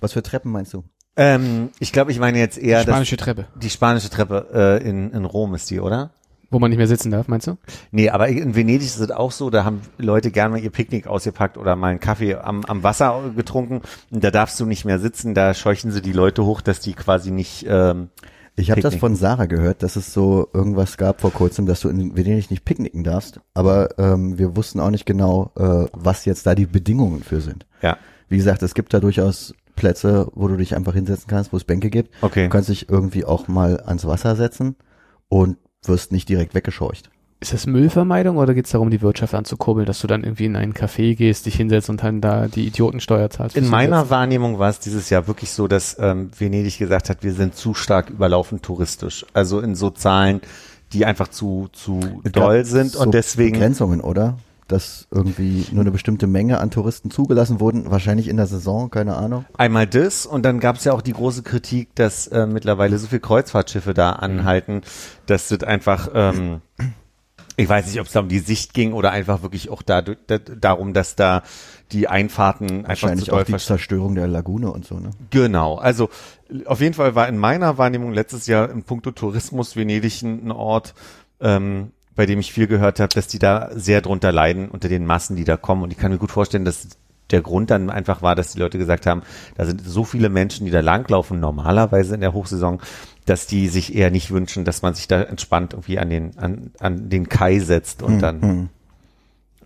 Was für Treppen meinst du? Ähm, ich glaube, ich meine jetzt eher das, Spanische Treppe, die spanische Treppe äh, in, in Rom ist die, oder? Wo man nicht mehr sitzen darf, meinst du? Nee, aber in Venedig ist es auch so, da haben Leute gerne mal ihr Picknick ausgepackt oder mal einen Kaffee am, am Wasser getrunken und da darfst du nicht mehr sitzen, da scheuchen sie die Leute hoch, dass die quasi nicht, ähm, Ich habe das von Sarah gehört, dass es so irgendwas gab vor kurzem, dass du in Venedig nicht picknicken darfst. Aber ähm, wir wussten auch nicht genau, äh, was jetzt da die Bedingungen für sind. ja, Wie gesagt, es gibt da durchaus Plätze, wo du dich einfach hinsetzen kannst, wo es Bänke gibt. okay. Du kannst dich irgendwie auch mal ans Wasser setzen und wirst nicht direkt weggescheucht. Ist das Müllvermeidung oder geht es darum, die Wirtschaft anzukurbeln, dass du dann irgendwie in einen Café gehst, dich hinsetzt und dann da die Idiotensteuer zahlst? In meiner Hinsetzen? Wahrnehmung war es dieses Jahr wirklich so, dass ähm, Venedig gesagt hat, wir sind zu stark überlaufen touristisch. Also in so Zahlen, die einfach zu, zu doll sind so und deswegen Begrenzungen, oder? Dass irgendwie nur eine bestimmte Menge an Touristen zugelassen wurden, wahrscheinlich in der Saison, keine Ahnung. Einmal das und dann gab es ja auch die große Kritik, dass äh, mittlerweile so viel Kreuzfahrtschiffe da anhalten, dass das einfach, ähm, ich weiß nicht, ob es da um die Sicht ging oder einfach wirklich auch da, da, darum, dass da die Einfahrten einfach zu auch die Zerstörung der Lagune und so, ne? Genau, also auf jeden Fall war in meiner Wahrnehmung letztes Jahr im Punkto Tourismus Venedig ein ein Ort, ähm, bei dem ich viel gehört habe, dass die da sehr drunter leiden unter den Massen, die da kommen. Und ich kann mir gut vorstellen, dass der Grund dann einfach war, dass die Leute gesagt haben, da sind so viele Menschen, die da langlaufen, normalerweise in der Hochsaison, dass die sich eher nicht wünschen, dass man sich da entspannt irgendwie an den, an, an den Kai setzt und dann Mhm.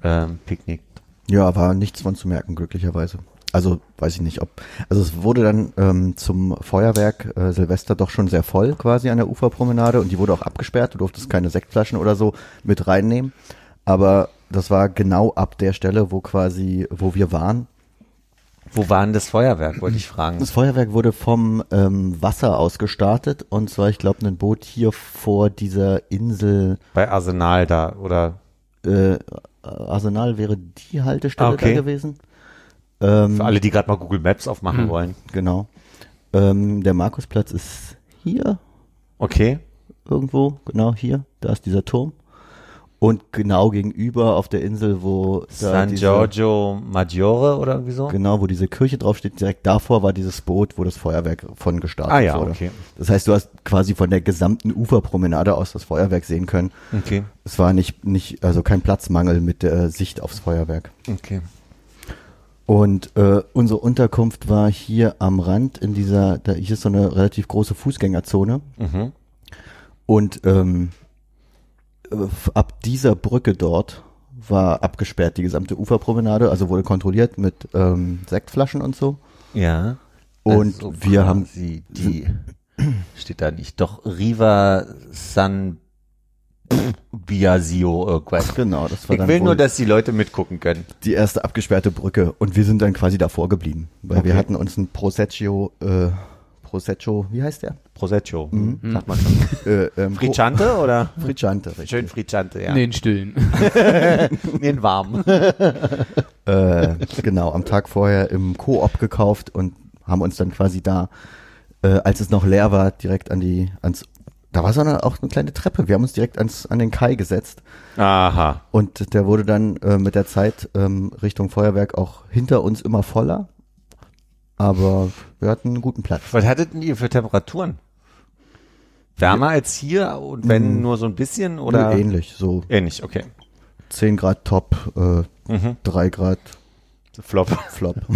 ähm, picknickt. Ja, war nichts von zu merken, glücklicherweise. Also weiß ich nicht, ob. Also es wurde dann ähm, zum Feuerwerk äh, Silvester doch schon sehr voll quasi an der Uferpromenade und die wurde auch abgesperrt. Du durftest keine Sektflaschen oder so mit reinnehmen. Aber das war genau ab der Stelle, wo quasi, wo wir waren. Wo war denn das Feuerwerk, wollte ich fragen. Das Feuerwerk wurde vom ähm, Wasser aus gestartet und zwar, ich glaube, ein Boot hier vor dieser Insel Bei Arsenal da, oder? äh, Arsenal wäre die Haltestelle Okay. da gewesen. Ähm, Für alle, die gerade mal Google Maps aufmachen Hm. wollen. Genau. Ähm, der Markusplatz ist hier Okay. irgendwo, genau hier. Da ist dieser Turm. Und genau gegenüber auf der Insel, wo San Giorgio Maggiore oder irgendwie so? genau, wo diese Kirche draufsteht, direkt davor war dieses Boot, wo das Feuerwerk von gestartet Ah ja, wurde. okay. Das heißt, du hast quasi von der gesamten Uferpromenade aus das Feuerwerk sehen können. Okay. Es war nicht, nicht, also kein Platzmangel mit der Sicht aufs Feuerwerk. Okay. Und äh, unsere Unterkunft war hier am Rand in dieser, da hier ist so eine relativ große Fußgängerzone. Mhm. Und ähm, äh, ab dieser Brücke dort war abgesperrt die gesamte Uferpromenade, also wurde kontrolliert mit ähm, Sektflaschen und so. Ja. Und Also wir haben quasi die steht da nicht. Doch Riva San Biasio irgendwas. genau, das war Ich dann will nur, dass die Leute mitgucken können. die erste abgesperrte Brücke und wir sind dann quasi davor geblieben, weil Okay. wir hatten uns ein Prosecco, äh, Prosecco, wie heißt der? Prosecco. Mhm. Sagt man schon. (laughs) Äh, ähm, Fricciante oder? Pro- Fricciante, richtig. Schön Fricciante, ja. Nee, in Stillen. (laughs) Nee, in warm. (laughs) äh, genau, am Tag vorher im Koop gekauft und haben uns dann quasi da, äh, als es noch leer war, direkt an die, ans, da war so eine, auch eine kleine Treppe. Wir haben uns direkt ans, an den Kai gesetzt Aha. und der wurde dann äh, mit der Zeit ähm, Richtung Feuerwerk auch hinter uns immer voller. Aber wir hatten einen guten Platz. Was hattet denn ihr für Temperaturen? Wärmer als hier und wenn Mhm. nur so ein bisschen oder? Nö, ähnlich, so Ähnlich, okay. 10 Grad Top, äh, Mhm. 3 Grad Flop. Flop. (laughs)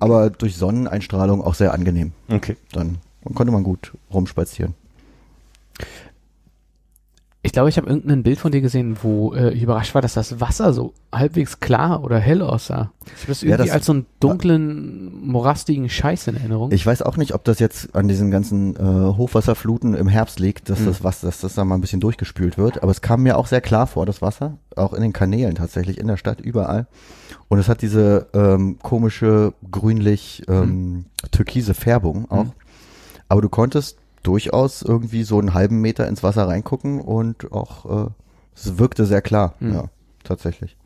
Aber durch Sonneneinstrahlung auch sehr angenehm. Okay. Dann, dann konnte man gut rumspazieren. Ich glaube, ich habe irgendein Bild von dir gesehen, wo äh, ich überrascht war, dass das Wasser so halbwegs klar oder hell aussah. Ich habe das Ja, irgendwie das als so einen dunklen, morastigen Scheiß in Erinnerung. Ich weiß auch nicht, ob das jetzt an diesen ganzen äh, Hochwasserfluten im Herbst liegt, dass Mhm. das Wasser, dass das da mal ein bisschen durchgespült wird. Aber es kam mir auch sehr klar vor, das Wasser, auch in den Kanälen tatsächlich, in der Stadt, überall. Und es hat diese ähm, komische grünlich ähm, türkise Färbung auch. Mhm. Aber du konntest durchaus irgendwie so einen halben Meter ins Wasser reingucken und auch äh, es wirkte sehr klar. Mhm. Ja, tatsächlich.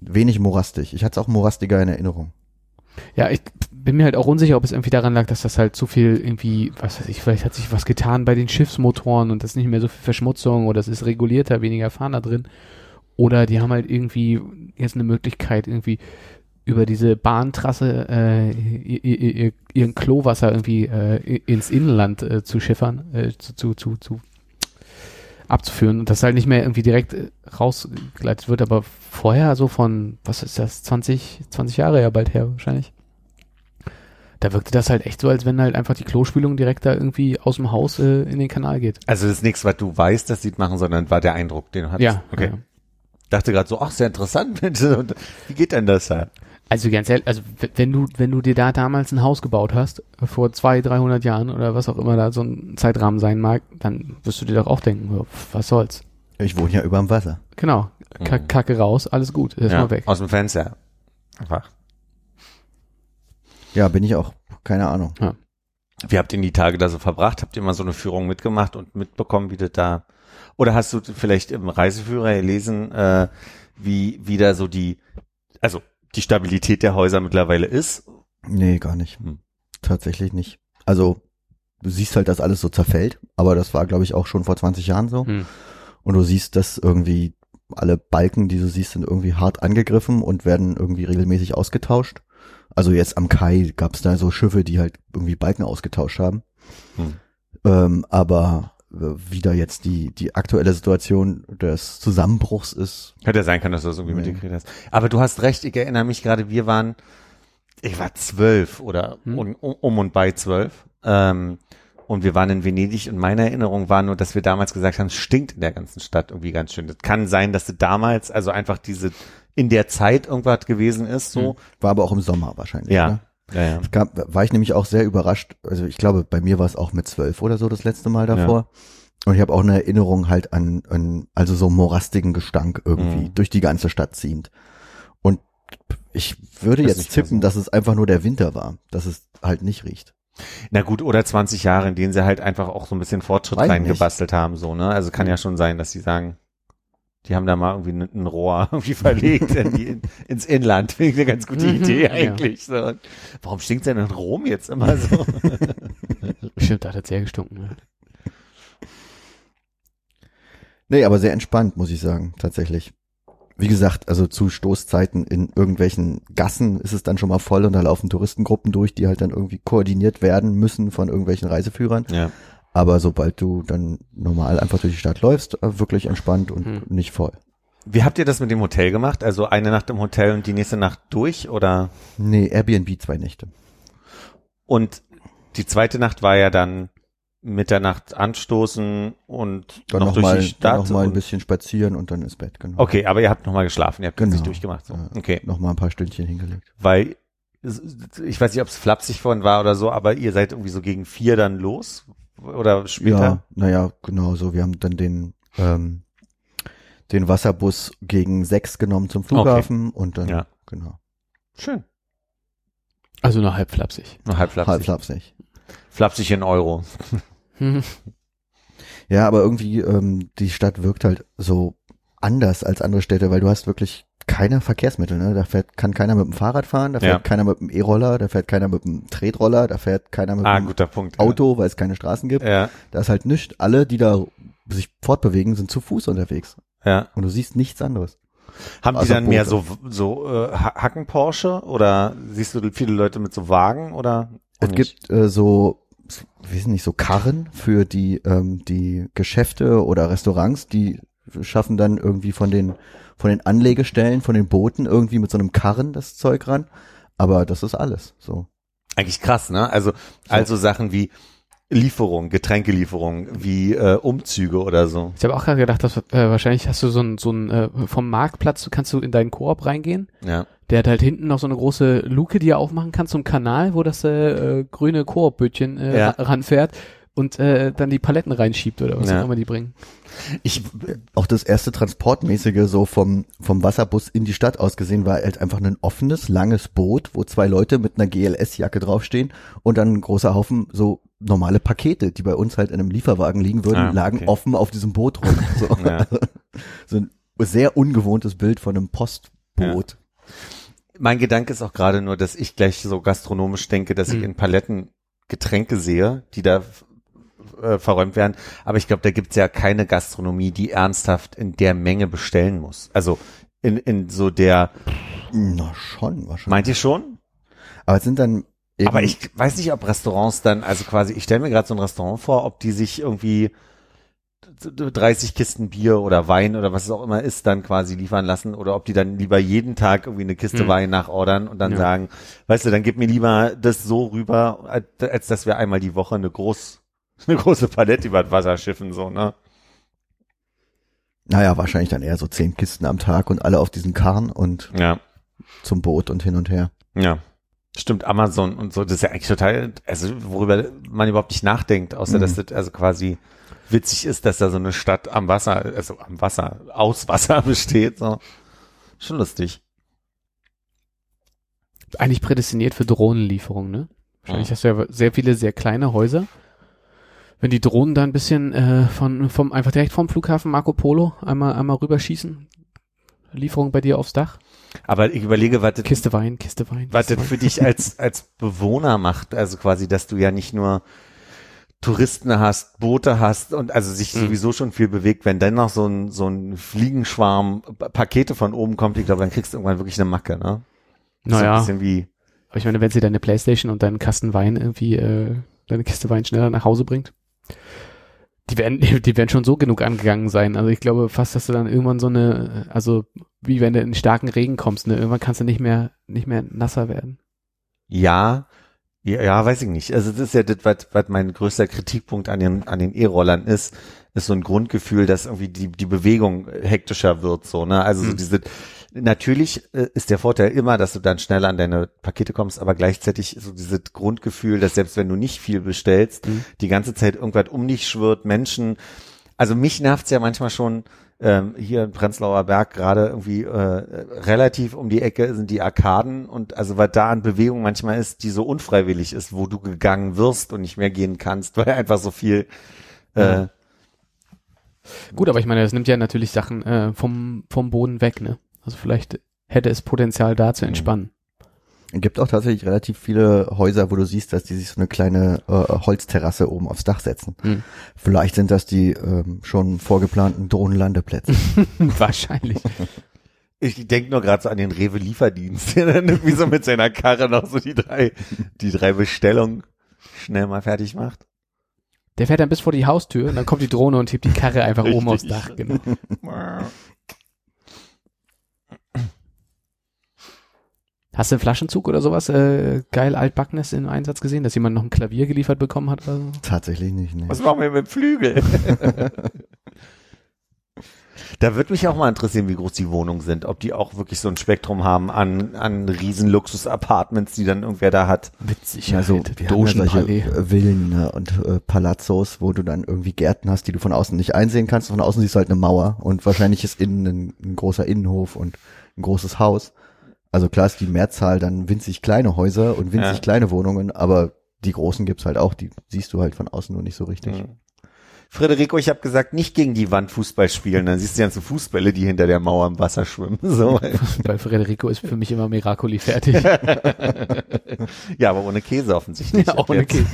Wenig morastig. Ich hatte es auch morastiger in Erinnerung. Ja, ich bin mir halt auch unsicher, ob es irgendwie daran lag, dass das halt zu viel irgendwie, was weiß ich, vielleicht hat sich was getan bei den Schiffsmotoren und das ist nicht mehr so viel Verschmutzung oder es ist regulierter, weniger Fahren da drin. Oder die haben halt irgendwie jetzt eine Möglichkeit, irgendwie über diese Bahntrasse äh, ihr, ihr, ihr, ihren Klowasser irgendwie äh, ins Inland äh, zu schiffern, äh, zu, zu, zu, zu abzuführen und das halt nicht mehr irgendwie direkt äh, rausgeleitet wird, aber vorher so von, was ist das, 20, 20 Jahre ja bald her wahrscheinlich. Da wirkte das halt echt so, als wenn halt einfach die Klospülung direkt da irgendwie aus dem Haus äh, in den Kanal geht. Also das ist nichts, was du weißt, dass sie es machen, sondern war der Eindruck, den du hattest. Ja, Okay. ja. Dachte gerade so, ach, sehr interessant. (laughs) Mensch, Wie geht denn das da? Also ganz ehrlich, also wenn du, wenn du dir da damals ein Haus gebaut hast, vor zwei, 300 Jahren oder was auch immer da so ein Zeitrahmen sein mag, dann wirst du dir doch auch denken, was soll's. Ich wohne ja über dem Wasser. Genau, Ka Mhm. Kacke raus, alles gut, ist ja, mal weg. Aus dem Fenster. Einfach. Ja, bin ich auch. Keine Ahnung. Wie habt ihr die Tage da so verbracht? Habt ihr mal so eine Führung mitgemacht und mitbekommen, wie das da, oder hast du vielleicht im Reiseführer gelesen, äh, wie, wie da so die, also die Stabilität der Häuser mittlerweile ist? Nee, gar nicht. Hm. Tatsächlich nicht. Also, du siehst halt, dass alles so zerfällt, aber das war, glaube ich, auch schon vor 20 Jahren so. Hm. Und du siehst, dass irgendwie alle Balken, die du siehst, sind irgendwie hart angegriffen und werden irgendwie regelmäßig ausgetauscht. Also jetzt am Kai gab es da so Schiffe, die halt irgendwie Balken ausgetauscht haben. Hm. Ähm, aber wie da jetzt die, die aktuelle Situation des Zusammenbruchs ist, Hätte ja sein können, dass du das irgendwie Nee. mitgekriegt hast. Aber du hast recht, ich erinnere mich gerade, wir waren, ich war zwölf oder Hm. um, um und bei zwölf. Ähm, und wir waren in Venedig und meine Erinnerung war nur, dass wir damals gesagt haben, es stinkt in der ganzen Stadt irgendwie ganz schön. Das kann sein, dass du damals, also einfach diese, in der Zeit irgendwas gewesen ist, so. war aber auch im Sommer wahrscheinlich. Ja. Ne? Ja, ja. Es gab, war ich nämlich auch sehr überrascht. Also ich glaube, bei mir war es auch mit zwölf oder so das letzte Mal davor. Und ich habe auch eine Erinnerung halt an, an also so morastigen Gestank irgendwie Mhm. durch die ganze Stadt ziehend. Und ich würde Das jetzt tippen, dass es einfach nur der Winter war, dass es halt nicht riecht. Na gut, oder 20 Jahre, in denen sie halt einfach auch so ein bisschen Fortschritt Weiß reingebastelt haben, so, ne? Also kann ja schon sein, dass sie sagen, die haben da mal irgendwie ein, Rohr (laughs) irgendwie verlegt in die, in, ins Inland. Finde ich eine ganz gute Mhm, Idee ja. eigentlich. So. Und Warum stinkt denn in Rom jetzt immer so? (laughs) Bestimmt hat er sehr gestunken. Ne? Nee, aber sehr entspannt, muss ich sagen, tatsächlich. Wie gesagt, also zu Stoßzeiten in irgendwelchen Gassen ist es dann schon mal voll und da laufen Touristengruppen durch, die halt dann irgendwie koordiniert werden müssen von irgendwelchen Reiseführern. ja. Aber sobald du dann normal einfach durch die Stadt läufst, äh, wirklich entspannt und Hm. nicht voll. Wie habt ihr das mit dem Hotel gemacht? Also eine Nacht im Hotel und die nächste Nacht durch oder? Nee, Airbnb zwei Nächte. Und die zweite Nacht war ja dann Mitternacht anstoßen und Dann noch noch, durch mal, die Stadt. dann noch mal ein bisschen spazieren und dann ins Bett, genau. okay, aber ihr habt nochmal geschlafen, ihr habt Genau. sich durchgemacht. So. Ja. Okay. Noch mal ein paar Stündchen hingelegt. weil ich weiß nicht, ob es flapsig vorhin war oder so, aber ihr seid irgendwie so gegen vier dann los oder später. Ja, naja, genau so. Wir haben dann den, ähm, den Wasserbus gegen sechs genommen zum Flughafen und dann, Ja. genau, Schön. Also nur halb flapsig. Nur halb flapsig. halb flapsig. Flapsig in Euro. (laughs) Ja, aber irgendwie, ähm, die Stadt wirkt halt so anders als andere Städte, weil du hast wirklich keine Verkehrsmittel, ne? Da fährt, kann keiner mit dem Fahrrad fahren, da fährt Ja. keiner mit dem E-Roller, da fährt keiner mit dem Tretroller, da fährt keiner mit Ah, dem Punkt. Auto, weil es keine Straßen gibt. Ja, Da ist halt nichts. Alle, die da sich fortbewegen, sind zu Fuß unterwegs. ja. Und du siehst nichts anderes. Haben die Also dann mehr Boote. so, so äh, Ha- Hacken-Porsche oder siehst du viele Leute mit so Wagen oder? Es gibt äh, so, wir sind nicht so Karren für die ähm, die Geschäfte oder Restaurants, die schaffen dann irgendwie von den von den Anlegestellen, von den Booten irgendwie mit so einem Karren das Zeug ran. Aber das ist alles so. Eigentlich krass, ne? Also, also Sachen wie Lieferungen, Getränkelieferungen, wie äh, Umzüge oder so. Ich habe auch gerade gedacht, dass äh, wahrscheinlich hast du so ein, so ein äh, vom Marktplatz, kannst du in deinen Koop reingehen. Ja. Der hat halt hinten noch so eine große Luke, die er aufmachen kann zum Kanal, wo das äh, äh, grüne Koop-Bötchen äh, Ja. ra- ranfährt und äh, dann die Paletten reinschiebt oder was Ja. auch immer die bringen. Ich, Auch das erste Transportmäßige so vom, vom Wasserbus in die Stadt aus gesehen war halt einfach ein offenes, langes Boot, wo zwei Leute mit einer GLS-Jacke draufstehen und dann ein großer Haufen so normale Pakete, die bei uns halt in einem Lieferwagen liegen würden, Ah, lagen okay. offen auf diesem Boot rum. (laughs) So, Ja. (laughs) so ein sehr ungewohntes Bild von einem Postboot. mein Gedanke ist auch gerade nur, dass ich gleich so gastronomisch denke, dass ich Hm. in Paletten Getränke sehe, die da äh, verräumt werden. Aber ich glaube, da gibt's ja keine Gastronomie, die ernsthaft in der Menge bestellen muss. Also in, in so der, Na schon, wahrscheinlich. meint ihr schon? Aber es sind dann eben, Aber ich weiß nicht, ob Restaurants dann, also quasi, ich stelle mir gerade so ein Restaurant vor, ob die sich irgendwie 30 Kisten Bier oder Wein oder was es auch immer ist, dann quasi liefern lassen oder ob die dann lieber jeden Tag irgendwie eine Kiste Hm. Wein nachordern und dann Ja. sagen, weißt du, dann gib mir lieber das so rüber, als, als dass wir einmal die Woche eine groß, (laughs) eine große Palette über das Wasser schiffen, so, ne? naja, wahrscheinlich dann eher so zehn Kisten am Tag und alle auf diesen Karren und Ja, zum Boot und hin und her. ja. Stimmt, Amazon und so, das ist ja eigentlich total, also worüber man überhaupt nicht nachdenkt, außer Mhm. dass das also quasi witzig ist, dass da so eine Stadt am Wasser, also am Wasser, aus Wasser (laughs) besteht, so. Schon lustig. Eigentlich prädestiniert für Drohnenlieferungen, ne? Wahrscheinlich Ja. hast du ja sehr viele sehr kleine Häuser. Wenn die Drohnen da ein bisschen äh, von vom einfach direkt vom Flughafen Marco Polo einmal einmal rüberschießen, Lieferung bei dir aufs Dach, Aber ich überlege, was das, Kiste Wein, Kiste Wein. was das für dich als, (laughs) als Bewohner macht. Also quasi, dass du ja nicht nur Touristen hast, Boote hast und also sich Mhm. sowieso schon viel bewegt. Wenn dann noch so ein, so ein Fliegenschwarm Pa- Pakete von oben kommt, ich glaube, dann kriegst du irgendwann wirklich eine Macke, ne? So Naja, wie, aber ich meine, wenn sie deine Playstation und deinen Kasten Wein irgendwie, äh, deine Kiste Wein schneller nach Hause bringt, die werden, (laughs) die werden schon so genug angegangen sein. Also ich glaube fast, dass du dann irgendwann so eine, also wie wenn du in starken Regen kommst, ne, irgendwann kannst du nicht mehr, nicht mehr nasser werden. ja, ja, ja, weiß ich nicht. Also das ist ja das, was, was mein größter Kritikpunkt an den, an den E-Rollern ist, ist so ein Grundgefühl, dass irgendwie die, die Bewegung hektischer wird, so, ne? Also so Hm. diese, natürlich äh, ist der Vorteil immer, dass du dann schneller an deine Pakete kommst, aber gleichzeitig so dieses Grundgefühl, dass selbst wenn du nicht viel bestellst, Mhm. die ganze Zeit irgendwas um dich schwirrt, Menschen, also mich nervt's ja manchmal schon, ähm, hier in Prenzlauer Berg gerade irgendwie äh, relativ um die Ecke sind die Arkaden und also was da an Bewegung manchmal ist, die so unfreiwillig ist, wo du gegangen wirst und nicht mehr gehen kannst, (laughs) weil einfach so viel äh, Ja. Gut, aber ich meine, das nimmt ja natürlich Sachen äh, vom, vom Boden weg, ne? Also vielleicht hätte es Potenzial da zu entspannen. Es gibt auch tatsächlich relativ viele Häuser, wo du siehst, dass die sich so eine kleine äh, Holzterrasse oben aufs Dach setzen. Hm. Vielleicht sind das die ähm, schon vorgeplanten Drohnenlandeplätze. (laughs) Wahrscheinlich. Ich denke nur gerade so an den Rewe-Lieferdienst, (laughs) der dann irgendwie so mit seiner Karre noch so die drei, die drei Bestellungen schnell mal fertig macht. Der fährt dann bis vor die Haustür und dann kommt die Drohne und hebt die Karre einfach oben aufs Richtig. Dach. Genau. (laughs) Hast du einen Flaschenzug oder sowas äh, geil altbackenes im Einsatz gesehen, dass jemand noch ein Klavier geliefert bekommen hat oder so? Tatsächlich nicht, ne. Was machen wir mit Flügel? (laughs) da würde mich auch mal interessieren, wie groß die Wohnungen sind. Ob die auch wirklich so ein Spektrum haben an, an riesen Luxus-Apartments, die dann irgendwer da hat. Mit Ja, so, wir haben ja solche äh, Villen ne, und äh, Palazzos, wo du dann irgendwie Gärten hast, die du von außen nicht einsehen kannst. Von außen siehst du halt eine Mauer und wahrscheinlich ist innen ein, ein großer Innenhof und ein großes Haus. Also klar ist die Mehrzahl dann winzig kleine Häuser und winzig Ja. kleine Wohnungen, aber die großen gibt's halt auch, die siehst du halt von außen nur nicht so richtig. Hm. Frederico, ich habe gesagt, nicht gegen die Wand Fußball spielen, dann siehst du die ganzen Fußbälle, die hinter der Mauer im Wasser schwimmen. (laughs) So. Bei Federico ist für mich immer Miracoli fertig. (laughs) ja, aber ohne Käse offensichtlich. (laughs) Ja, ohne Jetzt. Käse.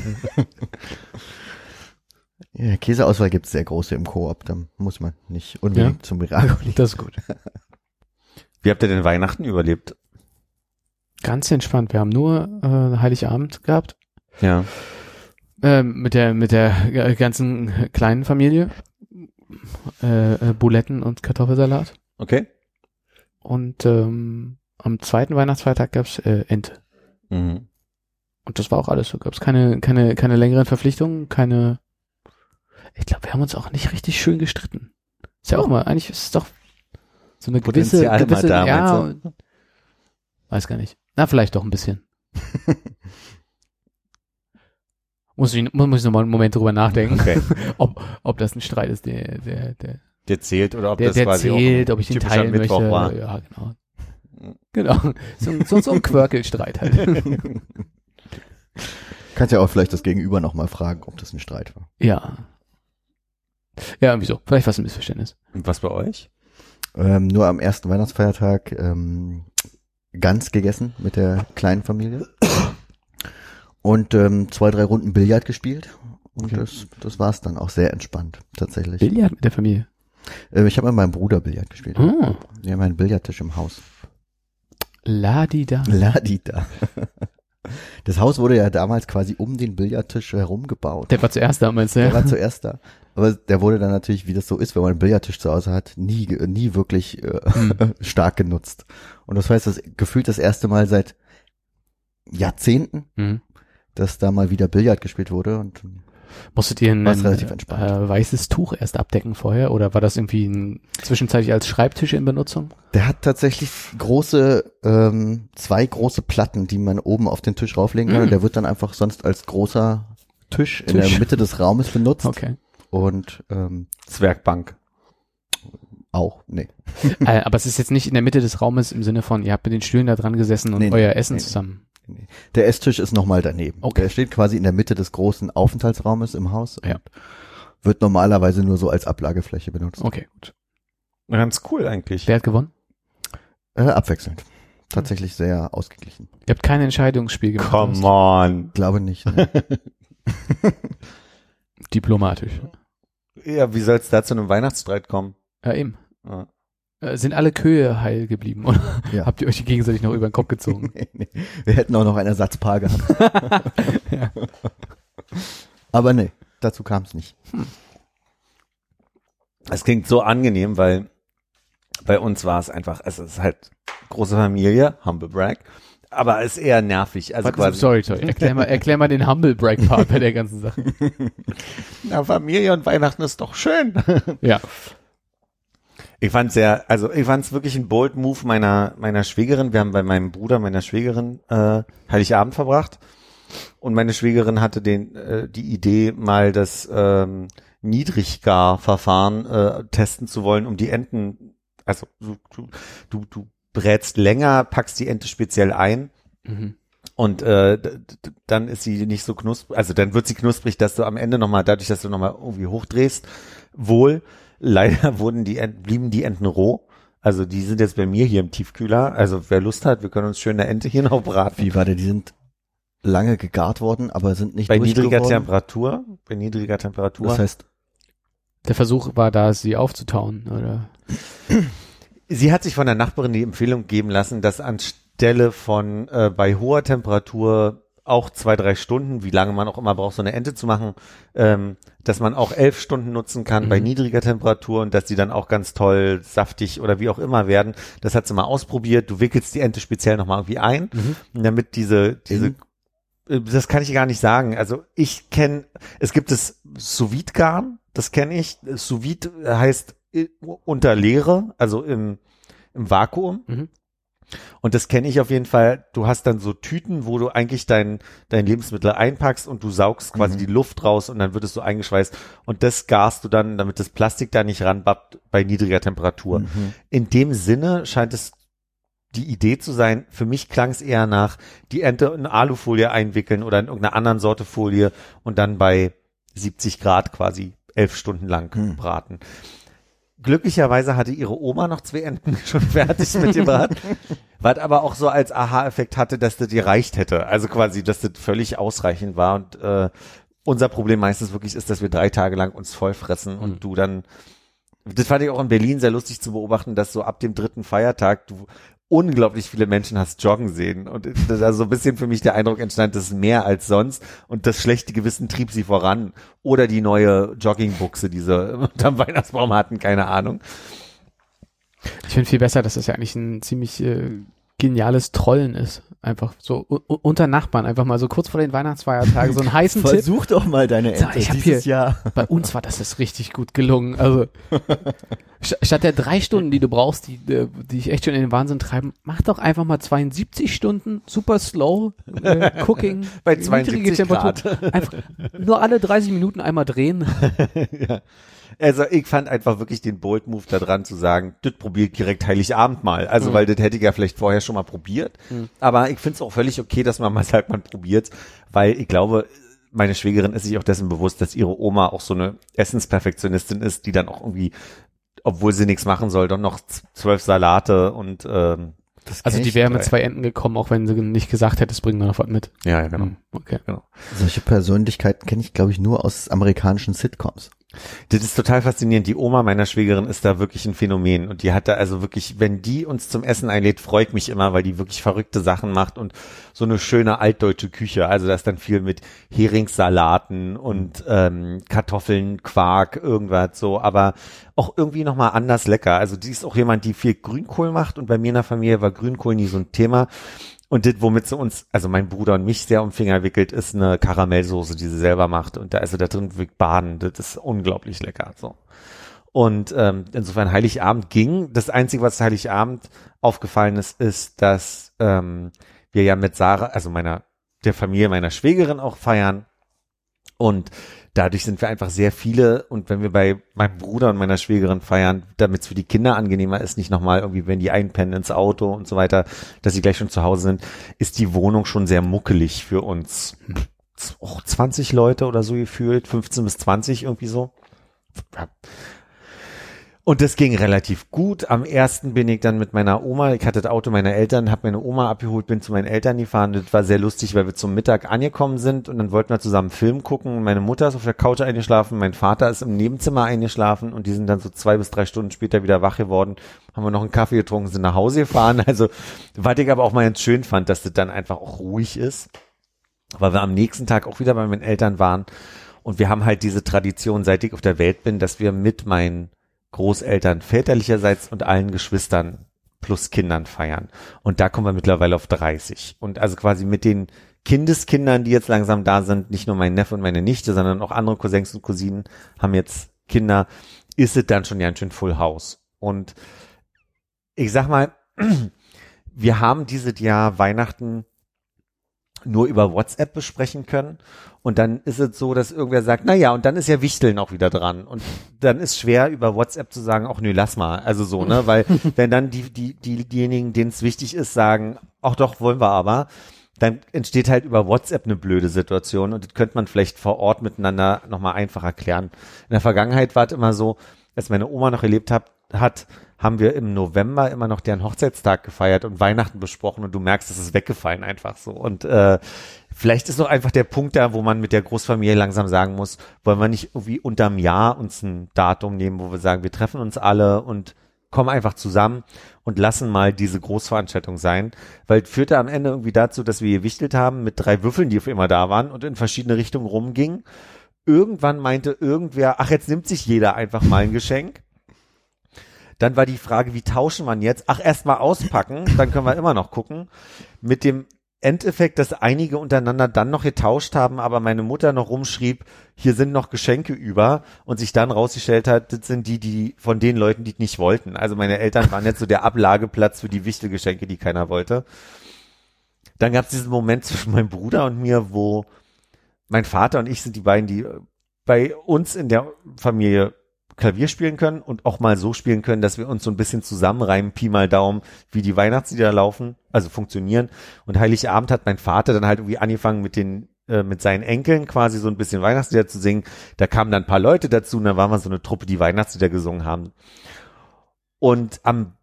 Ja, Käseauswahl gibt's sehr große im Koop, da muss man nicht unbedingt zum Miracoli. Das ist gut. Wie habt ihr denn Weihnachten überlebt? Ganz entspannt. Wir haben nur äh, Heiligabend gehabt. Ja. Ähm, mit der mit der äh, ganzen kleinen Familie. Äh, äh, Buletten und Kartoffelsalat. Okay. Und ähm, am zweiten Weihnachtsfeiertag gab's äh, Ente. Mhm. Und das war auch alles. So gab es keine, keine, keine längeren Verpflichtungen, keine. Ich glaube, wir haben uns auch nicht richtig schön gestritten. Ist ja auch mal, eigentlich ist es doch so eine gewisse, Potenzial gewisse da, ja, meinst weiß gar nicht. Na, vielleicht doch ein bisschen. (laughs) muss ich, muss ich noch mal einen Moment drüber nachdenken, Okay. (laughs) ob, ob das ein Streit ist, der, der, der, Der zählt oder ob der, das der quasi zählt, auch ob ich den teilen Mittwoch möchte. war. Ja, genau. Genau. So, ein- so, so ein Quirkelstreit halt. (laughs) Kannst ja auch vielleicht das Gegenüber nochmal fragen, ob das ein Streit war. ja. Ja, irgendwie so. Vielleicht war es ein Missverständnis. Und was bei euch? Ähm, nur am ersten Weihnachtsfeiertag ähm, Gans gegessen mit der kleinen Familie. Und ähm, zwei, drei Runden Billard gespielt. Und Okay. das, das war's dann auch sehr entspannt, tatsächlich. Billard mit der Familie. Äh, ich habe mit meinem Bruder Billard gespielt. Oh. Wir haben einen Billardtisch im Haus. Ladida. Ladida. (laughs) Das Haus wurde ja damals quasi um den Billardtisch herum gebaut. Der war zuerst da, meinst du? Der Ja? war zuerst da. Aber der wurde dann natürlich, wie das so ist, wenn man einen Billardtisch zu Hause hat, nie, nie wirklich äh, Hm. (laughs) stark genutzt. Und das heißt, das gefühlt das erste Mal seit Jahrzehnten, Mhm. dass da mal wieder Billard gespielt wurde. Und Musstet ihr ein äh, weißes Tuch erst abdecken vorher oder war das irgendwie ein, zwischenzeitlich als Schreibtisch in Benutzung? der hat tatsächlich große, ähm, zwei große Platten, die man oben auf den Tisch rauflegen kann. Und der wird dann einfach sonst als großer Tisch, in Tisch. der Mitte des Raumes benutzt. Okay. Und ähm, Zwergbank. auch, nee. (laughs) äh, aber es ist jetzt nicht in der Mitte des Raumes im Sinne von, ihr habt mit den Stühlen da dran gesessen und Nee, nee, euer Essen nee, nee. zusammen. Der Esstisch ist nochmal daneben. Okay. Der steht quasi in der Mitte des großen Aufenthaltsraumes im Haus Ja. und wird normalerweise nur so als Ablagefläche benutzt. Okay, gut. Ganz cool eigentlich. Wer hat gewonnen? Äh, abwechselnd. Tatsächlich sehr ausgeglichen. Ihr habt kein Entscheidungsspiel gemacht. Come on. Glaube nicht. Ne? (laughs) Diplomatisch. Ja, wie soll es da zu einem Weihnachtsstreit kommen? Ja, eben. Ja. Äh, sind alle Kühe heil geblieben oder Ja. habt ihr euch gegenseitig noch über den Kopf gezogen? (laughs) nee, nee. Wir hätten auch noch ein Ersatzpaar gehabt. (laughs) (laughs) ja. Aber nee, dazu kam es nicht. Es klingt so angenehm, weil bei uns war es einfach, es ist halt große Familie, Humble Brag, aber es ist eher nervig. Also quasi, sorry, sorry. Erklär mal, erklär mal den Humble Break Part bei der ganzen Sache. na, Familie und Weihnachten ist doch schön. Ja. Ich fand sehr, also ich fand es wirklich ein bold Move meiner meiner Schwägerin. Wir haben bei meinem Bruder, meiner Schwägerin äh, Heiligabend verbracht und meine Schwägerin hatte den äh, die Idee mal das ähm, Niedriggar-Verfahren äh, testen zu wollen, um die Enten, also du du du, brätst länger, packst die Ente speziell ein Mhm. und äh, dann ist sie nicht so knusprig, also dann wird sie knusprig, dass du am Ende nochmal, dadurch, dass du nochmal irgendwie hochdrehst, wohl, leider (laughs) wurden die Enten, blieben die Enten roh. Also die sind jetzt bei mir hier im Tiefkühler. Also wer Lust hat, wir können uns schön eine Ente hier noch braten. Wie war der? Die sind lange gegart worden, aber sind nicht Bei niedriger. Temperatur, bei niedriger Temperatur. Das heißt, Der Versuch war da, sie aufzutauen, oder? Sie hat sich von der Nachbarin die Empfehlung geben lassen, dass anstelle von äh, bei hoher Temperatur auch zwei, drei Stunden, wie lange man auch immer braucht, so eine Ente zu machen, ähm, dass man auch elf Stunden nutzen kann bei Mhm. niedriger Temperatur und dass die dann auch ganz toll saftig oder wie auch immer werden. Das hat sie mal ausprobiert. Du wickelst die Ente speziell nochmal irgendwie ein, Mhm. damit diese, diese, In- äh, das kann ich gar nicht sagen. Also ich kenne, es gibt das sous garn das kenne ich. sous heißt äh, unter Leere, also im, im Vakuum. Mhm. Und das kenne ich auf jeden Fall. Du hast dann so Tüten, wo du eigentlich dein, dein Lebensmittel einpackst und du saugst quasi Mhm. die Luft raus und dann wird es so eingeschweißt. Und das garst du dann, damit das Plastik da nicht ranbappt, bei niedriger Temperatur. mhm. In dem Sinne scheint es die Idee zu sein, für mich klang es eher nach, die Ente in Alufolie einwickeln oder in irgendeiner anderen Sorte Folie und dann bei 70 Grad quasi elf Stunden lang Hm. braten. Glücklicherweise hatte ihre Oma noch zwei Enten (laughs) schon fertig mit dem Brat, (laughs) was aber auch so als Aha-Effekt hatte, dass das dir reicht hätte. Also quasi, dass das völlig ausreichend war und äh, unser Problem meistens wirklich ist, dass wir drei Tage lang uns voll fressen und Mhm. du dann das fand ich auch in Berlin sehr lustig zu beobachten, dass so ab dem dritten Feiertag du unglaublich viele Menschen hast joggen sehen. Und da so ein bisschen für mich der Eindruck entstand, das ist mehr als sonst. Und das schlechte Gewissen trieb sie voran. Oder die neue Joggingbuchse, die sie (laughs) unterm Weihnachtsbaum hatten, keine Ahnung. Ich finde viel besser, dass das ja eigentlich ein ziemlich äh, geniales Trollen ist. Einfach so unter Nachbarn, einfach mal so kurz vor den Weihnachtsfeiertagen so einen (laughs) heißen Tipp. Versuch doch mal deine Ente ich dieses Jahr. Bei uns war das jetzt richtig gut gelungen. Also (laughs) st- statt der drei Stunden, die du brauchst, die, äh, die ich echt schon in den Wahnsinn treiben, mach doch einfach mal 72 Stunden super slow äh, (laughs) Cooking Bei niedrige 72 Temperatur. Einfach nur alle 30 Minuten einmal drehen. ja. Also ich fand einfach wirklich den Bold Move da dran zu sagen, das probiert direkt Heiligabend mal. Also Mhm. weil das hätte ich ja vielleicht vorher schon mal probiert. Aber ich finde es auch völlig okay, dass man mal (laughs) sagt, man probiert, weil ich glaube, meine Schwägerin ist sich auch dessen bewusst, dass ihre Oma auch so eine Essensperfektionistin ist, die dann auch irgendwie, obwohl sie nichts machen soll, doch noch zwölf Salate und ähm, Das Also die wäre mit zwei Enten gekommen, auch wenn sie nicht gesagt hätte, es bringt noch was mit. ja, ja, genau. Hm, Okay. Solche Persönlichkeiten kenne ich, glaube ich, nur aus amerikanischen Sitcoms. Das ist total faszinierend. Die Oma meiner Schwägerin ist da wirklich ein Phänomen und die hat da also wirklich, wenn die uns zum Essen einlädt, freut mich immer, weil die wirklich verrückte Sachen macht und so eine schöne altdeutsche Küche. Also da ist dann viel mit Heringssalaten und ähm, Kartoffeln, Quark, irgendwas so, aber auch irgendwie nochmal anders lecker. Also die ist auch jemand, die viel Grünkohl macht und bei mir in der Familie war Grünkohl nie so ein Thema. Und das, womit sie uns, also mein Bruder und mich sehr um Finger wickelt, ist eine Karamellsoße, die sie selber macht. Und da, also da drin baden, das ist unglaublich lecker. So. Und ähm, insofern Heiligabend ging. Das Einzige, was Heiligabend aufgefallen ist, ist, dass ähm, wir ja mit Sarah, also meiner, der Familie meiner Schwägerin auch feiern. Und dadurch sind wir einfach sehr viele. Und wenn wir bei meinem Bruder und meiner Schwägerin feiern, damit es für die Kinder angenehmer ist, nicht nochmal irgendwie, wenn die einpennen ins Auto und so weiter, dass sie gleich schon zu Hause sind, ist die Wohnung schon sehr muckelig für uns. Auch 20 Leute oder so gefühlt, 15 bis 20 irgendwie so. Und das ging relativ gut. Am ersten bin ich dann mit meiner Oma, ich hatte das Auto meiner Eltern, habe meine Oma abgeholt, bin zu meinen Eltern gefahren. Das war sehr lustig, weil wir zum Mittag angekommen sind und dann wollten wir zusammen Film gucken. Meine Mutter ist auf der Couch eingeschlafen, mein Vater ist im Nebenzimmer eingeschlafen und die sind dann so zwei bis drei Stunden später wieder wach geworden. Haben wir noch einen Kaffee getrunken, sind nach Hause gefahren. (laughs) Also, was ich aber auch mal ganz schön fand, dass das dann einfach auch ruhig ist, weil wir am nächsten Tag auch wieder bei meinen Eltern waren. Und wir haben halt diese Tradition, seit ich auf der Welt bin, dass wir mit meinen Großeltern väterlicherseits und allen Geschwistern plus Kindern feiern. Und da kommen wir mittlerweile auf 30. Und also quasi mit den Kindeskindern, die jetzt langsam da sind, nicht nur mein Neffe und meine Nichte, sondern auch andere Cousins und Cousinen haben jetzt Kinder, ist es dann schon ganz schön Full House. Und ich sag mal, (clears throat) wir haben dieses Jahr Weihnachten nur über WhatsApp besprechen können. Und dann ist es so, dass irgendwer sagt, na ja, und dann ist ja Wichteln auch wieder dran. Und dann ist schwer über WhatsApp zu sagen, ach nö, lass mal. Also so, ne? Weil (laughs) wenn dann die, die, die, diejenigen, denen es wichtig ist, sagen, ach doch, wollen wir aber, dann entsteht halt über WhatsApp eine blöde Situation und das könnte man vielleicht vor Ort miteinander nochmal einfach erklären. In der Vergangenheit war es immer so, als meine Oma noch erlebt hat, hat, haben wir im November immer noch deren Hochzeitstag gefeiert und Weihnachten besprochen und du merkst, es ist weggefallen einfach so. Und äh, vielleicht ist noch einfach der Punkt da, wo man mit der Großfamilie langsam sagen muss, wollen wir nicht irgendwie unterm Jahr uns ein Datum nehmen, wo wir sagen, wir treffen uns alle und kommen einfach zusammen und lassen mal diese Großveranstaltung sein, weil führte am Ende irgendwie dazu, dass wir gewichtelt haben mit drei Würfeln, die auf immer da waren und in verschiedene Richtungen rumgingen. Irgendwann meinte irgendwer, ach, jetzt nimmt sich jeder einfach mal ein Geschenk. Dann war die Frage, wie tauschen man jetzt? Ach, erst mal auspacken, dann können wir immer noch gucken. Mit dem Endeffekt, dass einige untereinander dann noch getauscht haben, aber meine Mutter noch rumschrieb, hier sind noch Geschenke über und sich dann rausgestellt hat, das sind die, die von den Leuten, die nicht wollten. Also meine Eltern waren jetzt so der Ablageplatz für die Wichtelgeschenke, die keiner wollte. Dann gab es diesen Moment zwischen meinem Bruder und mir, wo mein Vater und ich sind die beiden, die bei uns in der Familie Klavier spielen können und auch mal so spielen können, dass wir uns so ein bisschen zusammenreimen, Pi mal Daumen, wie die Weihnachtslieder laufen, also funktionieren. Und Heiligabend hat mein Vater dann halt irgendwie angefangen mit den äh, mit seinen Enkeln quasi so ein bisschen Weihnachtslieder zu singen. Da kamen dann ein paar Leute dazu und da waren wir so eine Truppe, die Weihnachtslieder gesungen haben. Und am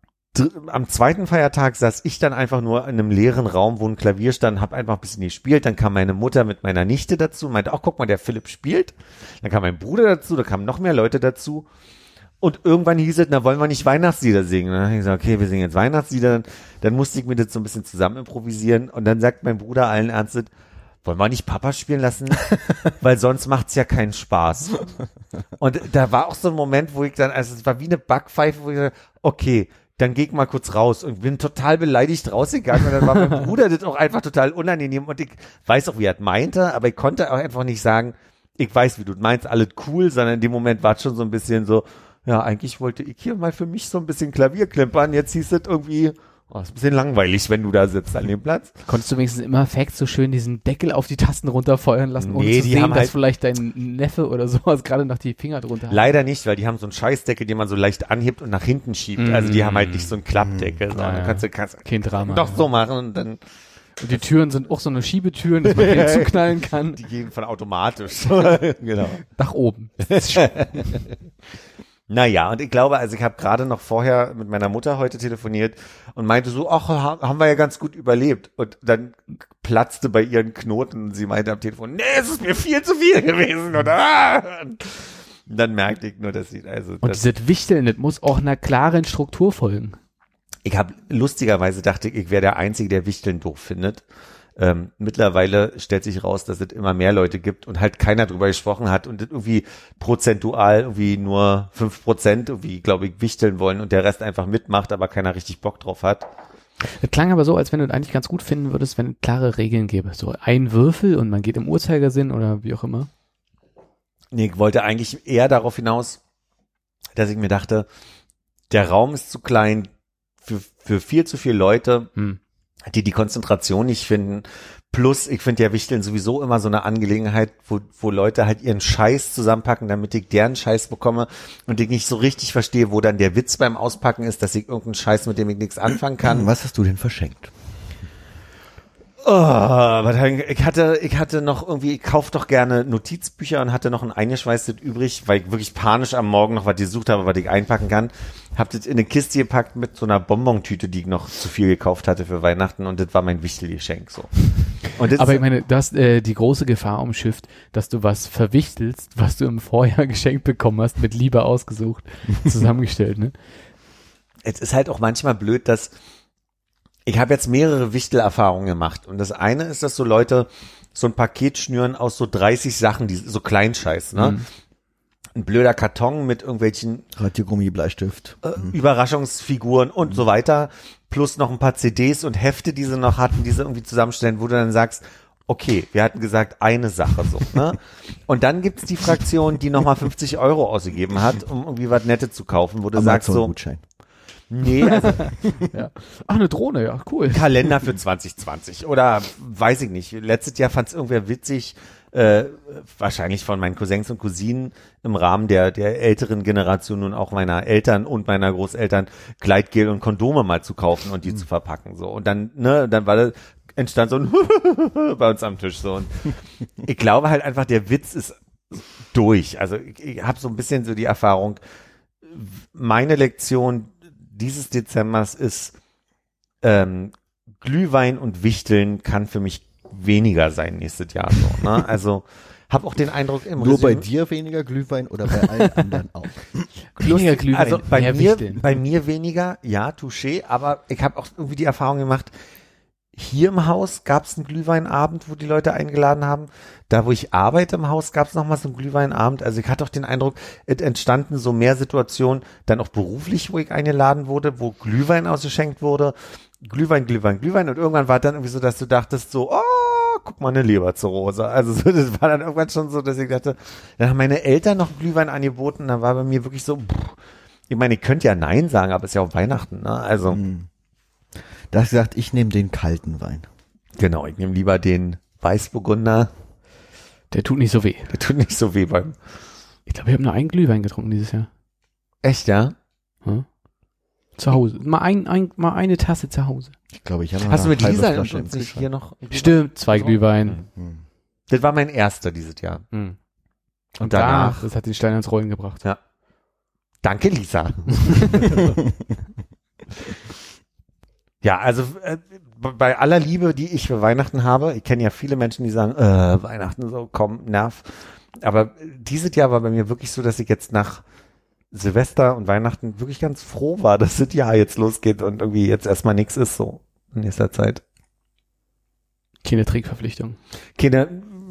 am zweiten Feiertag saß ich dann einfach nur in einem leeren Raum, wo ein Klavier stand, hab einfach ein bisschen gespielt. Dann kam meine Mutter mit meiner Nichte dazu, meinte, ach guck mal, der Philipp spielt. Dann kam mein Bruder dazu, da kamen noch mehr Leute dazu. Und irgendwann hieß es, na wollen wir nicht Weihnachtslieder singen? Dann habe ich gesagt, okay, wir singen jetzt Weihnachtslieder. Dann, musste ich mir das so ein bisschen zusammen improvisieren. Und dann sagt mein Bruder allen Ernstes, wollen wir nicht Papa spielen lassen? (laughs) Weil sonst macht's ja keinen Spaß. Und da war auch so ein Moment, wo ich dann, also es war wie eine Backpfeife, wo ich dachte, okay, dann geh ich mal kurz raus. Und bin total beleidigt rausgegangen. Und dann war mein (laughs) Bruder das auch einfach total unangenehm. Und ich weiß auch, wie er es meinte, aber ich konnte auch einfach nicht sagen, ich weiß, wie du meinst, alles cool, sondern in dem Moment war es schon so ein bisschen so, ja, eigentlich wollte ich hier mal für mich so ein bisschen Klavier klimpern, jetzt hieß es irgendwie, oh, ist ein bisschen langweilig, wenn du da sitzt an dem Platz. Konntest du wenigstens immer Facts so schön diesen Deckel auf die Tasten runterfeuern lassen, ohne Nee, zu die sehen, haben dass halt- vielleicht dein Neffe oder sowas (laughs) gerade noch die Finger drunter hat? Leider nicht, weil die haben so einen Scheißdeckel, den man so leicht anhebt und nach hinten schiebt. Also die haben halt nicht so einen Klappdeckel, sondern ja. kannst du kannst Kein Drama. doch so machen und dann Und die Türen sind auch so eine Schiebetüren, dass man (laughs) den zuknallen kann. die gehen von automatisch. (laughs) genau. Nach oben. Naja, und ich glaube, also ich habe gerade noch vorher mit meiner Mutter heute telefoniert und meinte so, ach, ha- haben wir ja ganz gut überlebt. Und dann platzte bei ihren Knoten und sie meinte am Telefon, nee, es ist mir viel zu viel gewesen. Ah! und dann merkte ich nur, dass sie, also Und das, dieses Wichteln, das muss auch einer klaren Struktur folgen. ich habe lustigerweise dachte ich, ich wäre der Einzige, der Wichteln doof findet. Ähm, mittlerweile stellt sich raus, dass es immer mehr Leute gibt und halt keiner drüber gesprochen hat und irgendwie prozentual irgendwie nur fünf Prozent irgendwie, glaube ich, wichteln wollen und der Rest einfach mitmacht, aber keiner richtig Bock drauf hat. Das klang aber so, als wenn du es eigentlich ganz gut finden würdest, wenn es klare Regeln gäbe. So ein Würfel und man geht im Uhrzeigersinn oder wie auch immer. Nee, ich wollte eigentlich eher darauf hinaus, dass ich mir dachte, der Raum ist zu klein für, für viel zu viele Leute, Hm. Die die Konzentration nicht finden. Plus, ich finde ja Wichteln sowieso immer so eine Angelegenheit, wo, wo Leute halt ihren Scheiß zusammenpacken, damit ich deren Scheiß bekomme und ich nicht so richtig verstehe, wo dann der Witz beim Auspacken ist, dass ich irgendeinen Scheiß, mit dem ich nichts anfangen kann. Was hast du denn verschenkt? Oh, ich hatte, ich hatte noch irgendwie, ich kauf doch gerne Notizbücher und hatte noch ein eingeschweißtes übrig, weil ich wirklich panisch am Morgen noch was gesucht habe, was ich einpacken kann. Hab das in eine Kiste gepackt mit so einer Bonbontüte, die ich noch zu viel gekauft hatte für Weihnachten und das war mein Wichtelgeschenk so. Das Aber ich meine, du hast äh, die große Gefahr umschifft, dass du was verwichtelst, was du im Vorjahr (laughs) geschenkt bekommen hast, mit Liebe ausgesucht, (laughs) zusammengestellt, ne? es ist halt auch manchmal blöd, dass ich habe jetzt mehrere Wichtelerfahrungen gemacht und das eine ist, dass so Leute so ein Paket schnüren aus so 30 Sachen, die so Kleinscheiß, ne? Mhm. Ein blöder Karton mit irgendwelchen Radiergummi, Bleistift. äh, Überraschungsfiguren und so weiter, plus noch ein paar CDs und Hefte, die sie noch hatten, die sie irgendwie zusammenstellen, wo du dann sagst, okay, wir hatten gesagt eine Sache so, ne? (laughs) Und dann gibt's die Fraktion, die nochmal 50 Euro ausgegeben hat, um irgendwie was Nettes zu kaufen, wo du sagst so, Amazon-Gutschein. Nee, also (laughs) Ja. Ach, eine Drohne, ja, cool. Kalender für 2020 oder weiß ich nicht. Letztes Jahr fand es irgendwer witzig, äh, wahrscheinlich von meinen Cousins und Cousinen im Rahmen der, der älteren Generation und auch meiner Eltern und meiner Großeltern Gleitgel und Kondome mal zu kaufen und die zu verpacken. So. Und dann, ne, dann war das, entstand so ein (laughs) bei uns am Tisch so. Und ich glaube halt einfach, der Witz ist durch. Also ich, ich habe so ein bisschen so die Erfahrung, meine Lektion dieses Dezembers ist, ähm, Glühwein und Wichteln kann für mich weniger sein nächstes Jahr so. Ne? (laughs) Also habe auch den Eindruck im Nur bei Resümee- dir weniger Glühwein oder bei allen (laughs) anderen auch? Weniger Glühwein, also bei mehr mir, Wichteln. bei mir weniger, ja, touché, aber ich habe auch irgendwie die Erfahrung gemacht, hier im Haus gab es einen Glühweinabend, wo die Leute eingeladen haben. Da, wo ich arbeite im Haus, gab es nochmal so einen Glühweinabend. Also ich hatte auch den Eindruck, es entstanden so mehr Situationen, dann auch beruflich, wo ich eingeladen wurde, wo Glühwein ausgeschenkt wurde. Glühwein, Glühwein, Glühwein. Und irgendwann war dann irgendwie so, dass du dachtest so, oh, guck mal, eine Leberzirrhose. Also so, das war dann irgendwann schon so, dass ich dachte, dann haben meine Eltern noch Glühwein angeboten. Da war bei mir wirklich so, pff, ich meine, ich könnte ja Nein sagen, aber es ist ja auch Weihnachten, ne? Also, Hm. Da hast du gesagt, ich nehme den kalten Wein. genau, ich nehme lieber den Weißburgunder. Der tut nicht so weh. Der tut nicht so weh beim. Ich glaube, ich habe nur einen Glühwein getrunken dieses Jahr. Echt, ja? Hm? Zu Hause. Mal, ein, ein, mal eine Tasse zu Hause. Ich glaube, ich habe noch Hast du eine mit Lisa und uns nicht hier noch? Stimmt, zwei Glühwein. Hm. Das war mein erster dieses Jahr. Hm. Und danach. Das hat den Stein ins Rollen gebracht. Danke, Lisa. (laughs) (laughs) ja, also äh, bei aller Liebe, die ich für Weihnachten habe, ich kenne ja viele Menschen, die sagen, äh, Weihnachten so, komm, nerv. Aber dieses Jahr war bei mir wirklich so, dass ich jetzt nach Silvester und Weihnachten wirklich ganz froh war, dass das Jahr jetzt losgeht und irgendwie jetzt erstmal nichts ist so in nächster Zeit. Keine Trägverpflichtung. Keine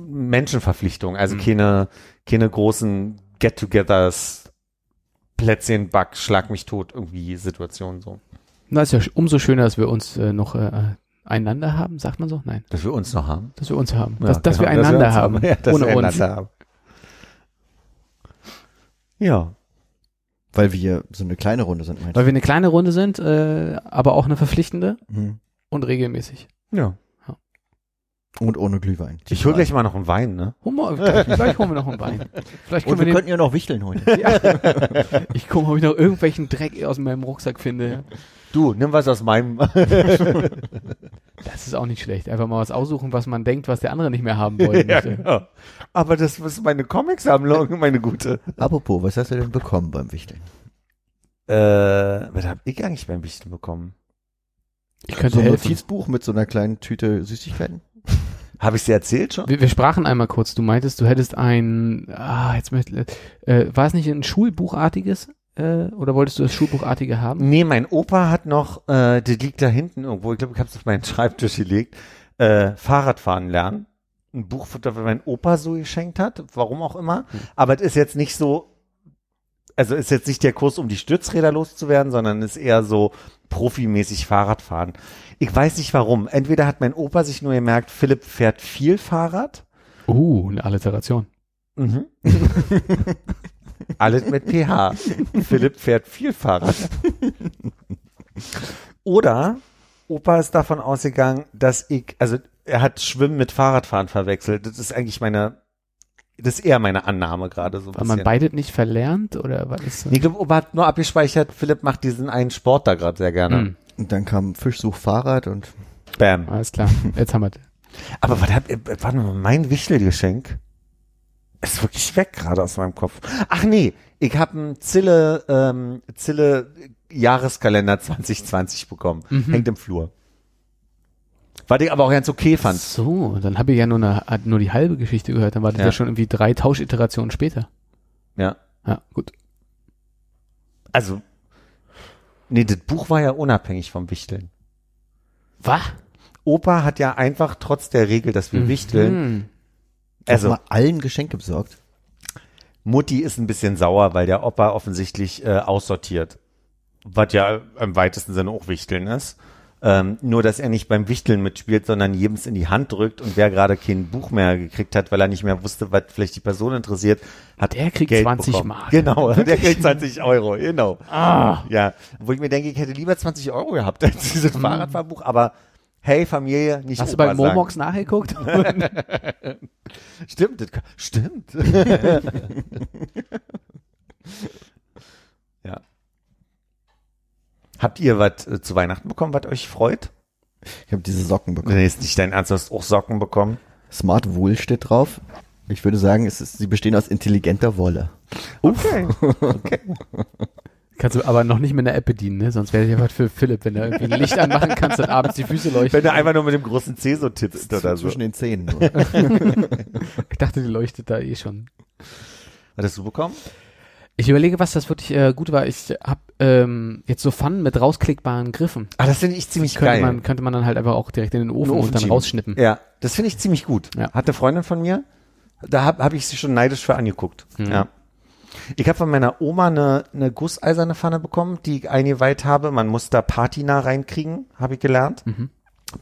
Menschenverpflichtung, also Mhm. keine, keine großen Get-togethers Plätzchen, Back, Schlag mich tot, irgendwie Situation so. Na, ist ja umso schöner, dass wir uns äh, noch äh, einander haben, sagt man so? Nein, Dass wir uns noch haben. dass wir uns haben. Ja, dass, dass wir einander uns haben, (laughs) Ja, dass ohne wir uns. einander haben. Ja. Weil wir so eine kleine Runde sind, meinst Weil wir eine kleine Runde sind, äh, aber auch eine verpflichtende du? Mhm. und regelmäßig. Ja. Und ohne Glühwein. Ich hole gleich mal noch einen Wein, ne? Humor, gleich, gleich holen wir noch einen Wein. Vielleicht Und können wir wir, könnten ja noch wichteln heute. (laughs) ja. Ich gucke, ob ich noch irgendwelchen Dreck aus meinem Rucksack finde. Du, nimm was aus meinem. (laughs) Das ist auch nicht schlecht. Einfach mal was aussuchen, was man denkt, was der andere nicht mehr haben wollen (laughs) ja, genau. Aber das ist meine Comicsammlung, meine gute. Apropos, was hast du denn bekommen beim Wichteln? Äh, was hab ich eigentlich beim Wichteln bekommen? Ich könnte So ein helfen. Notizbuch mit so einer kleinen Tüte Süßigkeiten? (laughs) Habe ich dir erzählt schon? Wir, wir sprachen einmal kurz. Du meintest, du hättest ein, ah, jetzt möchte, äh, war es nicht ein Schulbuchartiges? Äh, oder wolltest du das Schulbuchartige haben? Nee, mein Opa hat noch, äh, der liegt da hinten irgendwo, ich glaube, ich habe es auf meinen Schreibtisch gelegt, äh, Fahrradfahren lernen. Ein Buch, das mein Opa so geschenkt hat, warum auch immer. Aber es ist jetzt nicht so, also ist jetzt nicht der Kurs, um die Stützräder loszuwerden, sondern ist eher so profimäßig Fahrradfahren. Ich weiß nicht warum. Entweder hat mein Opa sich nur gemerkt, Philipp fährt viel Fahrrad. Uh, eine Alliteration. Mhm. (laughs) (laughs) Alles mit PH. Philipp fährt viel Fahrrad. Oder Opa ist davon ausgegangen, dass ich, also er hat Schwimmen mit Fahrradfahren verwechselt. Das ist eigentlich meine, das ist eher meine Annahme gerade so Weil man beides nicht verlernt oder was ist? Nee, ich glaube, Opa hat nur abgespeichert, Philipp macht diesen einen Sport da gerade sehr gerne. Hm, Und dann kam Fischsuch Fahrrad und Bam. alles klar. Jetzt haben wir Aber was hab, äh, warte mal, mein Wichtelgeschenk ist wirklich weg gerade aus meinem Kopf. Ach nee, ich habe einen Zille, ähm, Zille Jahreskalender 2020 bekommen. Mhm. Hängt im Flur. Was ich aber auch ganz okay fand. So, dann habe ich ja nur, eine, nur die halbe Geschichte gehört. Dann war das ja, Ja. schon irgendwie drei Tauschiterationen später. Ja. Ja, gut. Also, nee, das Buch war ja unabhängig vom Wichteln. Was? Opa hat ja einfach trotz der Regel, dass wir wichteln, Mhm. Also mal allen Geschenke besorgt. Mutti ist ein bisschen sauer, weil der Opa offensichtlich äh, aussortiert. Was ja im weitesten Sinne auch Wichteln ist. Ähm, nur, dass er nicht beim Wichteln mitspielt, sondern jedem in die Hand drückt und wer gerade kein Buch mehr gekriegt hat, weil er nicht mehr wusste, was vielleicht die Person interessiert, hat Der kriegt Geld 20 bekommen. Mark. Genau, (laughs) der kriegt 20 Euro, genau. Ah. Ja, wo ich mir denke, ich hätte lieber 20 Euro gehabt als dieses Fahrradfahrbuch, aber hey, Familie, nicht. Hast du Opa bei sagen. Momox nachgeguckt? (laughs) Stimmt, das, kann- stimmt. (laughs) ja. Habt ihr was äh, zu Weihnachten bekommen, was euch freut? Ich habe diese Socken bekommen. Nee, ist nicht dein Ernst, du hast auch Socken bekommen. Smart Wool steht drauf. Ich würde sagen, es ist, sie bestehen aus intelligenter Wolle. Okay. okay. (laughs) Kannst du aber noch nicht mit einer App bedienen, ne? Sonst wäre ja was für Philipp, wenn du irgendwie ein Licht anmachen kannst und abends die Füße leuchten. Wenn du einfach nur mit dem großen C so tippst oder so. Zwischen den Zähnen nur. (laughs) Ich dachte, die leuchtet da eh schon. Hast du bekommen? Ich überlege, was das wirklich äh, gut war. Ich habe ähm, jetzt so Fun mit rausklickbaren Griffen. Ah, das finde ich ziemlich könnte geil. man könnte man dann halt einfach auch direkt in den Ofen, Ofen und dann schieben. rausschnippen. Ja, das finde ich ziemlich gut. Ja. Hat eine Freundin von mir, da habe hab ich sie schon neidisch für angeguckt. Mhm. Ja. Ich habe von meiner Oma eine, eine gusseiserne Pfanne bekommen, die ich eingeweiht habe. Man muss da Patina reinkriegen, habe ich gelernt. Mhm.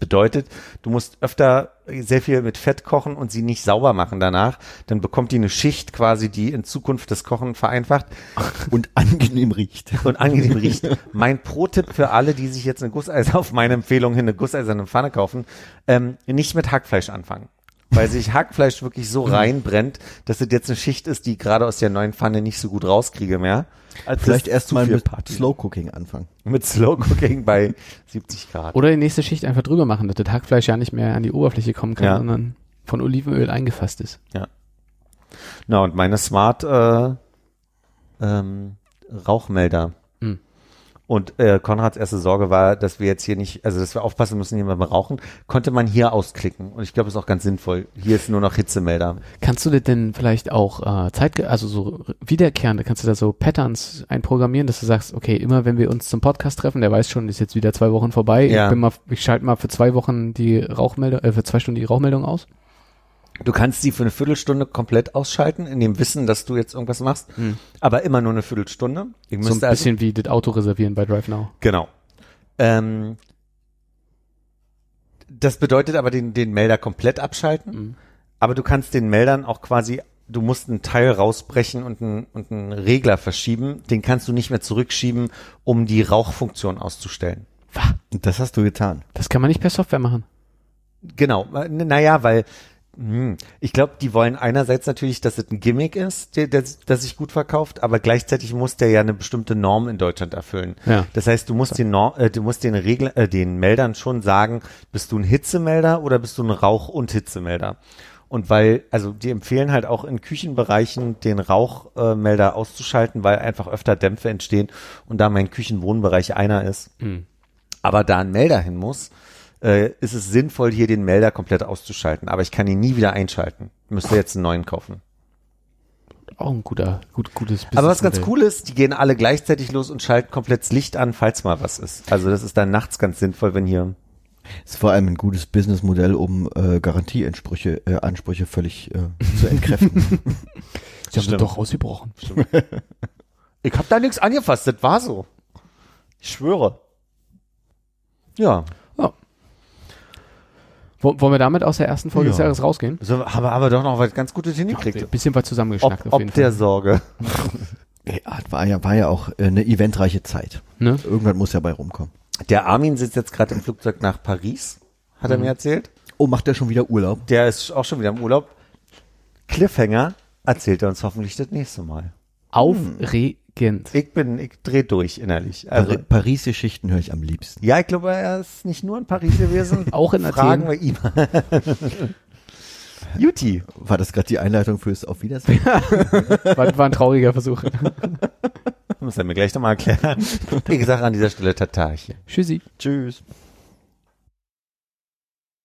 Bedeutet, du musst öfter sehr viel mit Fett kochen und sie nicht sauber machen danach. Dann bekommt die eine Schicht quasi, die in Zukunft das Kochen vereinfacht (laughs) Und angenehm riecht. und angenehm riecht. Mein Pro-Tipp für alle, die sich jetzt eine Gusseisen (laughs) auf meine Empfehlung hin eine gusseiserne Pfanne kaufen, ähm, nicht mit Hackfleisch anfangen. Weil sich Hackfleisch wirklich so reinbrennt, dass es jetzt eine Schicht ist, die ich gerade aus der neuen Pfanne nicht so gut rauskriege mehr. Als Vielleicht das erst mal viel mit Party. Slow Cooking anfangen. mit Slow Cooking bei 70 Grad. Oder die nächste Schicht einfach drüber machen, dass das Hackfleisch ja nicht mehr an die Oberfläche kommen kann, Ja. sondern von Olivenöl eingefasst ist. Na, und meine Smart äh, ähm, Rauchmelder. Und äh, Konrads erste Sorge war, dass wir jetzt hier nicht, also dass wir aufpassen müssen hier beim Rauchen, konnte man hier ausklicken. Und ich glaube, ist auch ganz sinnvoll. Hier ist nur noch Hitzemelder. Kannst du dir denn vielleicht auch äh, Zeit, also so wiederkehrende, kannst du da so Patterns einprogrammieren, dass du sagst, okay, immer wenn wir uns zum Podcast treffen, der weiß schon, ist jetzt wieder zwei Wochen vorbei, Ja. ich bin mal, ich schalte mal für zwei Wochen die Rauchmeldung, äh, für zwei Stunden die Rauchmeldung aus. Du kannst sie für eine Viertelstunde komplett ausschalten, in dem Wissen, dass du jetzt irgendwas machst, aber immer nur eine Viertelstunde. Ich So ein müsste also- bisschen wie das Auto reservieren bei Drive Now. Genau. Ähm, das bedeutet aber den, den Melder komplett abschalten, Mhm. aber du kannst den Meldern auch quasi, du musst einen Teil rausbrechen und einen, und einen Regler verschieben, den kannst du nicht mehr zurückschieben, um die Rauchfunktion auszustellen. Und das hast du getan. Das kann man nicht per Software machen. Genau, naja, weil hm, ich glaube, die wollen einerseits natürlich, dass es ein Gimmick ist, der, der, der sich gut verkauft, aber gleichzeitig muss der ja eine bestimmte Norm in Deutschland erfüllen. Ja. Das heißt, du musst den Norm, äh, du musst den Regler, äh, den Meldern schon sagen, bist du ein Hitzemelder oder bist du ein Rauch- und Hitzemelder? Und weil, also die empfehlen halt auch in Küchenbereichen den Rauchmelder äh, auszuschalten, weil einfach öfter Dämpfe entstehen und da mein Küchenwohnbereich einer ist. Mhm. Aber da ein Melder hin muss, äh, ist es sinnvoll, hier den Melder komplett auszuschalten. Aber ich kann ihn nie wieder einschalten. Müsste jetzt einen neuen kaufen. Auch ein guter, gut, gutes Aber was ganz cool ist, die gehen alle gleichzeitig los und schalten komplett das Licht an, falls mal was ist. Also das ist dann nachts ganz sinnvoll, wenn hier Ist vor allem ein gutes Businessmodell, um äh, Garantieansprüche äh, Ansprüche völlig äh, zu entkräften. (laughs) (laughs) Sie haben Stimmt. sie doch rausgebrochen. Ich hab da nichts angefasst, das war so. Ich schwöre. Ja. Wo- Wollen wir damit aus der ersten Folge des Ja. Jahres rausgehen? So, aber aber doch noch was ganz Gutes hingekriegt. Ein bisschen was zusammengeschnackt Ob, auf jeden ob der Fall. Sorge. (laughs) ja, war ja war ja auch äh, eine eventreiche Zeit. Ne? Irgendwann muss ja bei rumkommen. Der Armin sitzt jetzt gerade im Flugzeug nach Paris, hat er mir erzählt. Oh, macht er schon wieder Urlaub? Der ist auch schon wieder im Urlaub. Cliffhanger erzählt er uns hoffentlich das nächste Mal. Aufregend. Ich bin, ich dreh durch innerlich. Also, Pari Paris-Geschichten höre ich am liebsten. ja, ich glaube, er ist nicht nur in Paris gewesen. (laughs) Auch in Fragen Athen. wir ihm. (laughs) Juti. War das gerade die Einleitung fürs Auf Wiedersehen? (laughs) War, war ein trauriger Versuch. Muss er mir gleich nochmal erklären. Wie gesagt, an dieser Stelle Tatarchen. Tschüssi. Tschüss.